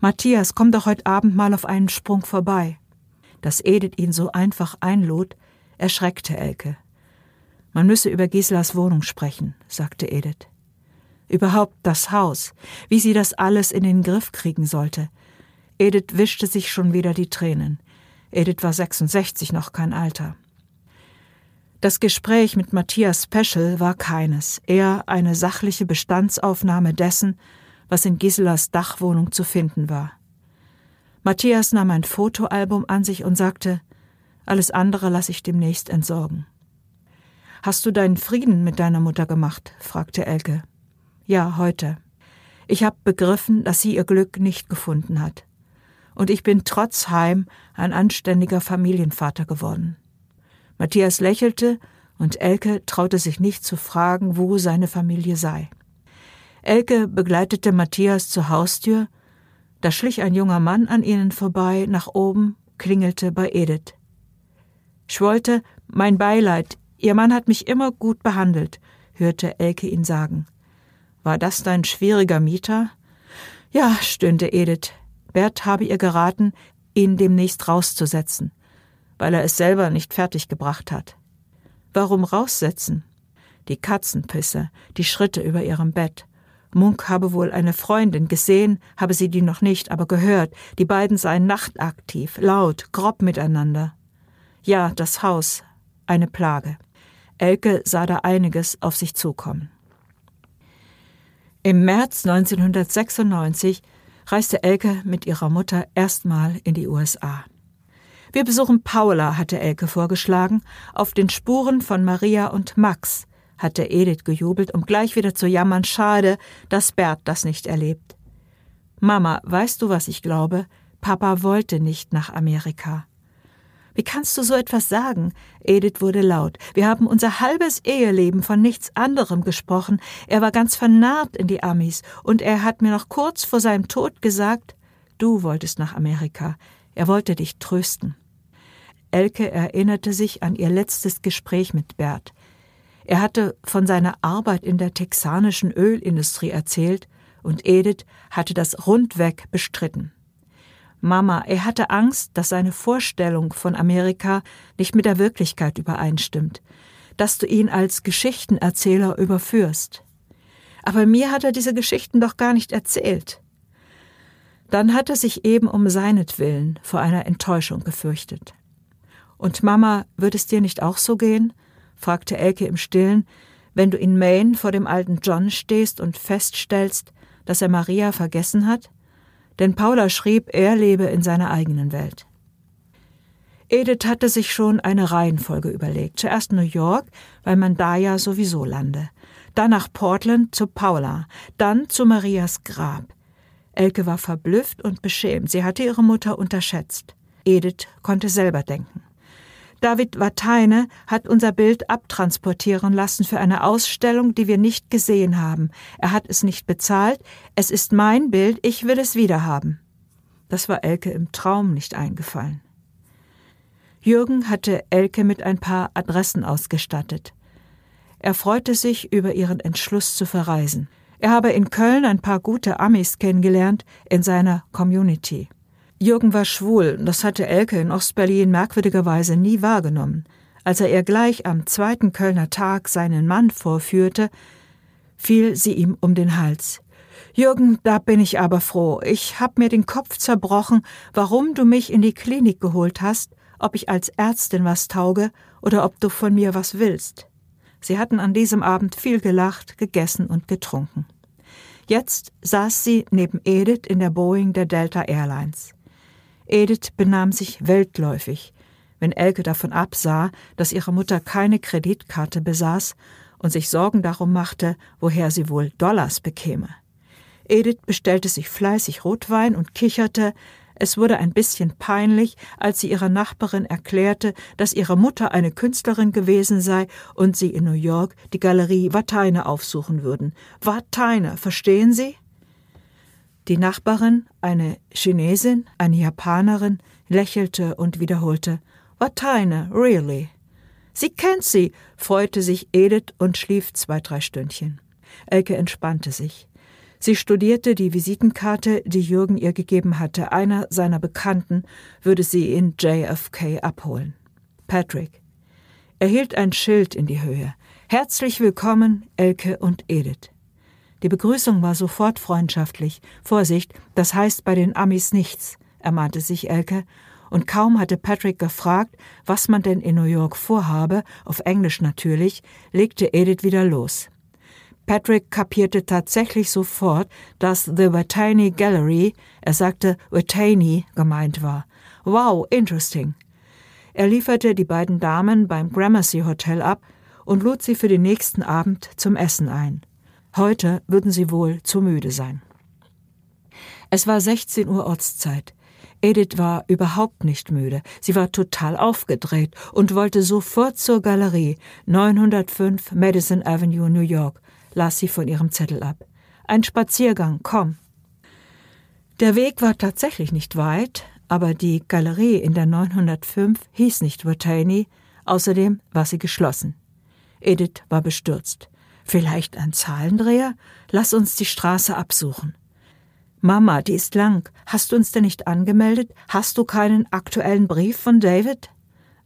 Matthias, komm doch heute Abend mal auf einen Sprung vorbei. dass Edith ihn so einfach einlud, erschreckte Elke. Man müsse über Gislas Wohnung sprechen, sagte Edith. Überhaupt das Haus, wie sie das alles in den Griff kriegen sollte. Edith wischte sich schon wieder die Tränen. Edith war 66, noch kein Alter. Das Gespräch mit Matthias Peschel war keines, eher eine sachliche Bestandsaufnahme dessen, was in Giselas Dachwohnung zu finden war. Matthias nahm ein Fotoalbum an sich und sagte, alles andere lasse ich demnächst entsorgen. Hast du deinen Frieden mit deiner Mutter gemacht? fragte Elke. Ja, heute. Ich habe begriffen, dass sie ihr Glück nicht gefunden hat. Und ich bin trotz Heim ein anständiger Familienvater geworden. Matthias lächelte und Elke traute sich nicht zu fragen, wo seine Familie sei. Elke begleitete Matthias zur Haustür, da schlich ein junger Mann an ihnen vorbei, nach oben, klingelte bei Edith. Schwolte, mein Beileid, Ihr Mann hat mich immer gut behandelt, hörte Elke ihn sagen. War das dein schwieriger Mieter? Ja, stöhnte Edith. Bert habe ihr geraten, ihn demnächst rauszusetzen, weil er es selber nicht fertiggebracht hat. Warum raussetzen? Die Katzenpisse, die Schritte über ihrem Bett. Munk habe wohl eine Freundin gesehen, habe sie die noch nicht, aber gehört. Die beiden seien nachtaktiv, laut, grob miteinander. Ja, das Haus, eine Plage. Elke sah da einiges auf sich zukommen. Im März 1996 reiste Elke mit ihrer Mutter erstmal in die USA. Wir besuchen Paula, hatte Elke vorgeschlagen, auf den Spuren von Maria und Max, hatte Edith gejubelt, um gleich wieder zu jammern, schade, dass Bert das nicht erlebt. Mama, weißt du, was ich glaube? Papa wollte nicht nach Amerika. Wie kannst du so etwas sagen? Edith wurde laut. Wir haben unser halbes Eheleben von nichts anderem gesprochen. Er war ganz vernarrt in die Amis und er hat mir noch kurz vor seinem Tod gesagt, du wolltest nach Amerika. Er wollte dich trösten. Elke erinnerte sich an ihr letztes Gespräch mit Bert. Er hatte von seiner Arbeit in der texanischen Ölindustrie erzählt und Edith hatte das rundweg bestritten. Mama, er hatte Angst, dass seine Vorstellung von Amerika nicht mit der Wirklichkeit übereinstimmt, dass du ihn als Geschichtenerzähler überführst. Aber mir hat er diese Geschichten doch gar nicht erzählt. Dann hat er sich eben um seinetwillen vor einer Enttäuschung gefürchtet. Und Mama, wird es dir nicht auch so gehen? fragte Elke im Stillen, wenn du in Maine vor dem alten John stehst und feststellst, dass er Maria vergessen hat? denn Paula schrieb, er lebe in seiner eigenen Welt. Edith hatte sich schon eine Reihenfolge überlegt. Zuerst New York, weil man da ja sowieso lande. Dann nach Portland zu Paula, dann zu Marias Grab. Elke war verblüfft und beschämt. Sie hatte ihre Mutter unterschätzt. Edith konnte selber denken. David Wateine hat unser Bild abtransportieren lassen für eine Ausstellung, die wir nicht gesehen haben. Er hat es nicht bezahlt. Es ist mein Bild, ich will es wiederhaben. Das war Elke im Traum nicht eingefallen. Jürgen hatte Elke mit ein paar Adressen ausgestattet. Er freute sich über ihren Entschluss zu verreisen. Er habe in Köln ein paar gute Amis kennengelernt in seiner Community. Jürgen war schwul, das hatte Elke in Ostberlin merkwürdigerweise nie wahrgenommen. Als er ihr gleich am zweiten Kölner Tag seinen Mann vorführte, fiel sie ihm um den Hals. Jürgen, da bin ich aber froh. Ich hab mir den Kopf zerbrochen, warum du mich in die Klinik geholt hast, ob ich als Ärztin was tauge oder ob du von mir was willst. Sie hatten an diesem Abend viel gelacht, gegessen und getrunken. Jetzt saß sie neben Edith in der Boeing der Delta Airlines. Edith benahm sich weltläufig, wenn Elke davon absah, dass ihre Mutter keine Kreditkarte besaß und sich Sorgen darum machte, woher sie wohl Dollars bekäme. Edith bestellte sich fleißig Rotwein und kicherte, es wurde ein bisschen peinlich, als sie ihrer Nachbarin erklärte, dass ihre Mutter eine Künstlerin gewesen sei und sie in New York die Galerie Wateine aufsuchen würden. Wateine, verstehen Sie? Die Nachbarin, eine Chinesin, eine Japanerin, lächelte und wiederholte Wateine, really. Sie kennt sie, freute sich Edith und schlief zwei, drei Stündchen. Elke entspannte sich. Sie studierte die Visitenkarte, die Jürgen ihr gegeben hatte. Einer seiner Bekannten würde sie in JFK abholen. Patrick. Er hielt ein Schild in die Höhe. Herzlich willkommen, Elke und Edith. Die Begrüßung war sofort freundschaftlich. Vorsicht, das heißt bei den Amis nichts, ermahnte sich Elke, und kaum hatte Patrick gefragt, was man denn in New York vorhabe, auf Englisch natürlich, legte Edith wieder los. Patrick kapierte tatsächlich sofort, dass The Watani Gallery, er sagte Watani, gemeint war. Wow, interesting. Er lieferte die beiden Damen beim Gramercy Hotel ab und lud sie für den nächsten Abend zum Essen ein. Heute würden sie wohl zu müde sein. Es war 16 Uhr Ortszeit. Edith war überhaupt nicht müde. Sie war total aufgedreht und wollte sofort zur Galerie 905 Madison Avenue, New York, las sie von ihrem Zettel ab. Ein Spaziergang, komm. Der Weg war tatsächlich nicht weit, aber die Galerie in der 905 hieß nicht Watani, außerdem war sie geschlossen. Edith war bestürzt. Vielleicht ein Zahlendreher? Lass uns die Straße absuchen. Mama, die ist lang. Hast du uns denn nicht angemeldet? Hast du keinen aktuellen Brief von David?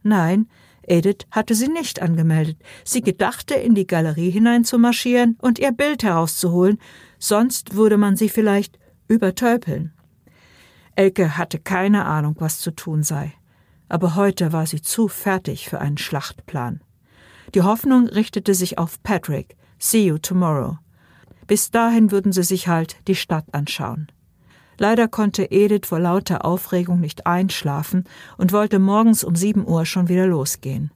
Nein, Edith hatte sie nicht angemeldet. Sie gedachte, in die Galerie hineinzumarschieren und ihr Bild herauszuholen, sonst würde man sie vielleicht übertölpeln. Elke hatte keine Ahnung, was zu tun sei. Aber heute war sie zu fertig für einen Schlachtplan. Die Hoffnung richtete sich auf Patrick. See you tomorrow. Bis dahin würden sie sich halt die Stadt anschauen. Leider konnte Edith vor lauter Aufregung nicht einschlafen und wollte morgens um sieben Uhr schon wieder losgehen.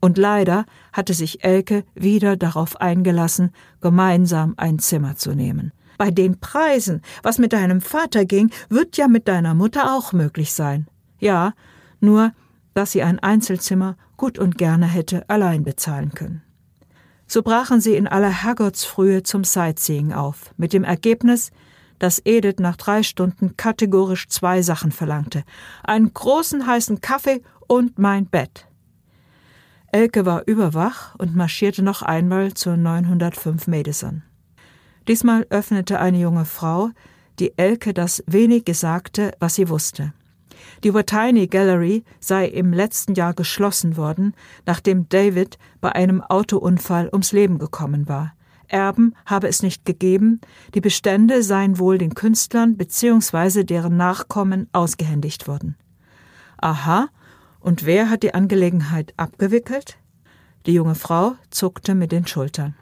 Und leider hatte sich Elke wieder darauf eingelassen, gemeinsam ein Zimmer zu nehmen. Bei den Preisen, was mit deinem Vater ging, wird ja mit deiner Mutter auch möglich sein. Ja, nur, dass sie ein Einzelzimmer gut und gerne hätte allein bezahlen können. So brachen sie in aller Herrgottsfrühe zum Sightseeing auf, mit dem Ergebnis, dass Edith nach drei Stunden kategorisch zwei Sachen verlangte: einen großen heißen Kaffee und mein Bett. Elke war überwach und marschierte noch einmal zur 905 Madison. Diesmal öffnete eine junge Frau, die Elke das wenig Gesagte, was sie wusste. Die Watini Gallery sei im letzten Jahr geschlossen worden, nachdem David bei einem Autounfall ums Leben gekommen war. Erben habe es nicht gegeben, die Bestände seien wohl den Künstlern bzw. deren Nachkommen ausgehändigt worden. Aha, und wer hat die Angelegenheit abgewickelt? Die junge Frau zuckte mit den Schultern.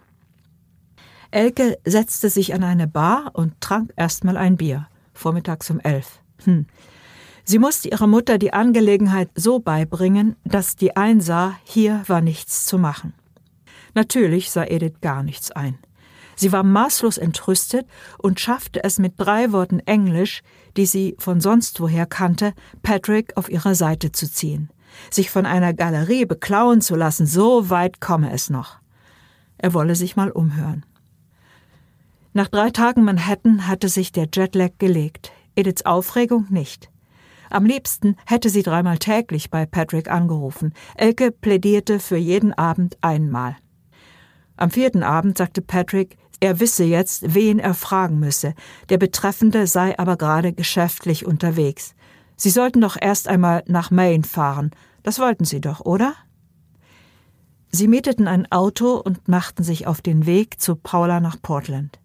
Elke setzte sich an eine Bar und trank erstmal ein Bier, vormittags um elf. Hm. Sie musste ihrer Mutter die Angelegenheit so beibringen, dass die einsah, hier war nichts zu machen. Natürlich sah Edith gar nichts ein. Sie war maßlos entrüstet und schaffte es mit drei Worten Englisch, die sie von sonst woher kannte, Patrick auf ihre Seite zu ziehen. Sich von einer Galerie beklauen zu lassen, so weit komme es noch. Er wolle sich mal umhören. Nach drei Tagen Manhattan hatte sich der Jetlag gelegt, Ediths Aufregung nicht. Am liebsten hätte sie dreimal täglich bei Patrick angerufen. Elke plädierte für jeden Abend einmal. Am vierten Abend sagte Patrick, er wisse jetzt, wen er fragen müsse. Der Betreffende sei aber gerade geschäftlich unterwegs. Sie sollten doch erst einmal nach Maine fahren. Das wollten Sie doch, oder? Sie mieteten ein Auto und machten sich auf den Weg zu Paula nach Portland.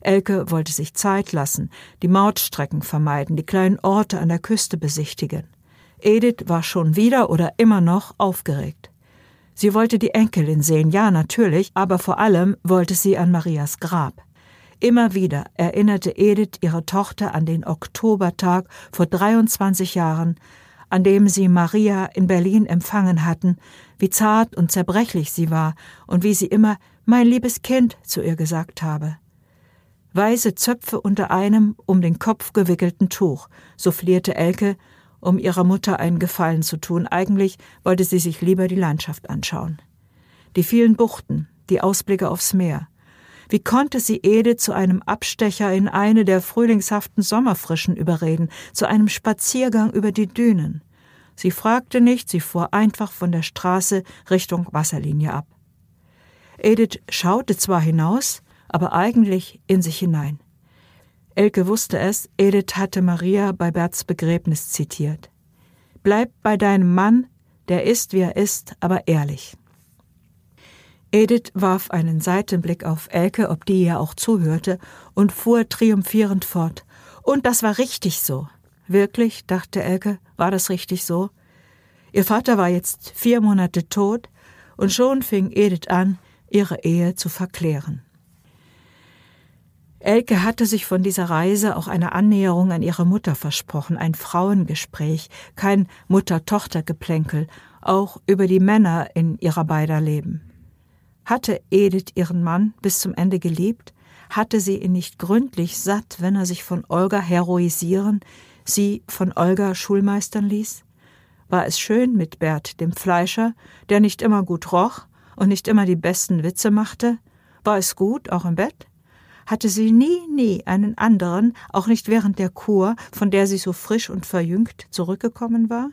Elke wollte sich Zeit lassen, die Mautstrecken vermeiden, die kleinen Orte an der Küste besichtigen. Edith war schon wieder oder immer noch aufgeregt. Sie wollte die Enkelin sehen, ja natürlich, aber vor allem wollte sie an Marias Grab. Immer wieder erinnerte Edith ihre Tochter an den Oktobertag vor 23 Jahren, an dem sie Maria in Berlin empfangen hatten, wie zart und zerbrechlich sie war und wie sie immer mein liebes Kind zu ihr gesagt habe. Weiße Zöpfe unter einem um den Kopf gewickelten Tuch, so flierte Elke um ihrer Mutter einen Gefallen zu tun. Eigentlich wollte sie sich lieber die Landschaft anschauen. Die vielen Buchten, die Ausblicke aufs Meer. Wie konnte sie Ede zu einem Abstecher in eine der frühlingshaften Sommerfrischen überreden, zu einem Spaziergang über die Dünen? Sie fragte nicht, sie fuhr einfach von der Straße Richtung Wasserlinie ab. Edith schaute zwar hinaus, aber eigentlich in sich hinein. Elke wusste es, Edith hatte Maria bei Berts Begräbnis zitiert. Bleib bei deinem Mann, der ist, wie er ist, aber ehrlich. Edith warf einen Seitenblick auf Elke, ob die ihr auch zuhörte, und fuhr triumphierend fort. Und das war richtig so. Wirklich, dachte Elke, war das richtig so? Ihr Vater war jetzt vier Monate tot, und schon fing Edith an, ihre Ehe zu verklären. Elke hatte sich von dieser Reise auch eine Annäherung an ihre Mutter versprochen, ein Frauengespräch, kein Mutter-Tochter-Geplänkel, auch über die Männer in ihrer beider Leben. Hatte Edith ihren Mann bis zum Ende geliebt? Hatte sie ihn nicht gründlich satt, wenn er sich von Olga heroisieren, sie von Olga schulmeistern ließ? War es schön mit Bert, dem Fleischer, der nicht immer gut roch und nicht immer die besten Witze machte? War es gut, auch im Bett? Hatte sie nie, nie einen anderen, auch nicht während der Kur, von der sie so frisch und verjüngt zurückgekommen war?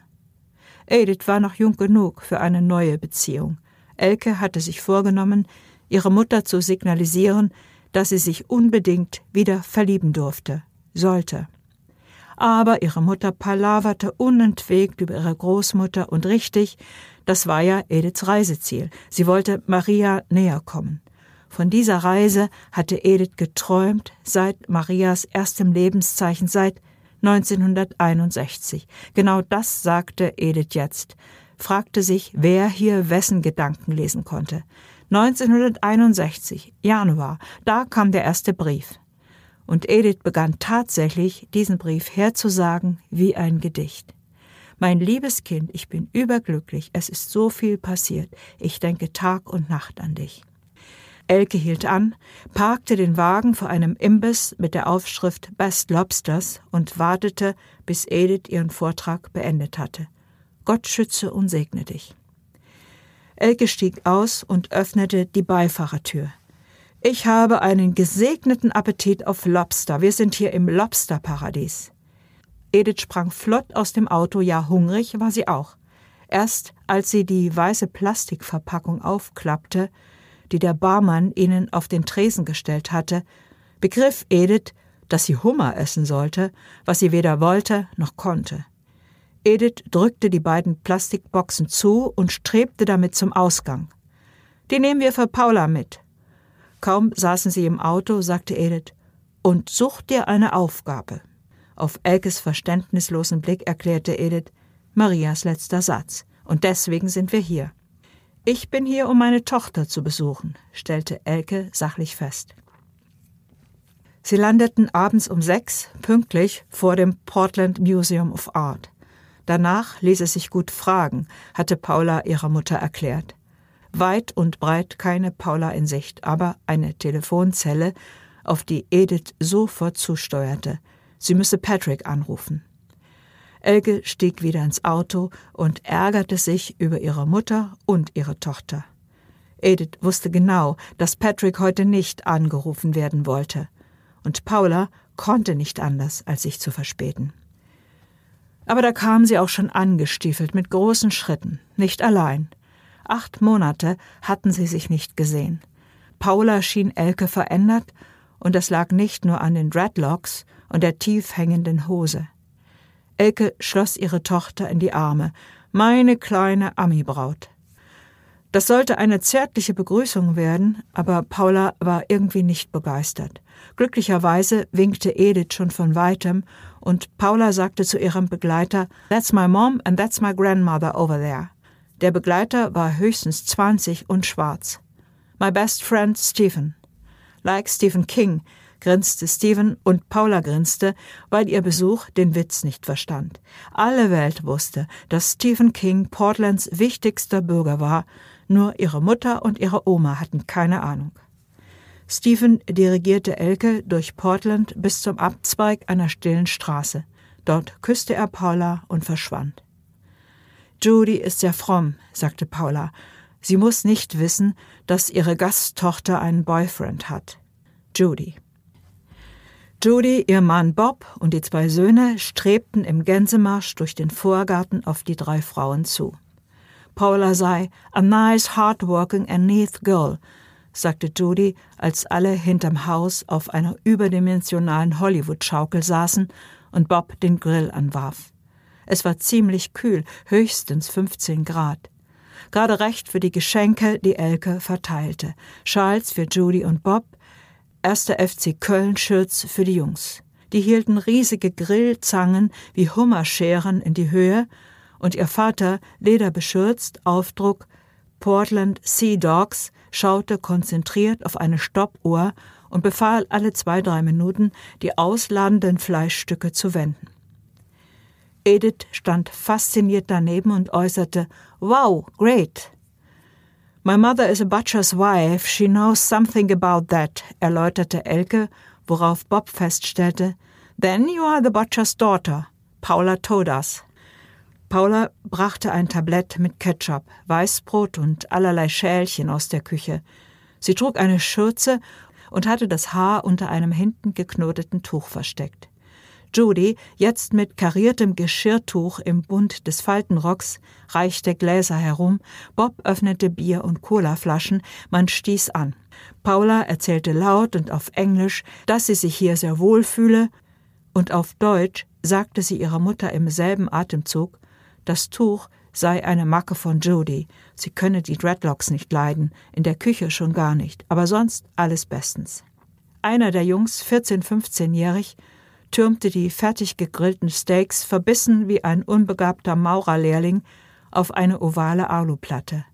Edith war noch jung genug für eine neue Beziehung. Elke hatte sich vorgenommen, ihre Mutter zu signalisieren, dass sie sich unbedingt wieder verlieben durfte, sollte. Aber ihre Mutter palaverte unentwegt über ihre Großmutter und richtig, das war ja Ediths Reiseziel. Sie wollte Maria näher kommen. Von dieser Reise hatte Edith geträumt seit Marias erstem Lebenszeichen, seit 1961. Genau das sagte Edith jetzt, fragte sich, wer hier wessen Gedanken lesen konnte. 1961, Januar, da kam der erste Brief. Und Edith begann tatsächlich, diesen Brief herzusagen wie ein Gedicht. Mein liebes Kind, ich bin überglücklich, es ist so viel passiert, ich denke Tag und Nacht an dich. Elke hielt an, parkte den Wagen vor einem Imbiss mit der Aufschrift Best Lobsters und wartete, bis Edith ihren Vortrag beendet hatte. Gott schütze und segne dich. Elke stieg aus und öffnete die Beifahrertür. Ich habe einen gesegneten Appetit auf Lobster. Wir sind hier im Lobsterparadies. Edith sprang flott aus dem Auto, ja hungrig war sie auch. Erst als sie die weiße Plastikverpackung aufklappte, die der Barmann ihnen auf den Tresen gestellt hatte, begriff Edith, dass sie Hummer essen sollte, was sie weder wollte noch konnte. Edith drückte die beiden Plastikboxen zu und strebte damit zum Ausgang. Die nehmen wir für Paula mit. Kaum saßen sie im Auto, sagte Edith, und such dir eine Aufgabe. Auf Elkes verständnislosen Blick erklärte Edith Marias letzter Satz. Und deswegen sind wir hier. Ich bin hier, um meine Tochter zu besuchen, stellte Elke sachlich fest. Sie landeten abends um sechs, pünktlich, vor dem Portland Museum of Art. Danach ließ es sich gut fragen, hatte Paula ihrer Mutter erklärt. Weit und breit keine Paula in Sicht, aber eine Telefonzelle, auf die Edith sofort zusteuerte. Sie müsse Patrick anrufen. Elke stieg wieder ins Auto und ärgerte sich über ihre Mutter und ihre Tochter. Edith wusste genau, dass Patrick heute nicht angerufen werden wollte. Und Paula konnte nicht anders, als sich zu verspäten. Aber da kam sie auch schon angestiefelt mit großen Schritten, nicht allein. Acht Monate hatten sie sich nicht gesehen. Paula schien Elke verändert, und das lag nicht nur an den Dreadlocks und der tief hängenden Hose. Elke schloss ihre Tochter in die Arme. Meine kleine Ami-Braut. Das sollte eine zärtliche Begrüßung werden, aber Paula war irgendwie nicht begeistert. Glücklicherweise winkte Edith schon von weitem und Paula sagte zu ihrem Begleiter, That's my mom and that's my grandmother over there. Der Begleiter war höchstens 20 und schwarz. My best friend Stephen. Like Stephen King grinste Stephen und Paula grinste, weil ihr Besuch den Witz nicht verstand. Alle Welt wusste, dass Stephen King Portlands wichtigster Bürger war, nur ihre Mutter und ihre Oma hatten keine Ahnung. Stephen dirigierte Elke durch Portland bis zum Abzweig einer stillen Straße. Dort küsste er Paula und verschwand. Judy ist sehr fromm, sagte Paula. Sie muss nicht wissen, dass ihre Gasttochter einen Boyfriend hat. Judy. Judy, ihr Mann Bob und die zwei Söhne strebten im Gänsemarsch durch den Vorgarten auf die drei Frauen zu. Paula sei a nice, hardworking and neat girl, sagte Judy, als alle hinterm Haus auf einer überdimensionalen Hollywood-Schaukel saßen und Bob den Grill anwarf. Es war ziemlich kühl, höchstens 15 Grad. Gerade recht für die Geschenke, die Elke verteilte. Schals für Judy und Bob, erster FC Köln-Schürz für die Jungs. Die hielten riesige Grillzangen wie Hummerscheren in die Höhe und ihr Vater, lederbeschürzt, Aufdruck Portland Sea Dogs, schaute konzentriert auf eine Stoppuhr und befahl alle zwei, drei Minuten, die ausladenden Fleischstücke zu wenden. Edith stand fasziniert daneben und äußerte, Wow, great. My mother is a butcher's wife, she knows something about that, erläuterte Elke, worauf Bob feststellte, Then you are the butcher's daughter. Paula told us. Paula brachte ein Tablett mit Ketchup, Weißbrot und allerlei Schälchen aus der Küche. Sie trug eine Schürze und hatte das Haar unter einem hinten geknoteten Tuch versteckt. Judy, jetzt mit kariertem Geschirrtuch im Bund des Faltenrocks, reichte Gläser herum, Bob öffnete Bier- und Colaflaschen, man stieß an. Paula erzählte laut und auf Englisch, dass sie sich hier sehr wohl fühle, und auf Deutsch sagte sie ihrer Mutter im selben Atemzug, das Tuch sei eine Macke von Judy. Sie könne die Dreadlocks nicht leiden, in der Küche schon gar nicht, aber sonst alles bestens. Einer der Jungs, 14-, 15-jährig, türmte die fertig gegrillten Steaks verbissen wie ein unbegabter Maurerlehrling auf eine ovale Aluplatte.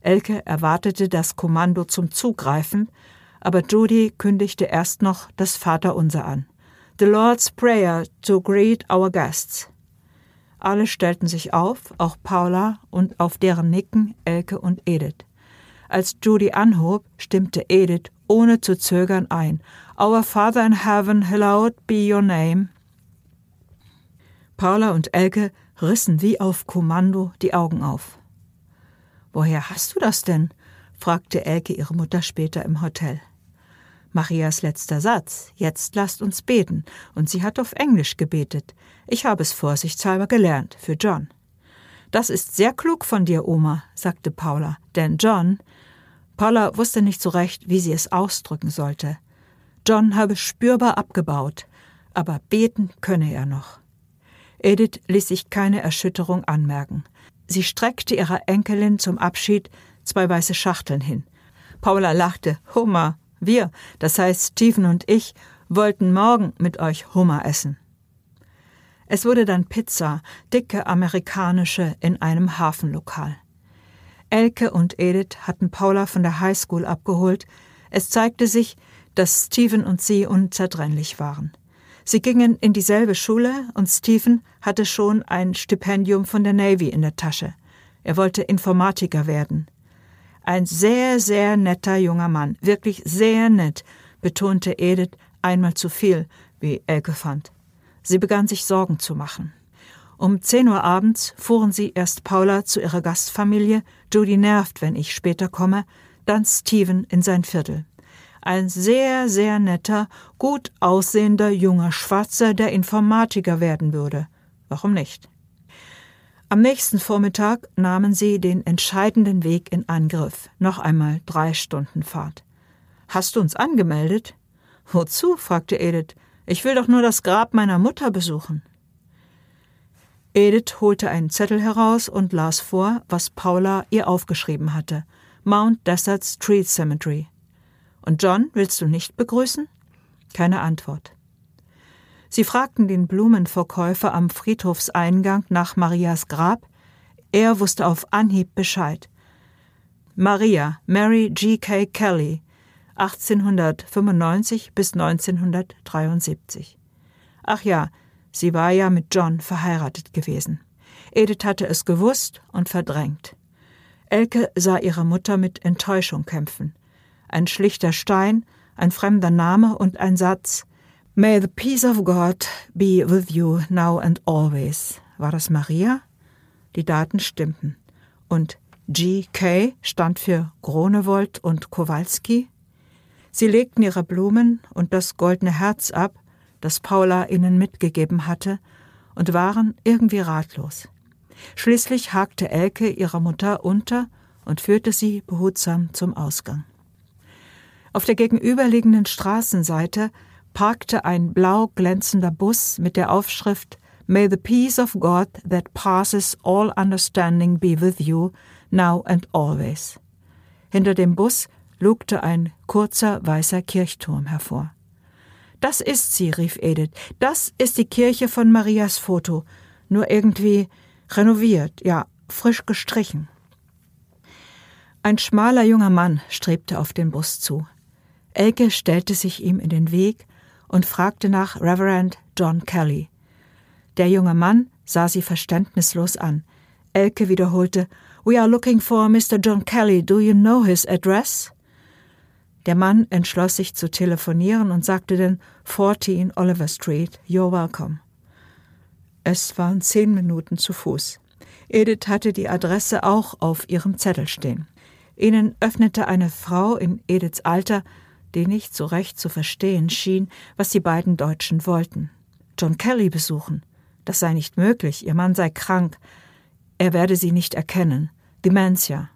Elke erwartete das Kommando zum Zugreifen, aber Judy kündigte erst noch das Vaterunser an. The Lord's Prayer to greet our guests. Alle stellten sich auf, auch Paula, und auf deren Nicken Elke und Edith. Als Judy anhob, stimmte Edith ohne zu zögern ein. Our Father in Heaven, hallowed be your name. Paula und Elke rissen wie auf Kommando die Augen auf. Woher hast du das denn? fragte Elke ihre Mutter später im Hotel. Marias letzter Satz, jetzt lasst uns beten, und sie hat auf Englisch gebetet. Ich habe es vorsichtshalber gelernt, für John. Das ist sehr klug von dir, Oma, sagte Paula, denn John. Paula wusste nicht so recht, wie sie es ausdrücken sollte. John habe spürbar abgebaut, aber beten könne er noch. Edith ließ sich keine Erschütterung anmerken. Sie streckte ihrer Enkelin zum Abschied zwei weiße Schachteln hin. Paula lachte. Hummer, wir, das heißt Stephen und ich, wollten morgen mit euch Hummer essen. Es wurde dann Pizza, dicke amerikanische, in einem Hafenlokal. Elke und Edith hatten Paula von der Highschool abgeholt. Es zeigte sich, dass Stephen und sie unzertrennlich waren. Sie gingen in dieselbe Schule und Stephen hatte schon ein Stipendium von der Navy in der Tasche. Er wollte Informatiker werden. Ein sehr, sehr netter junger Mann, wirklich sehr nett, betonte Edith einmal zu viel, wie Elke fand. Sie begann sich Sorgen zu machen. Um zehn Uhr abends fuhren sie erst Paula zu ihrer Gastfamilie, Judy nervt, wenn ich später komme, dann Steven in sein Viertel. Ein sehr, sehr netter, gut aussehender junger Schwarzer, der Informatiker werden würde. Warum nicht? Am nächsten Vormittag nahmen sie den entscheidenden Weg in Angriff. Noch einmal drei Stunden Fahrt. Hast du uns angemeldet? Wozu? fragte Edith. Ich will doch nur das Grab meiner Mutter besuchen. Edith holte einen Zettel heraus und las vor, was Paula ihr aufgeschrieben hatte. Mount Desert Street Cemetery. Und John, willst du nicht begrüßen? Keine Antwort. Sie fragten den Blumenverkäufer am Friedhofseingang nach Marias Grab. Er wusste auf Anhieb Bescheid. Maria, Mary G. K. Kelly, 1895 bis 1973. Ach ja, sie war ja mit John verheiratet gewesen. Edith hatte es gewusst und verdrängt. Elke sah ihre Mutter mit Enttäuschung kämpfen. Ein schlichter Stein, ein fremder Name und ein Satz May the peace of God be with you now and always. War das Maria? Die Daten stimmten. Und GK stand für Gronewold und Kowalski. Sie legten ihre Blumen und das goldene Herz ab, das Paula ihnen mitgegeben hatte, und waren irgendwie ratlos. Schließlich hakte Elke ihrer Mutter unter und führte sie behutsam zum Ausgang. Auf der gegenüberliegenden Straßenseite parkte ein blau glänzender Bus mit der Aufschrift May the peace of God that passes all understanding be with you, now and always. Hinter dem Bus lugte ein kurzer weißer Kirchturm hervor. Das ist sie, rief Edith. Das ist die Kirche von Marias Foto. Nur irgendwie renoviert, ja, frisch gestrichen. Ein schmaler junger Mann strebte auf den Bus zu. Elke stellte sich ihm in den Weg und fragte nach Reverend John Kelly. Der junge Mann sah sie verständnislos an. Elke wiederholte We are looking for Mr. John Kelly. Do you know his address? Der Mann entschloss sich zu telefonieren und sagte dann 14 Oliver Street, you're welcome. Es waren zehn Minuten zu Fuß. Edith hatte die Adresse auch auf ihrem Zettel stehen. Ihnen öffnete eine Frau in Ediths Alter, die nicht so recht zu verstehen schien, was die beiden Deutschen wollten. John Kelly besuchen. Das sei nicht möglich, ihr Mann sei krank. Er werde sie nicht erkennen. Dementia.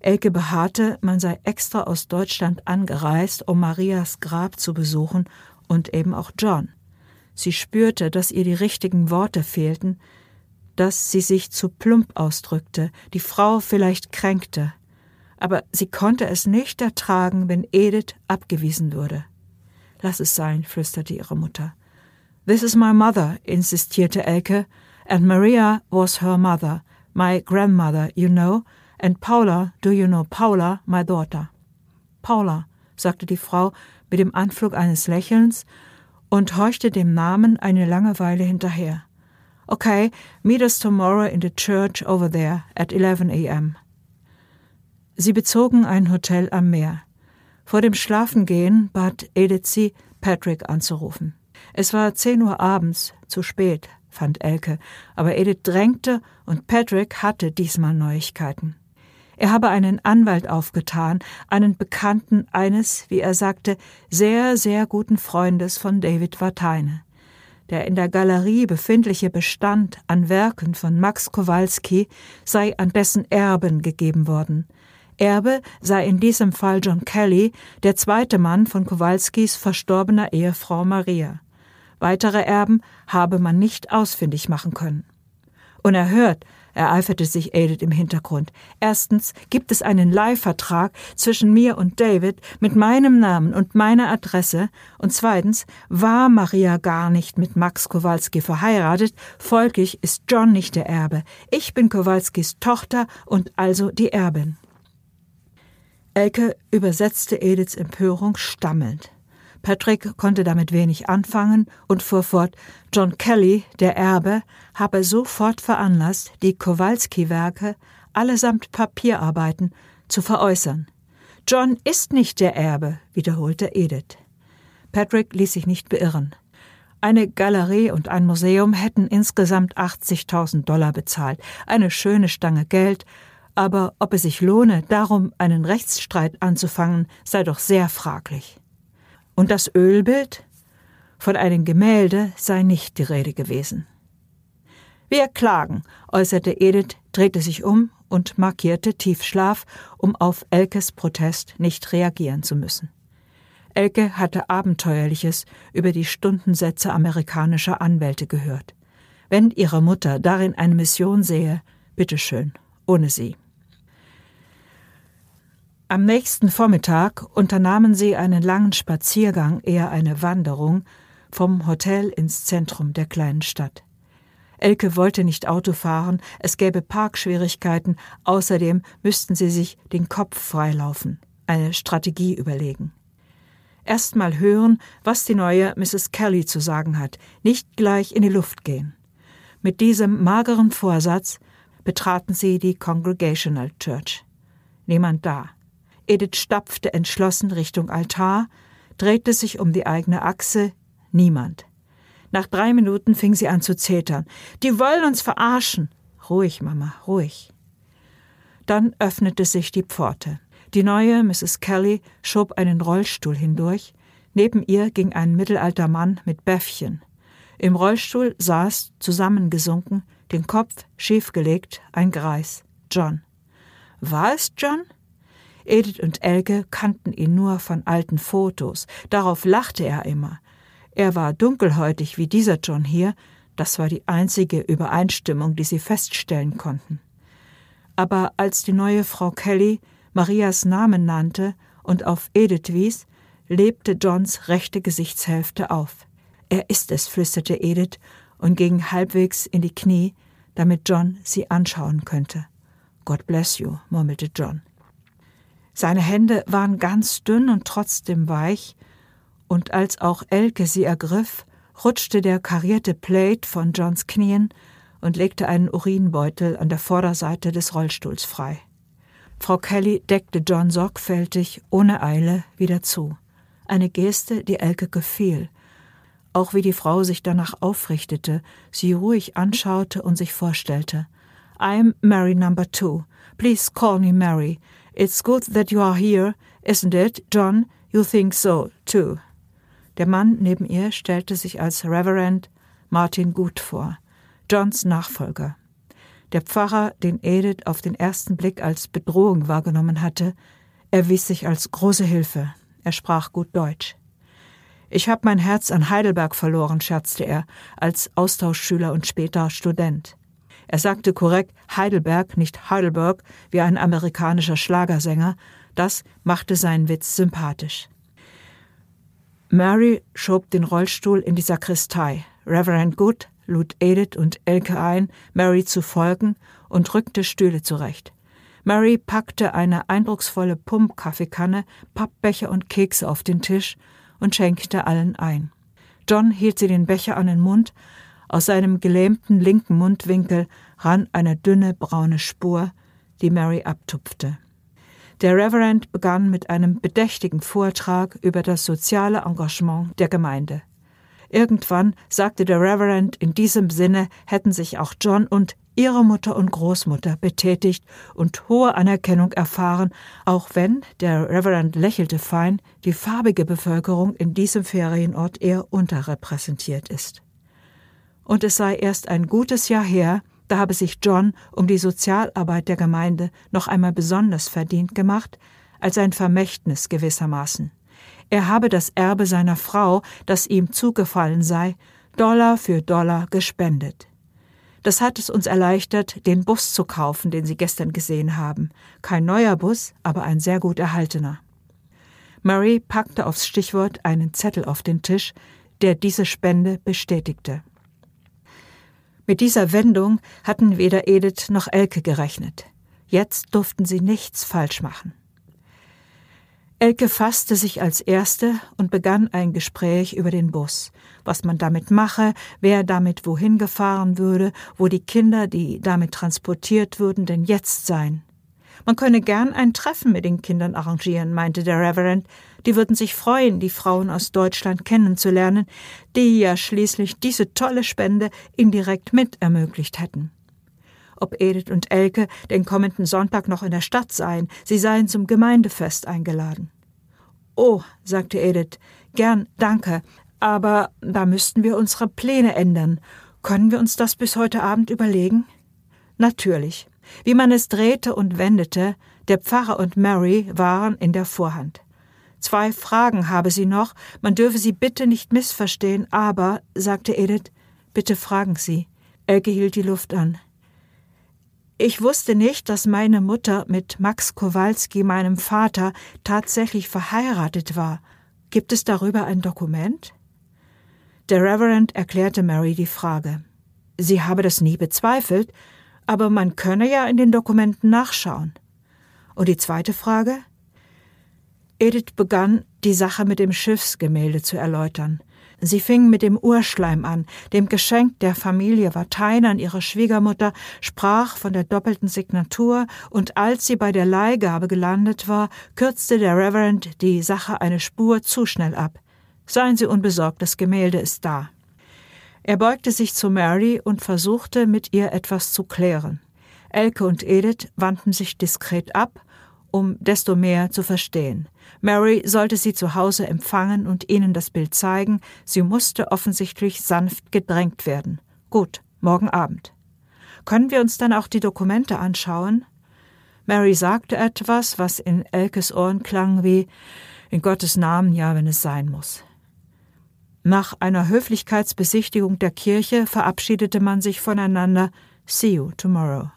Elke beharrte, man sei extra aus Deutschland angereist, um Marias Grab zu besuchen und eben auch John. Sie spürte, dass ihr die richtigen Worte fehlten, dass sie sich zu plump ausdrückte, die Frau vielleicht kränkte. Aber sie konnte es nicht ertragen, wenn Edith abgewiesen würde. Lass es sein, flüsterte ihre Mutter. This is my mother, insistierte Elke, and Maria was her mother, my grandmother, you know, And Paula, do you know Paula, my daughter? Paula, sagte die Frau mit dem Anflug eines Lächelns und horchte dem Namen eine lange Weile hinterher. Okay, meet us tomorrow in the church over there at 11 a.m. Sie bezogen ein Hotel am Meer. Vor dem Schlafengehen bat Edith sie, Patrick anzurufen. Es war zehn Uhr abends, zu spät, fand Elke, aber Edith drängte und Patrick hatte diesmal Neuigkeiten. Er habe einen Anwalt aufgetan, einen Bekannten eines, wie er sagte, sehr, sehr guten Freundes von David Wateine. Der in der Galerie befindliche Bestand an Werken von Max Kowalski sei an dessen Erben gegeben worden. Erbe sei in diesem Fall John Kelly, der zweite Mann von Kowalskis verstorbener Ehefrau Maria. Weitere Erben habe man nicht ausfindig machen können. Unerhört ereiferte sich Edith im Hintergrund. Erstens gibt es einen Leihvertrag zwischen mir und David mit meinem Namen und meiner Adresse und zweitens war Maria gar nicht mit Max Kowalski verheiratet, folglich ist John nicht der Erbe. Ich bin Kowalskis Tochter und also die Erbin. Elke übersetzte Ediths Empörung stammelnd. Patrick konnte damit wenig anfangen und fuhr fort, John Kelly, der Erbe, habe sofort veranlasst, die Kowalski-Werke, allesamt Papierarbeiten, zu veräußern. John ist nicht der Erbe, wiederholte Edith. Patrick ließ sich nicht beirren. Eine Galerie und ein Museum hätten insgesamt 80.000 Dollar bezahlt, eine schöne Stange Geld, aber ob es sich lohne, darum einen Rechtsstreit anzufangen, sei doch sehr fraglich. Und das Ölbild? Von einem Gemälde sei nicht die Rede gewesen. Wir klagen, äußerte Edith, drehte sich um und markierte Tiefschlaf, um auf Elkes Protest nicht reagieren zu müssen. Elke hatte Abenteuerliches über die Stundensätze amerikanischer Anwälte gehört. Wenn ihre Mutter darin eine Mission sehe, bitteschön, ohne sie. Am nächsten Vormittag unternahmen sie einen langen Spaziergang, eher eine Wanderung, vom Hotel ins Zentrum der kleinen Stadt. Elke wollte nicht Auto fahren, es gäbe Parkschwierigkeiten, außerdem müssten sie sich den Kopf freilaufen, eine Strategie überlegen. Erst mal hören, was die neue Mrs. Kelly zu sagen hat, nicht gleich in die Luft gehen. Mit diesem mageren Vorsatz betraten sie die Congregational Church. Niemand da. Edith stapfte entschlossen Richtung Altar, drehte sich um die eigene Achse, niemand. Nach drei Minuten fing sie an zu zetern. Die wollen uns verarschen. Ruhig, Mama, ruhig. Dann öffnete sich die Pforte. Die neue Mrs. Kelly schob einen Rollstuhl hindurch. Neben ihr ging ein mittelalter Mann mit Bäffchen. Im Rollstuhl saß, zusammengesunken, den Kopf schiefgelegt, ein Greis. John. War es John? Edith und Elke kannten ihn nur von alten Fotos. Darauf lachte er immer. Er war dunkelhäutig wie dieser John hier. Das war die einzige Übereinstimmung, die sie feststellen konnten. Aber als die neue Frau Kelly Marias Namen nannte und auf Edith wies, lebte Johns rechte Gesichtshälfte auf. Er ist es, flüsterte Edith und ging halbwegs in die Knie, damit John sie anschauen könnte. God bless you, murmelte John. Seine Hände waren ganz dünn und trotzdem weich, und als auch Elke sie ergriff, rutschte der karierte Plate von Johns Knien und legte einen Urinbeutel an der Vorderseite des Rollstuhls frei. Frau Kelly deckte John sorgfältig, ohne Eile, wieder zu. Eine Geste, die Elke gefiel. Auch wie die Frau sich danach aufrichtete, sie ruhig anschaute und sich vorstellte. I'm Mary number two. Please call me Mary. It's good that you are here, isn't it, John? You think so, too. Der Mann neben ihr stellte sich als Reverend Martin Gut vor, Johns Nachfolger. Der Pfarrer, den Edith auf den ersten Blick als Bedrohung wahrgenommen hatte, erwies sich als große Hilfe. Er sprach gut Deutsch. Ich habe mein Herz an Heidelberg verloren, scherzte er, als Austauschschüler und später Student. Er sagte korrekt Heidelberg, nicht Heidelberg, wie ein amerikanischer Schlagersänger. Das machte seinen Witz sympathisch. Mary schob den Rollstuhl in die Sakristei. Reverend Good lud Edith und Elke ein, Mary zu folgen und rückte Stühle zurecht. Mary packte eine eindrucksvolle Pumpkaffeekanne, Pappbecher und Kekse auf den Tisch und schenkte allen ein. John hielt sie den Becher an den Mund, aus seinem gelähmten linken Mundwinkel rann eine dünne braune Spur, die Mary abtupfte. Der Reverend begann mit einem bedächtigen Vortrag über das soziale Engagement der Gemeinde. Irgendwann sagte der Reverend, in diesem Sinne hätten sich auch John und ihre Mutter und Großmutter betätigt und hohe Anerkennung erfahren, auch wenn, der Reverend lächelte fein, die farbige Bevölkerung in diesem Ferienort eher unterrepräsentiert ist. Und es sei erst ein gutes Jahr her, da habe sich John um die Sozialarbeit der Gemeinde noch einmal besonders verdient gemacht, als ein Vermächtnis gewissermaßen. Er habe das Erbe seiner Frau, das ihm zugefallen sei, Dollar für Dollar gespendet. Das hat es uns erleichtert, den Bus zu kaufen, den Sie gestern gesehen haben. Kein neuer Bus, aber ein sehr gut erhaltener. Murray packte aufs Stichwort einen Zettel auf den Tisch, der diese Spende bestätigte. Mit dieser Wendung hatten weder Edith noch Elke gerechnet. Jetzt durften sie nichts falsch machen. Elke fasste sich als Erste und begann ein Gespräch über den Bus, was man damit mache, wer damit wohin gefahren würde, wo die Kinder, die damit transportiert würden, denn jetzt seien. Man könne gern ein Treffen mit den Kindern arrangieren, meinte der Reverend. Die würden sich freuen, die Frauen aus Deutschland kennenzulernen, die ja schließlich diese tolle Spende indirekt mit ermöglicht hätten. Ob Edith und Elke den kommenden Sonntag noch in der Stadt seien, sie seien zum Gemeindefest eingeladen. Oh, sagte Edith, gern, danke, aber da müssten wir unsere Pläne ändern. Können wir uns das bis heute Abend überlegen? Natürlich. Wie man es drehte und wendete, der Pfarrer und Mary waren in der Vorhand. Zwei Fragen habe sie noch, man dürfe sie bitte nicht missverstehen, aber, sagte Edith, bitte fragen Sie. Elke hielt die Luft an. Ich wusste nicht, dass meine Mutter mit Max Kowalski, meinem Vater, tatsächlich verheiratet war. Gibt es darüber ein Dokument? Der Reverend erklärte Mary die Frage. Sie habe das nie bezweifelt, aber man könne ja in den Dokumenten nachschauen. Und die zweite Frage? Edith begann, die Sache mit dem Schiffsgemälde zu erläutern. Sie fing mit dem Urschleim an, dem Geschenk der Familie Watein an ihre Schwiegermutter, sprach von der doppelten Signatur, und als sie bei der Leihgabe gelandet war, kürzte der Reverend die Sache eine Spur zu schnell ab. Seien Sie unbesorgt, das Gemälde ist da. Er beugte sich zu Mary und versuchte, mit ihr etwas zu klären. Elke und Edith wandten sich diskret ab, um desto mehr zu verstehen. Mary sollte sie zu Hause empfangen und ihnen das Bild zeigen. Sie musste offensichtlich sanft gedrängt werden. Gut, morgen Abend. Können wir uns dann auch die Dokumente anschauen? Mary sagte etwas, was in Elkes Ohren klang wie In Gottes Namen, ja, wenn es sein muss. Nach einer Höflichkeitsbesichtigung der Kirche verabschiedete man sich voneinander. See you tomorrow.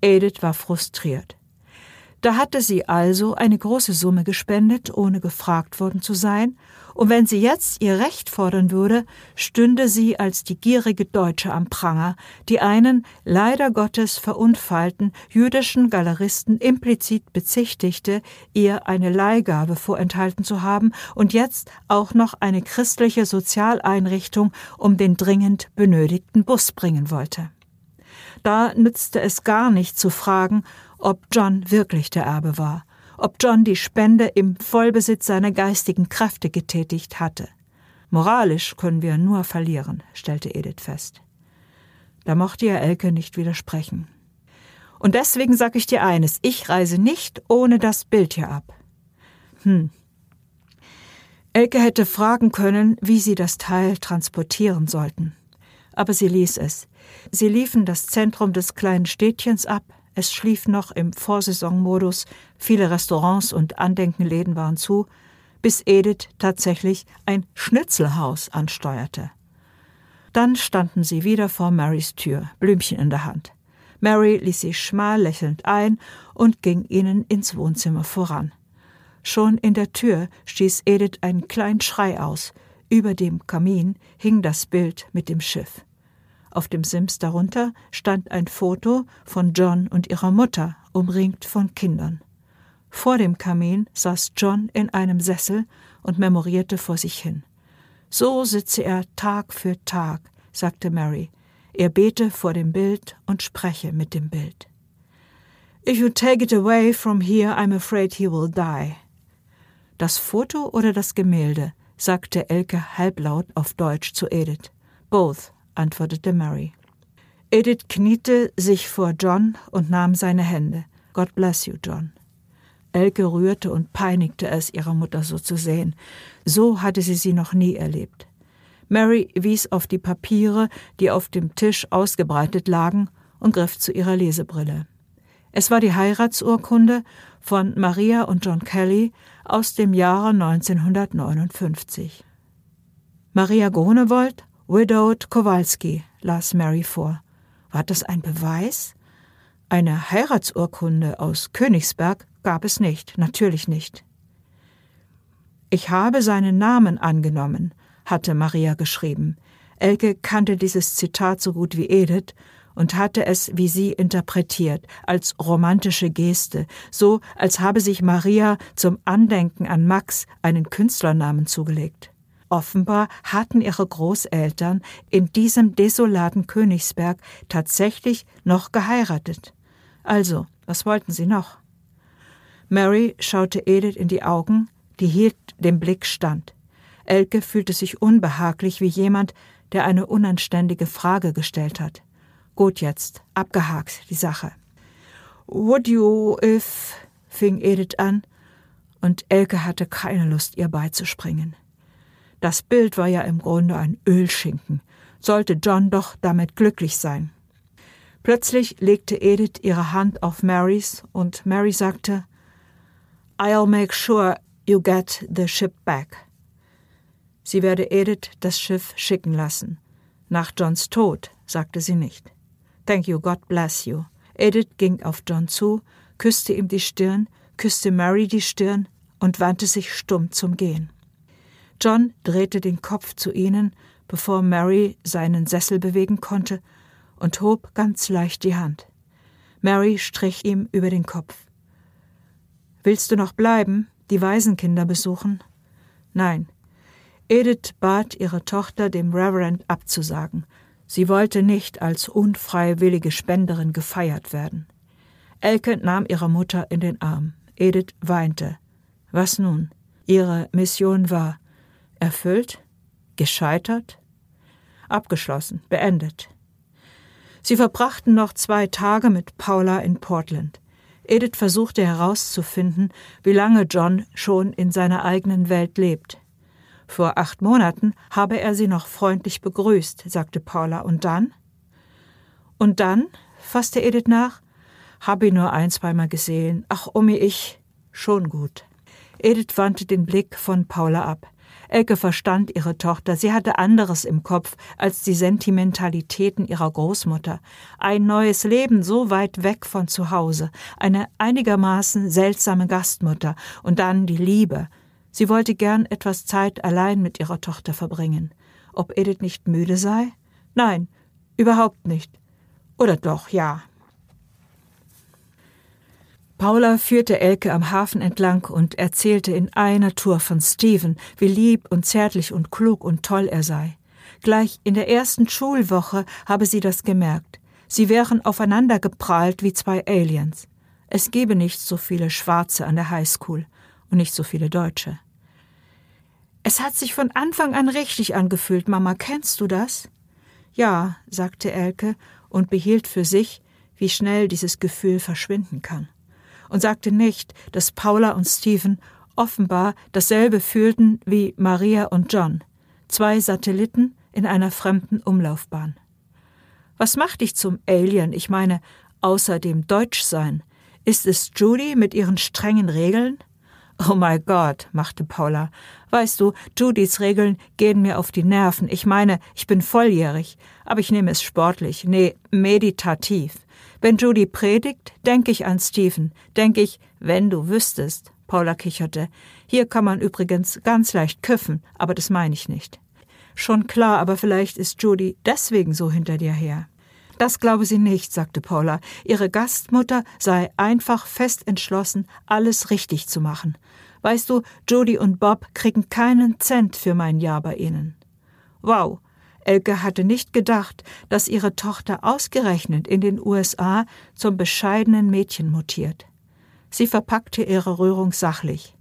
Edith war frustriert. Da hatte sie also eine große Summe gespendet, ohne gefragt worden zu sein, und wenn sie jetzt ihr Recht fordern würde, stünde sie als die gierige Deutsche am Pranger, die einen, leider Gottes verunfallten, jüdischen Galeristen implizit bezichtigte, ihr eine Leihgabe vorenthalten zu haben und jetzt auch noch eine christliche Sozialeinrichtung um den dringend benötigten Bus bringen wollte. Da nützte es gar nicht zu fragen, ob John wirklich der Erbe war, ob John die Spende im Vollbesitz seiner geistigen Kräfte getätigt hatte. Moralisch können wir nur verlieren, stellte Edith fest. Da mochte ihr Elke nicht widersprechen. Und deswegen sag ich dir eines, ich reise nicht ohne das Bild hier ab. Hm. Elke hätte fragen können, wie sie das Teil transportieren sollten. Aber sie ließ es. Sie liefen das Zentrum des kleinen Städtchens ab, es schlief noch im Vorsaisonmodus, viele Restaurants und Andenkenläden waren zu, bis Edith tatsächlich ein Schnitzelhaus ansteuerte. Dann standen sie wieder vor Marys Tür, Blümchen in der Hand. Mary ließ sie schmal lächelnd ein und ging ihnen ins Wohnzimmer voran. Schon in der Tür stieß Edith einen kleinen Schrei aus. Über dem Kamin hing das Bild mit dem Schiff. Auf dem Sims darunter stand ein Foto von John und ihrer Mutter, umringt von Kindern. Vor dem Kamin saß John in einem Sessel und memorierte vor sich hin. So sitze er Tag für Tag, sagte Mary. Er bete vor dem Bild und spreche mit dem Bild. If you take it away from here, I'm afraid he will die. Das Foto oder das Gemälde? sagte Elke halblaut auf Deutsch zu Edith. Both, antwortete Mary. Edith kniete sich vor John und nahm seine Hände. God bless you, John. Elke rührte und peinigte es, ihre Mutter so zu sehen. So hatte sie sie noch nie erlebt. Mary wies auf die Papiere, die auf dem Tisch ausgebreitet lagen, und griff zu ihrer Lesebrille. Es war die Heiratsurkunde von Maria und John Kelly aus dem Jahre 1959. Maria Grunewold Widowed Kowalski, las Mary vor. War das ein Beweis? Eine Heiratsurkunde aus Königsberg gab es nicht, natürlich nicht. Ich habe seinen Namen angenommen, hatte Maria geschrieben. Elke kannte dieses Zitat so gut wie Edith und hatte es wie sie interpretiert, als romantische Geste, so als habe sich Maria zum Andenken an Max einen Künstlernamen zugelegt. Offenbar hatten ihre Großeltern in diesem desolaten Königsberg tatsächlich noch geheiratet. Also, was wollten sie noch? Mary schaute Edith in die Augen, die hielt den Blick stand. Elke fühlte sich unbehaglich wie jemand, der eine unanständige Frage gestellt hat. Gut jetzt, abgehakt die Sache. Would you if, fing Edith an, und Elke hatte keine Lust, ihr beizuspringen. Das Bild war ja im Grunde ein Ölschinken. Sollte John doch damit glücklich sein. Plötzlich legte Edith ihre Hand auf Marys und Mary sagte, I'll make sure you get the ship back. Sie werde Edith das Schiff schicken lassen. Nach Johns Tod, sagte sie nicht. Thank you, God bless you. Edith ging auf John zu, küsste ihm die Stirn, küsste Mary die Stirn und wandte sich stumm zum Gehen. John drehte den Kopf zu ihnen, bevor Mary seinen Sessel bewegen konnte, und hob ganz leicht die Hand. Mary strich ihm über den Kopf. Willst du noch bleiben, die Waisenkinder besuchen? Nein. Edith bat ihre Tochter, dem Reverend abzusagen. Sie wollte nicht als unfreiwillige Spenderin gefeiert werden. Elke nahm ihre Mutter in den Arm. Edith weinte. Was nun? Ihre Mission war, Erfüllt? Gescheitert? Abgeschlossen, beendet. Sie verbrachten noch zwei Tage mit Paula in Portland. Edith versuchte herauszufinden, wie lange John schon in seiner eigenen Welt lebt. Vor acht Monaten habe er sie noch freundlich begrüßt, sagte Paula. Und dann? Und dann, fasste Edith nach, Hab ihn nur ein, zweimal gesehen. Ach, Omi, ich. Schon gut. Edith wandte den Blick von Paula ab. Elke verstand ihre Tochter. Sie hatte anderes im Kopf als die Sentimentalitäten ihrer Großmutter. Ein neues Leben so weit weg von zu Hause, eine einigermaßen seltsame Gastmutter und dann die Liebe. Sie wollte gern etwas Zeit allein mit ihrer Tochter verbringen. Ob Edith nicht müde sei? Nein, überhaupt nicht. Oder doch, ja. Paula führte Elke am Hafen entlang und erzählte in einer Tour von Steven, wie lieb und zärtlich und klug und toll er sei. Gleich in der ersten Schulwoche habe sie das gemerkt. Sie wären aufeinander geprahlt wie zwei Aliens. Es gebe nicht so viele Schwarze an der Highschool und nicht so viele Deutsche. Es hat sich von Anfang an richtig angefühlt, Mama, kennst du das? Ja, sagte Elke und behielt für sich, wie schnell dieses Gefühl verschwinden kann und sagte nicht, dass Paula und Stephen offenbar dasselbe fühlten wie Maria und John, zwei Satelliten in einer fremden Umlaufbahn. Was macht dich zum Alien? Ich meine, außer dem Deutschsein. Ist es Judy mit ihren strengen Regeln? Oh mein Gott, machte Paula. Weißt du, Judys Regeln gehen mir auf die Nerven. Ich meine, ich bin volljährig, aber ich nehme es sportlich, nee, meditativ. Wenn Judy predigt, denke ich an Stephen, denke ich, wenn du wüsstest. Paula kicherte. Hier kann man übrigens ganz leicht küffen, aber das meine ich nicht. Schon klar, aber vielleicht ist Judy deswegen so hinter dir her. Das glaube sie nicht, sagte Paula. Ihre Gastmutter sei einfach fest entschlossen, alles richtig zu machen. Weißt du, Judy und Bob kriegen keinen Cent für mein Jahr bei ihnen. Wow, Elke hatte nicht gedacht, dass ihre Tochter ausgerechnet in den USA zum bescheidenen Mädchen mutiert. Sie verpackte ihre Rührung sachlich.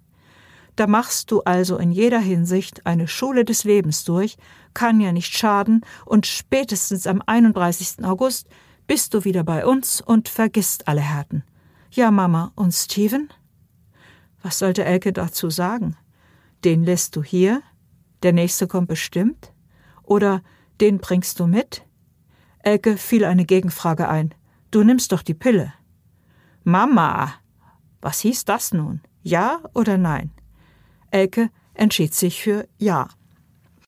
Da machst du also in jeder Hinsicht eine Schule des Lebens durch, kann ja nicht schaden, und spätestens am 31. August bist du wieder bei uns und vergisst alle Härten. Ja, Mama, und Steven? Was sollte Elke dazu sagen? Den lässt du hier? Der nächste kommt bestimmt? Oder den bringst du mit? Elke fiel eine Gegenfrage ein. Du nimmst doch die Pille. Mama! Was hieß das nun? Ja oder nein? Elke entschied sich für Ja.